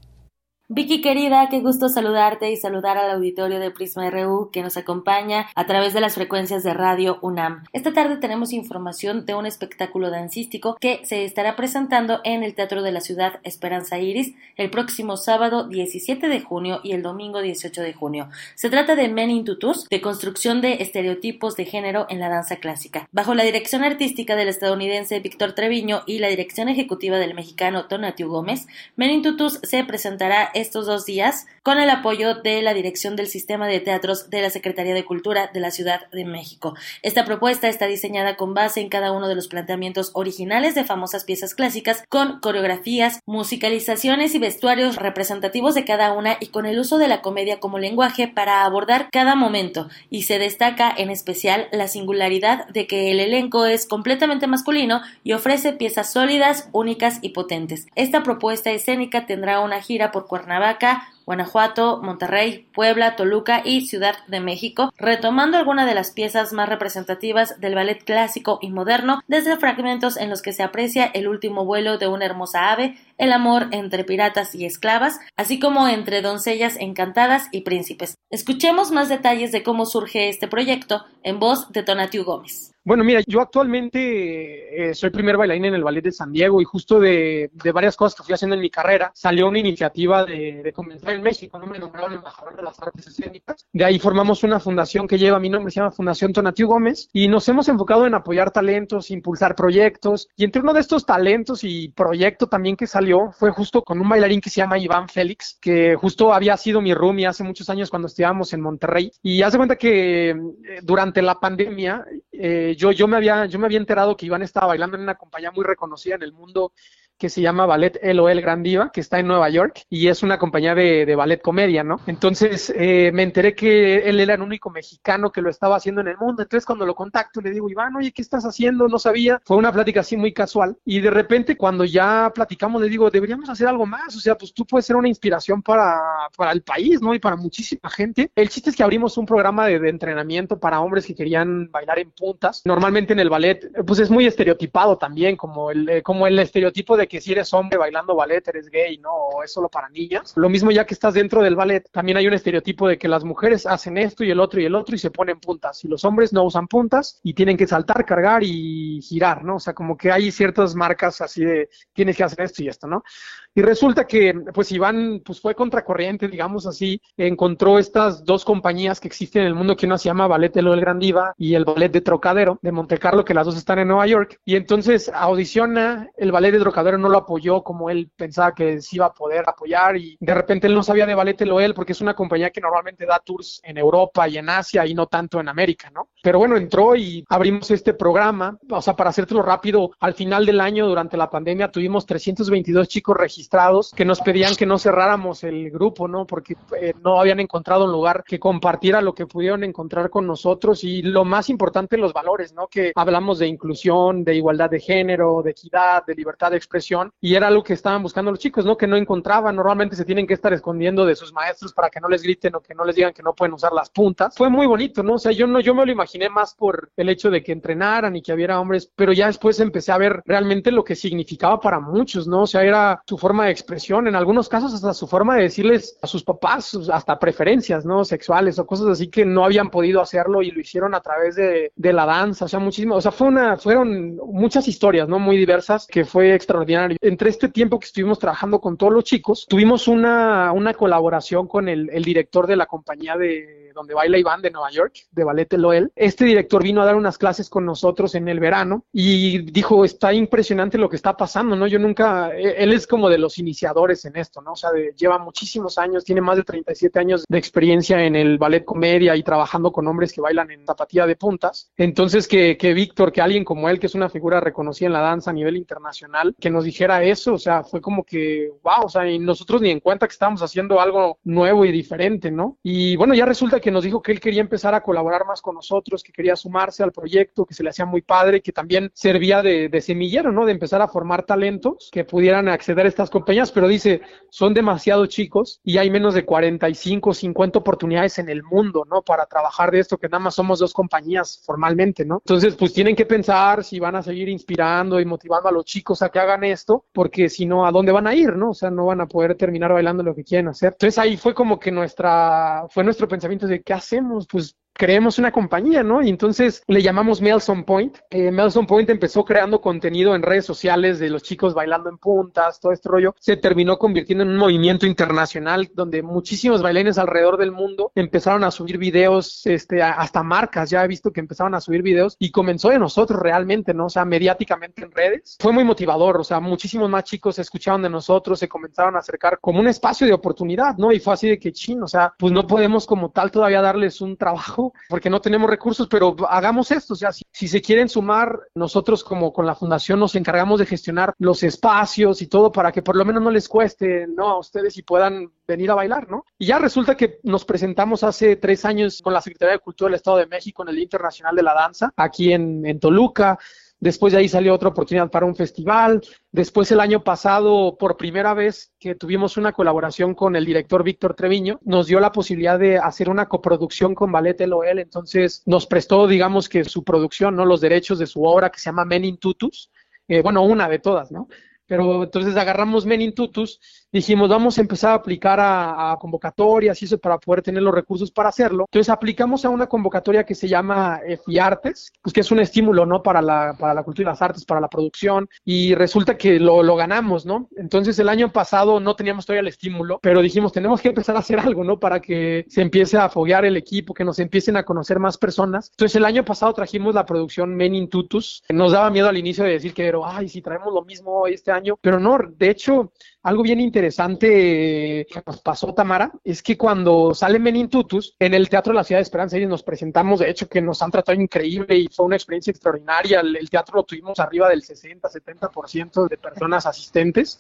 Vicky querida, qué gusto saludarte y saludar al auditorio de Prisma RU que nos acompaña a través de las frecuencias de Radio UNAM. Esta tarde tenemos información de un espectáculo dancístico que se estará presentando en el Teatro de la Ciudad Esperanza Iris el próximo sábado 17 de junio y el domingo 18 de junio. Se trata de Men in Tutus, de construcción de estereotipos de género en la danza clásica. Bajo la dirección artística del estadounidense Víctor Treviño y la dirección ejecutiva del mexicano Tonatiu Gómez, Men in Tutus se presentará estos dos días con el apoyo de la dirección del sistema de teatros de la Secretaría de Cultura de la Ciudad de México. Esta propuesta está diseñada con base en cada uno de los planteamientos originales de famosas piezas clásicas con coreografías, musicalizaciones y vestuarios representativos de cada una y con el uso de la comedia como lenguaje para abordar cada momento y se destaca en especial la singularidad de que el elenco es completamente masculino y ofrece piezas sólidas, únicas y potentes. Esta propuesta escénica tendrá una gira por Cuernavaca, Cuernavaca Guanajuato, Monterrey, Puebla, Toluca y Ciudad de México, retomando algunas de las piezas más representativas del ballet clásico y moderno, desde fragmentos en los que se aprecia el último vuelo de una hermosa ave, el amor entre piratas y esclavas, así como entre doncellas encantadas y príncipes. Escuchemos más detalles de cómo surge este proyecto en voz de Tonatiu Gómez. Bueno, mira, yo actualmente eh, soy primer bailarín en el Ballet de San Diego y justo de, varias cosas que fui haciendo en mi carrera salió una iniciativa de comenzar en México, ¿no? Me nombraron embajador de las artes escénicas. De ahí formamos una fundación que lleva mi nombre, se llama Fundación Tonatiu Gómez y nos hemos enfocado en apoyar talentos, impulsar proyectos y entre uno de estos talentos y proyecto también que salió fue justo con un bailarín que se llama Iván Félix, que justo había sido mi roomie hace muchos años cuando estudiábamos en Monterrey y hace cuenta que eh, durante la pandemia eh, yo, yo, me había, yo me había enterado que Iván estaba bailando en una compañía muy reconocida en el mundo que se llama Ballet LOL Grandiva, que está en Nueva York y es una compañía de, de ballet comedia, ¿no? Entonces eh, me enteré que él era el único mexicano que lo estaba haciendo en el mundo. Entonces cuando lo contacto le digo, Iván, oye, ¿qué estás haciendo? No sabía. Fue una plática así muy casual y de repente cuando ya platicamos le digo, deberíamos hacer algo más. O sea, pues tú puedes ser una inspiración para, para el país, ¿no? Y para muchísima gente. El chiste es que abrimos un programa de, de entrenamiento para hombres que querían bailar en puntas. Normalmente en el ballet, pues es muy estereotipado también, como el, eh, como el estereotipo de que si eres hombre bailando ballet eres gay, ¿no? O es solo para niñas. Lo mismo ya que estás dentro del ballet, también hay un estereotipo de que las mujeres hacen esto y el otro y el otro y se ponen puntas. Y los hombres no usan puntas y tienen que saltar, cargar y girar, ¿no? O sea, como que hay ciertas marcas así de tienes que hacer esto y esto, ¿no? Y resulta que, pues Iván, pues fue contracorriente, digamos así, encontró estas dos compañías que existen en el mundo, que una se llama Ballet de Lo del Gran Diva y el Ballet de Trocadero de Monte Carlo, que las dos están en Nueva York. Y entonces audiciona, el Ballet de Trocadero no lo apoyó como él pensaba que se iba a poder apoyar y de repente él no sabía de Ballet de Loel porque es una compañía que normalmente da tours en Europa y en Asia y no tanto en América, ¿no? Pero bueno, entró y abrimos este programa, o sea, para hacértelo rápido, al final del año, durante la pandemia, tuvimos 322 chicos registrados que nos pedían que no cerráramos el grupo, ¿no? Porque eh, no habían encontrado un lugar que compartiera lo que pudieron encontrar con nosotros y lo más importante, los valores, ¿no? Que hablamos de inclusión, de igualdad de género, de equidad, de libertad de expresión y era algo que estaban buscando los chicos, ¿no? Que no encontraban, normalmente se tienen que estar escondiendo de sus maestros para que no les griten o que no les digan que no pueden usar las puntas. Fue muy bonito, ¿no? O sea, yo no, yo me lo imaginé más por el hecho de que entrenaran y que hubiera hombres, pero ya después empecé a ver realmente lo que significaba para muchos, ¿no? O sea, era su forma de expresión, en algunos casos hasta su forma de decirles a sus papás, hasta preferencias, ¿no? Sexuales o cosas así que no habían podido hacerlo y lo hicieron a través de, de la danza, o sea, muchísimo, o sea, fue una, fueron muchas historias, ¿no? Muy diversas, que fue extraordinario. Entre este tiempo que estuvimos trabajando con todos los chicos, tuvimos una, una colaboración con el, el director de la compañía de donde baila Iván de Nueva York, de Ballet Loel. Este director vino a dar unas clases con nosotros en el verano y dijo, está impresionante lo que está pasando, ¿no? Yo nunca, e-, él es como de los iniciadores en esto, ¿no? O sea, lleva muchísimos años, tiene más de 37 años de experiencia en el ballet comedia y trabajando con hombres que bailan en zapatilla de puntas. Entonces, que, que Víctor, que alguien como él, que es una figura reconocida en la danza a nivel internacional, que nos dijera eso, o sea, fue como que, wow, o sea, y nosotros ni en cuenta que estábamos haciendo algo nuevo y diferente, ¿no? Y bueno, ya resulta que nos dijo que él quería empezar a colaborar más con nosotros, que quería sumarse al proyecto, que se le hacía muy padre, que también servía de, de semillero, ¿no? De empezar a formar talentos que pudieran acceder a estas compañías, pero dice, son demasiado chicos y hay menos de 45, 50 oportunidades en el mundo, ¿no? Para trabajar de esto, que nada más somos dos compañías formalmente, ¿no? Entonces, pues tienen que pensar si van a seguir inspirando y motivando a los chicos a que hagan esto, porque si no, ¿a dónde van a ir, no? O sea, no van a poder terminar bailando lo que quieren hacer. Entonces ahí fue como que nuestra, fue nuestro pensamiento de qué hacemos, pues creemos una compañía, ¿no? Y entonces le llamamos Melson Point. Eh, Melson Point empezó creando contenido en redes sociales de los chicos bailando en puntas, todo este rollo. Se terminó convirtiendo en un movimiento internacional donde muchísimos bailarines alrededor del mundo empezaron a subir videos, este, hasta marcas, ya he visto que empezaron a subir videos y comenzó de nosotros realmente, ¿no? O sea, mediáticamente en redes. Fue muy motivador, o sea, muchísimos más chicos escucharon de nosotros, se comenzaron a acercar como un espacio de oportunidad, ¿no? Y fue así de que, chin, o sea, pues no podemos como tal todavía darles un trabajo porque no tenemos recursos, pero hagamos esto, o sea, si, se quieren sumar, nosotros como con la fundación nos encargamos de gestionar los espacios y todo para que por lo menos no les cueste, ¿no? A ustedes y puedan venir a bailar, ¿no? Y ya resulta que nos presentamos hace tres años con la Secretaría de Cultura del Estado de México en el Internacional de la Danza, aquí en Toluca, Después de ahí salió otra oportunidad para un festival. Después el año pasado, por primera vez que tuvimos una colaboración con el director Víctor Treviño, nos dio la posibilidad de hacer una coproducción con Ballet LOL. Entonces nos prestó, digamos que su producción, ¿no? Los derechos de su obra que se llama Men in Tutus. Eh, bueno, una de todas, ¿no? Pero entonces agarramos Men in Tutus, dijimos, vamos a empezar a aplicar a, a, convocatorias y eso para poder tener los recursos para hacerlo. Entonces aplicamos a una convocatoria que se llama FIARTES, pues que es un estímulo, ¿no? Para la, para la cultura y las artes, para la producción, y resulta que lo, lo ganamos, ¿no? Entonces el año pasado no teníamos todavía el estímulo, pero dijimos, tenemos que empezar a hacer algo, ¿no? Para que se empiece a foguear el equipo, que nos empiecen a conocer más personas. Entonces el año pasado trajimos la producción Men in Tutus. Nos daba miedo al inicio de decir que, ay, si traemos lo mismo este año, pero no, de hecho, algo bien interesante que nos pasó, Tamara, es que cuando sale Menin Tutus, en el Teatro de la Ciudad de Esperanza, y nos presentamos, de hecho, que nos han tratado increíble y fue una experiencia extraordinaria. El, teatro lo tuvimos arriba del 60, 70% de personas asistentes,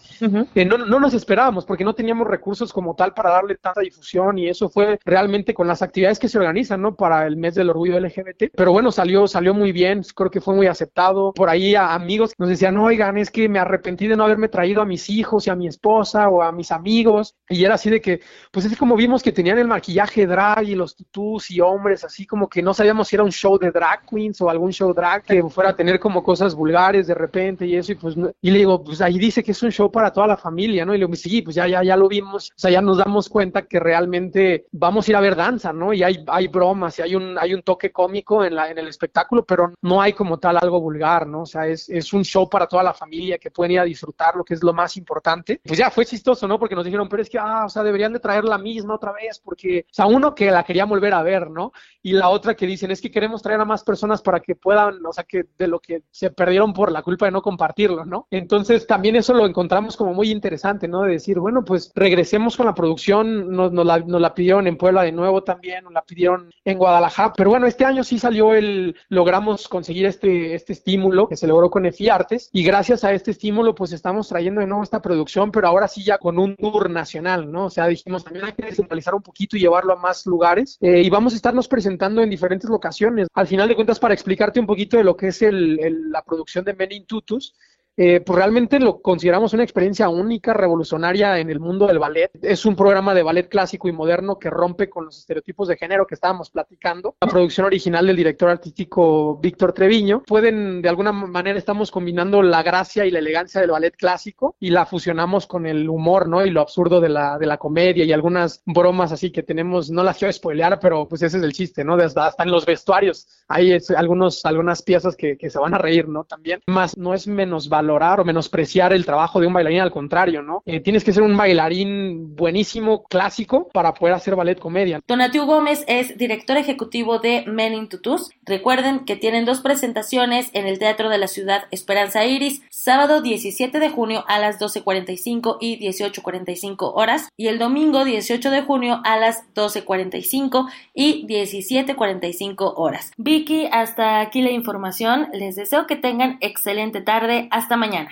que no, no nos esperábamos porque no teníamos recursos como tal para darle tanta difusión y eso fue realmente con las actividades que se organizan, ¿no? Para el mes del orgullo LGBT. Pero bueno, salió, salió muy bien, creo que fue muy aceptado. Por ahí a amigos nos decían, oigan, es que me arrepentí de no haberme traído a mis hijos y a mi esposa o a mis amigos. Y era así de que, pues es como vimos que tenían el maquillaje drag y los tutús y hombres, así como que no sabíamos si era un show de drag queens o algún show drag que fuera a tener como cosas vulgares de repente y eso. Y pues, y le digo, pues ahí dice que es un show para toda la familia, ¿no? Y le digo, sí, pues ya, ya, ya lo vimos. O sea, ya nos damos cuenta que realmente vamos a ir a ver danza, ¿no? Y hay, hay bromas y hay un, hay un toque cómico en, la, en el espectáculo, pero no hay como tal algo vulgar, ¿no? O sea, es, es un show para toda la familia que pueden ir a disfrutar, lo que es lo más importante. Pues ya fue chistoso, ¿no? Porque nos dijeron, pero es que, ah, o sea, deberían de traer la misma otra vez, porque, o sea, uno que la quería volver a ver, ¿no? Y la otra que dicen, es que queremos traer a más personas para que puedan, o sea, que de lo que se perdieron por la culpa de no compartirlo, ¿no? Entonces, también eso lo encontramos como muy interesante, ¿no? De decir, bueno, pues regresemos con la producción, nos, nos, la, nos la pidieron en Puebla de nuevo también, nos la pidieron en Guadalajara, pero bueno, este año sí salió el, logramos conseguir este, este estímulo que se logró con EFI Artes y gracias a este estímulo pues estamos trayendo de nuevo esta producción, pero ahora sí con un tour nacional, ¿no? O sea, dijimos también hay que descentralizar un poquito y llevarlo a más lugares eh, y vamos a estarnos presentando en diferentes locaciones. Al final de cuentas, para explicarte un poquito de lo que es el, el, la producción de Men Tutus, eh, pues realmente lo consideramos una experiencia única, revolucionaria en el mundo del ballet. Es un programa de ballet clásico y moderno que rompe con los estereotipos de género que estábamos platicando. La producción original del director artístico Víctor Treviño. Pueden, de alguna manera, estamos combinando la gracia y la elegancia del ballet clásico y la fusionamos con el humor, ¿no? Y lo absurdo de la, de la comedia y algunas bromas así que tenemos, no las quiero spoilear, pero pues ese es el chiste, ¿no? Hasta, hasta en los vestuarios hay es, algunos, algunas piezas que, que, se van a reír, ¿no? También. Más, no es menos valorar o menospreciar el trabajo de un bailarín, al contrario, ¿no? Eh, tienes que ser un bailarín buenísimo, clásico, para poder hacer ballet comedia. Donatiu Gómez es director ejecutivo de Men in Tutus. Recuerden que tienen dos presentaciones en el Teatro de la Ciudad Esperanza Iris, sábado 17 de junio a las 12.45 y 18.45 horas, y el domingo 18 de junio a las 12.45 y 17.45 horas. Vicky, hasta aquí la información. Les deseo que tengan excelente tarde. Hasta mañana.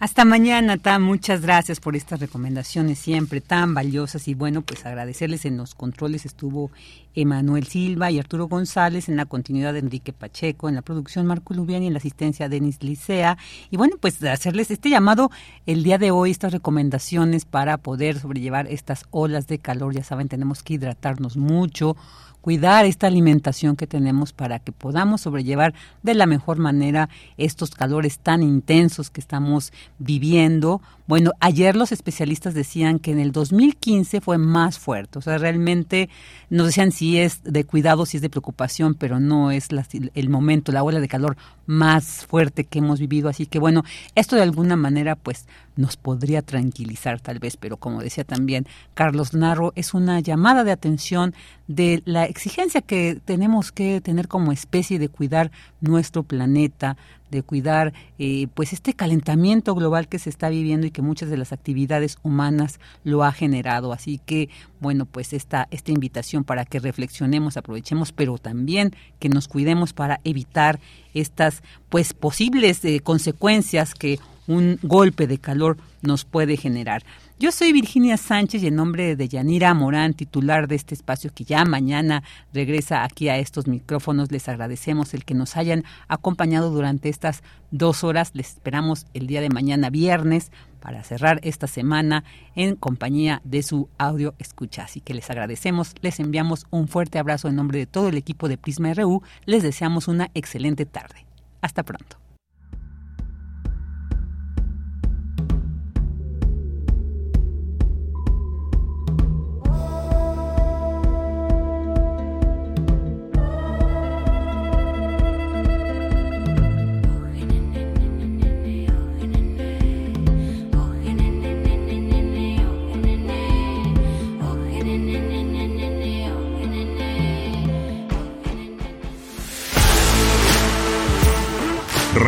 Hasta mañana. Muchas gracias por estas recomendaciones siempre tan valiosas. Y bueno, pues agradecerles en los controles estuvo Emanuel Silva y Arturo González, en la continuidad de Enrique Pacheco, en la producción Marco Lubián y en la asistencia Denis Licea. Y bueno, pues hacerles este llamado el día de hoy, estas recomendaciones para poder sobrellevar estas olas de calor. Ya saben, tenemos que hidratarnos mucho cuidar esta alimentación que tenemos para que podamos sobrellevar de la mejor manera estos calores tan intensos que estamos viviendo. Bueno, ayer los especialistas decían que en el 2015 fue más fuerte, o sea, realmente nos decían si es de cuidado, si es de preocupación, pero no es el momento, la ola de calor más fuerte que hemos vivido. Así que bueno, esto de alguna manera pues nos podría tranquilizar tal vez, pero como decía también Carlos Narro, es una llamada de atención de la exigencia que tenemos que tener como especie de cuidar nuestro planeta, de cuidar eh, pues este calentamiento global que se está viviendo y que muchas de las actividades humanas lo ha generado. Así que, bueno, pues esta, esta invitación para que reflexionemos, aprovechemos, pero también que nos cuidemos para evitar estas pues posibles eh, consecuencias que un golpe de calor nos puede generar. Yo soy Virginia Sánchez y en nombre de Yanira Morán, titular de este espacio que ya mañana regresa aquí a estos micrófonos, les agradecemos el que nos hayan acompañado durante estas dos horas. Les esperamos el día de mañana viernes para cerrar esta semana en compañía de su audio escucha. Así que les agradecemos, les enviamos un fuerte abrazo en nombre de todo el equipo de Prisma RU, les deseamos una excelente tarde. Hasta pronto.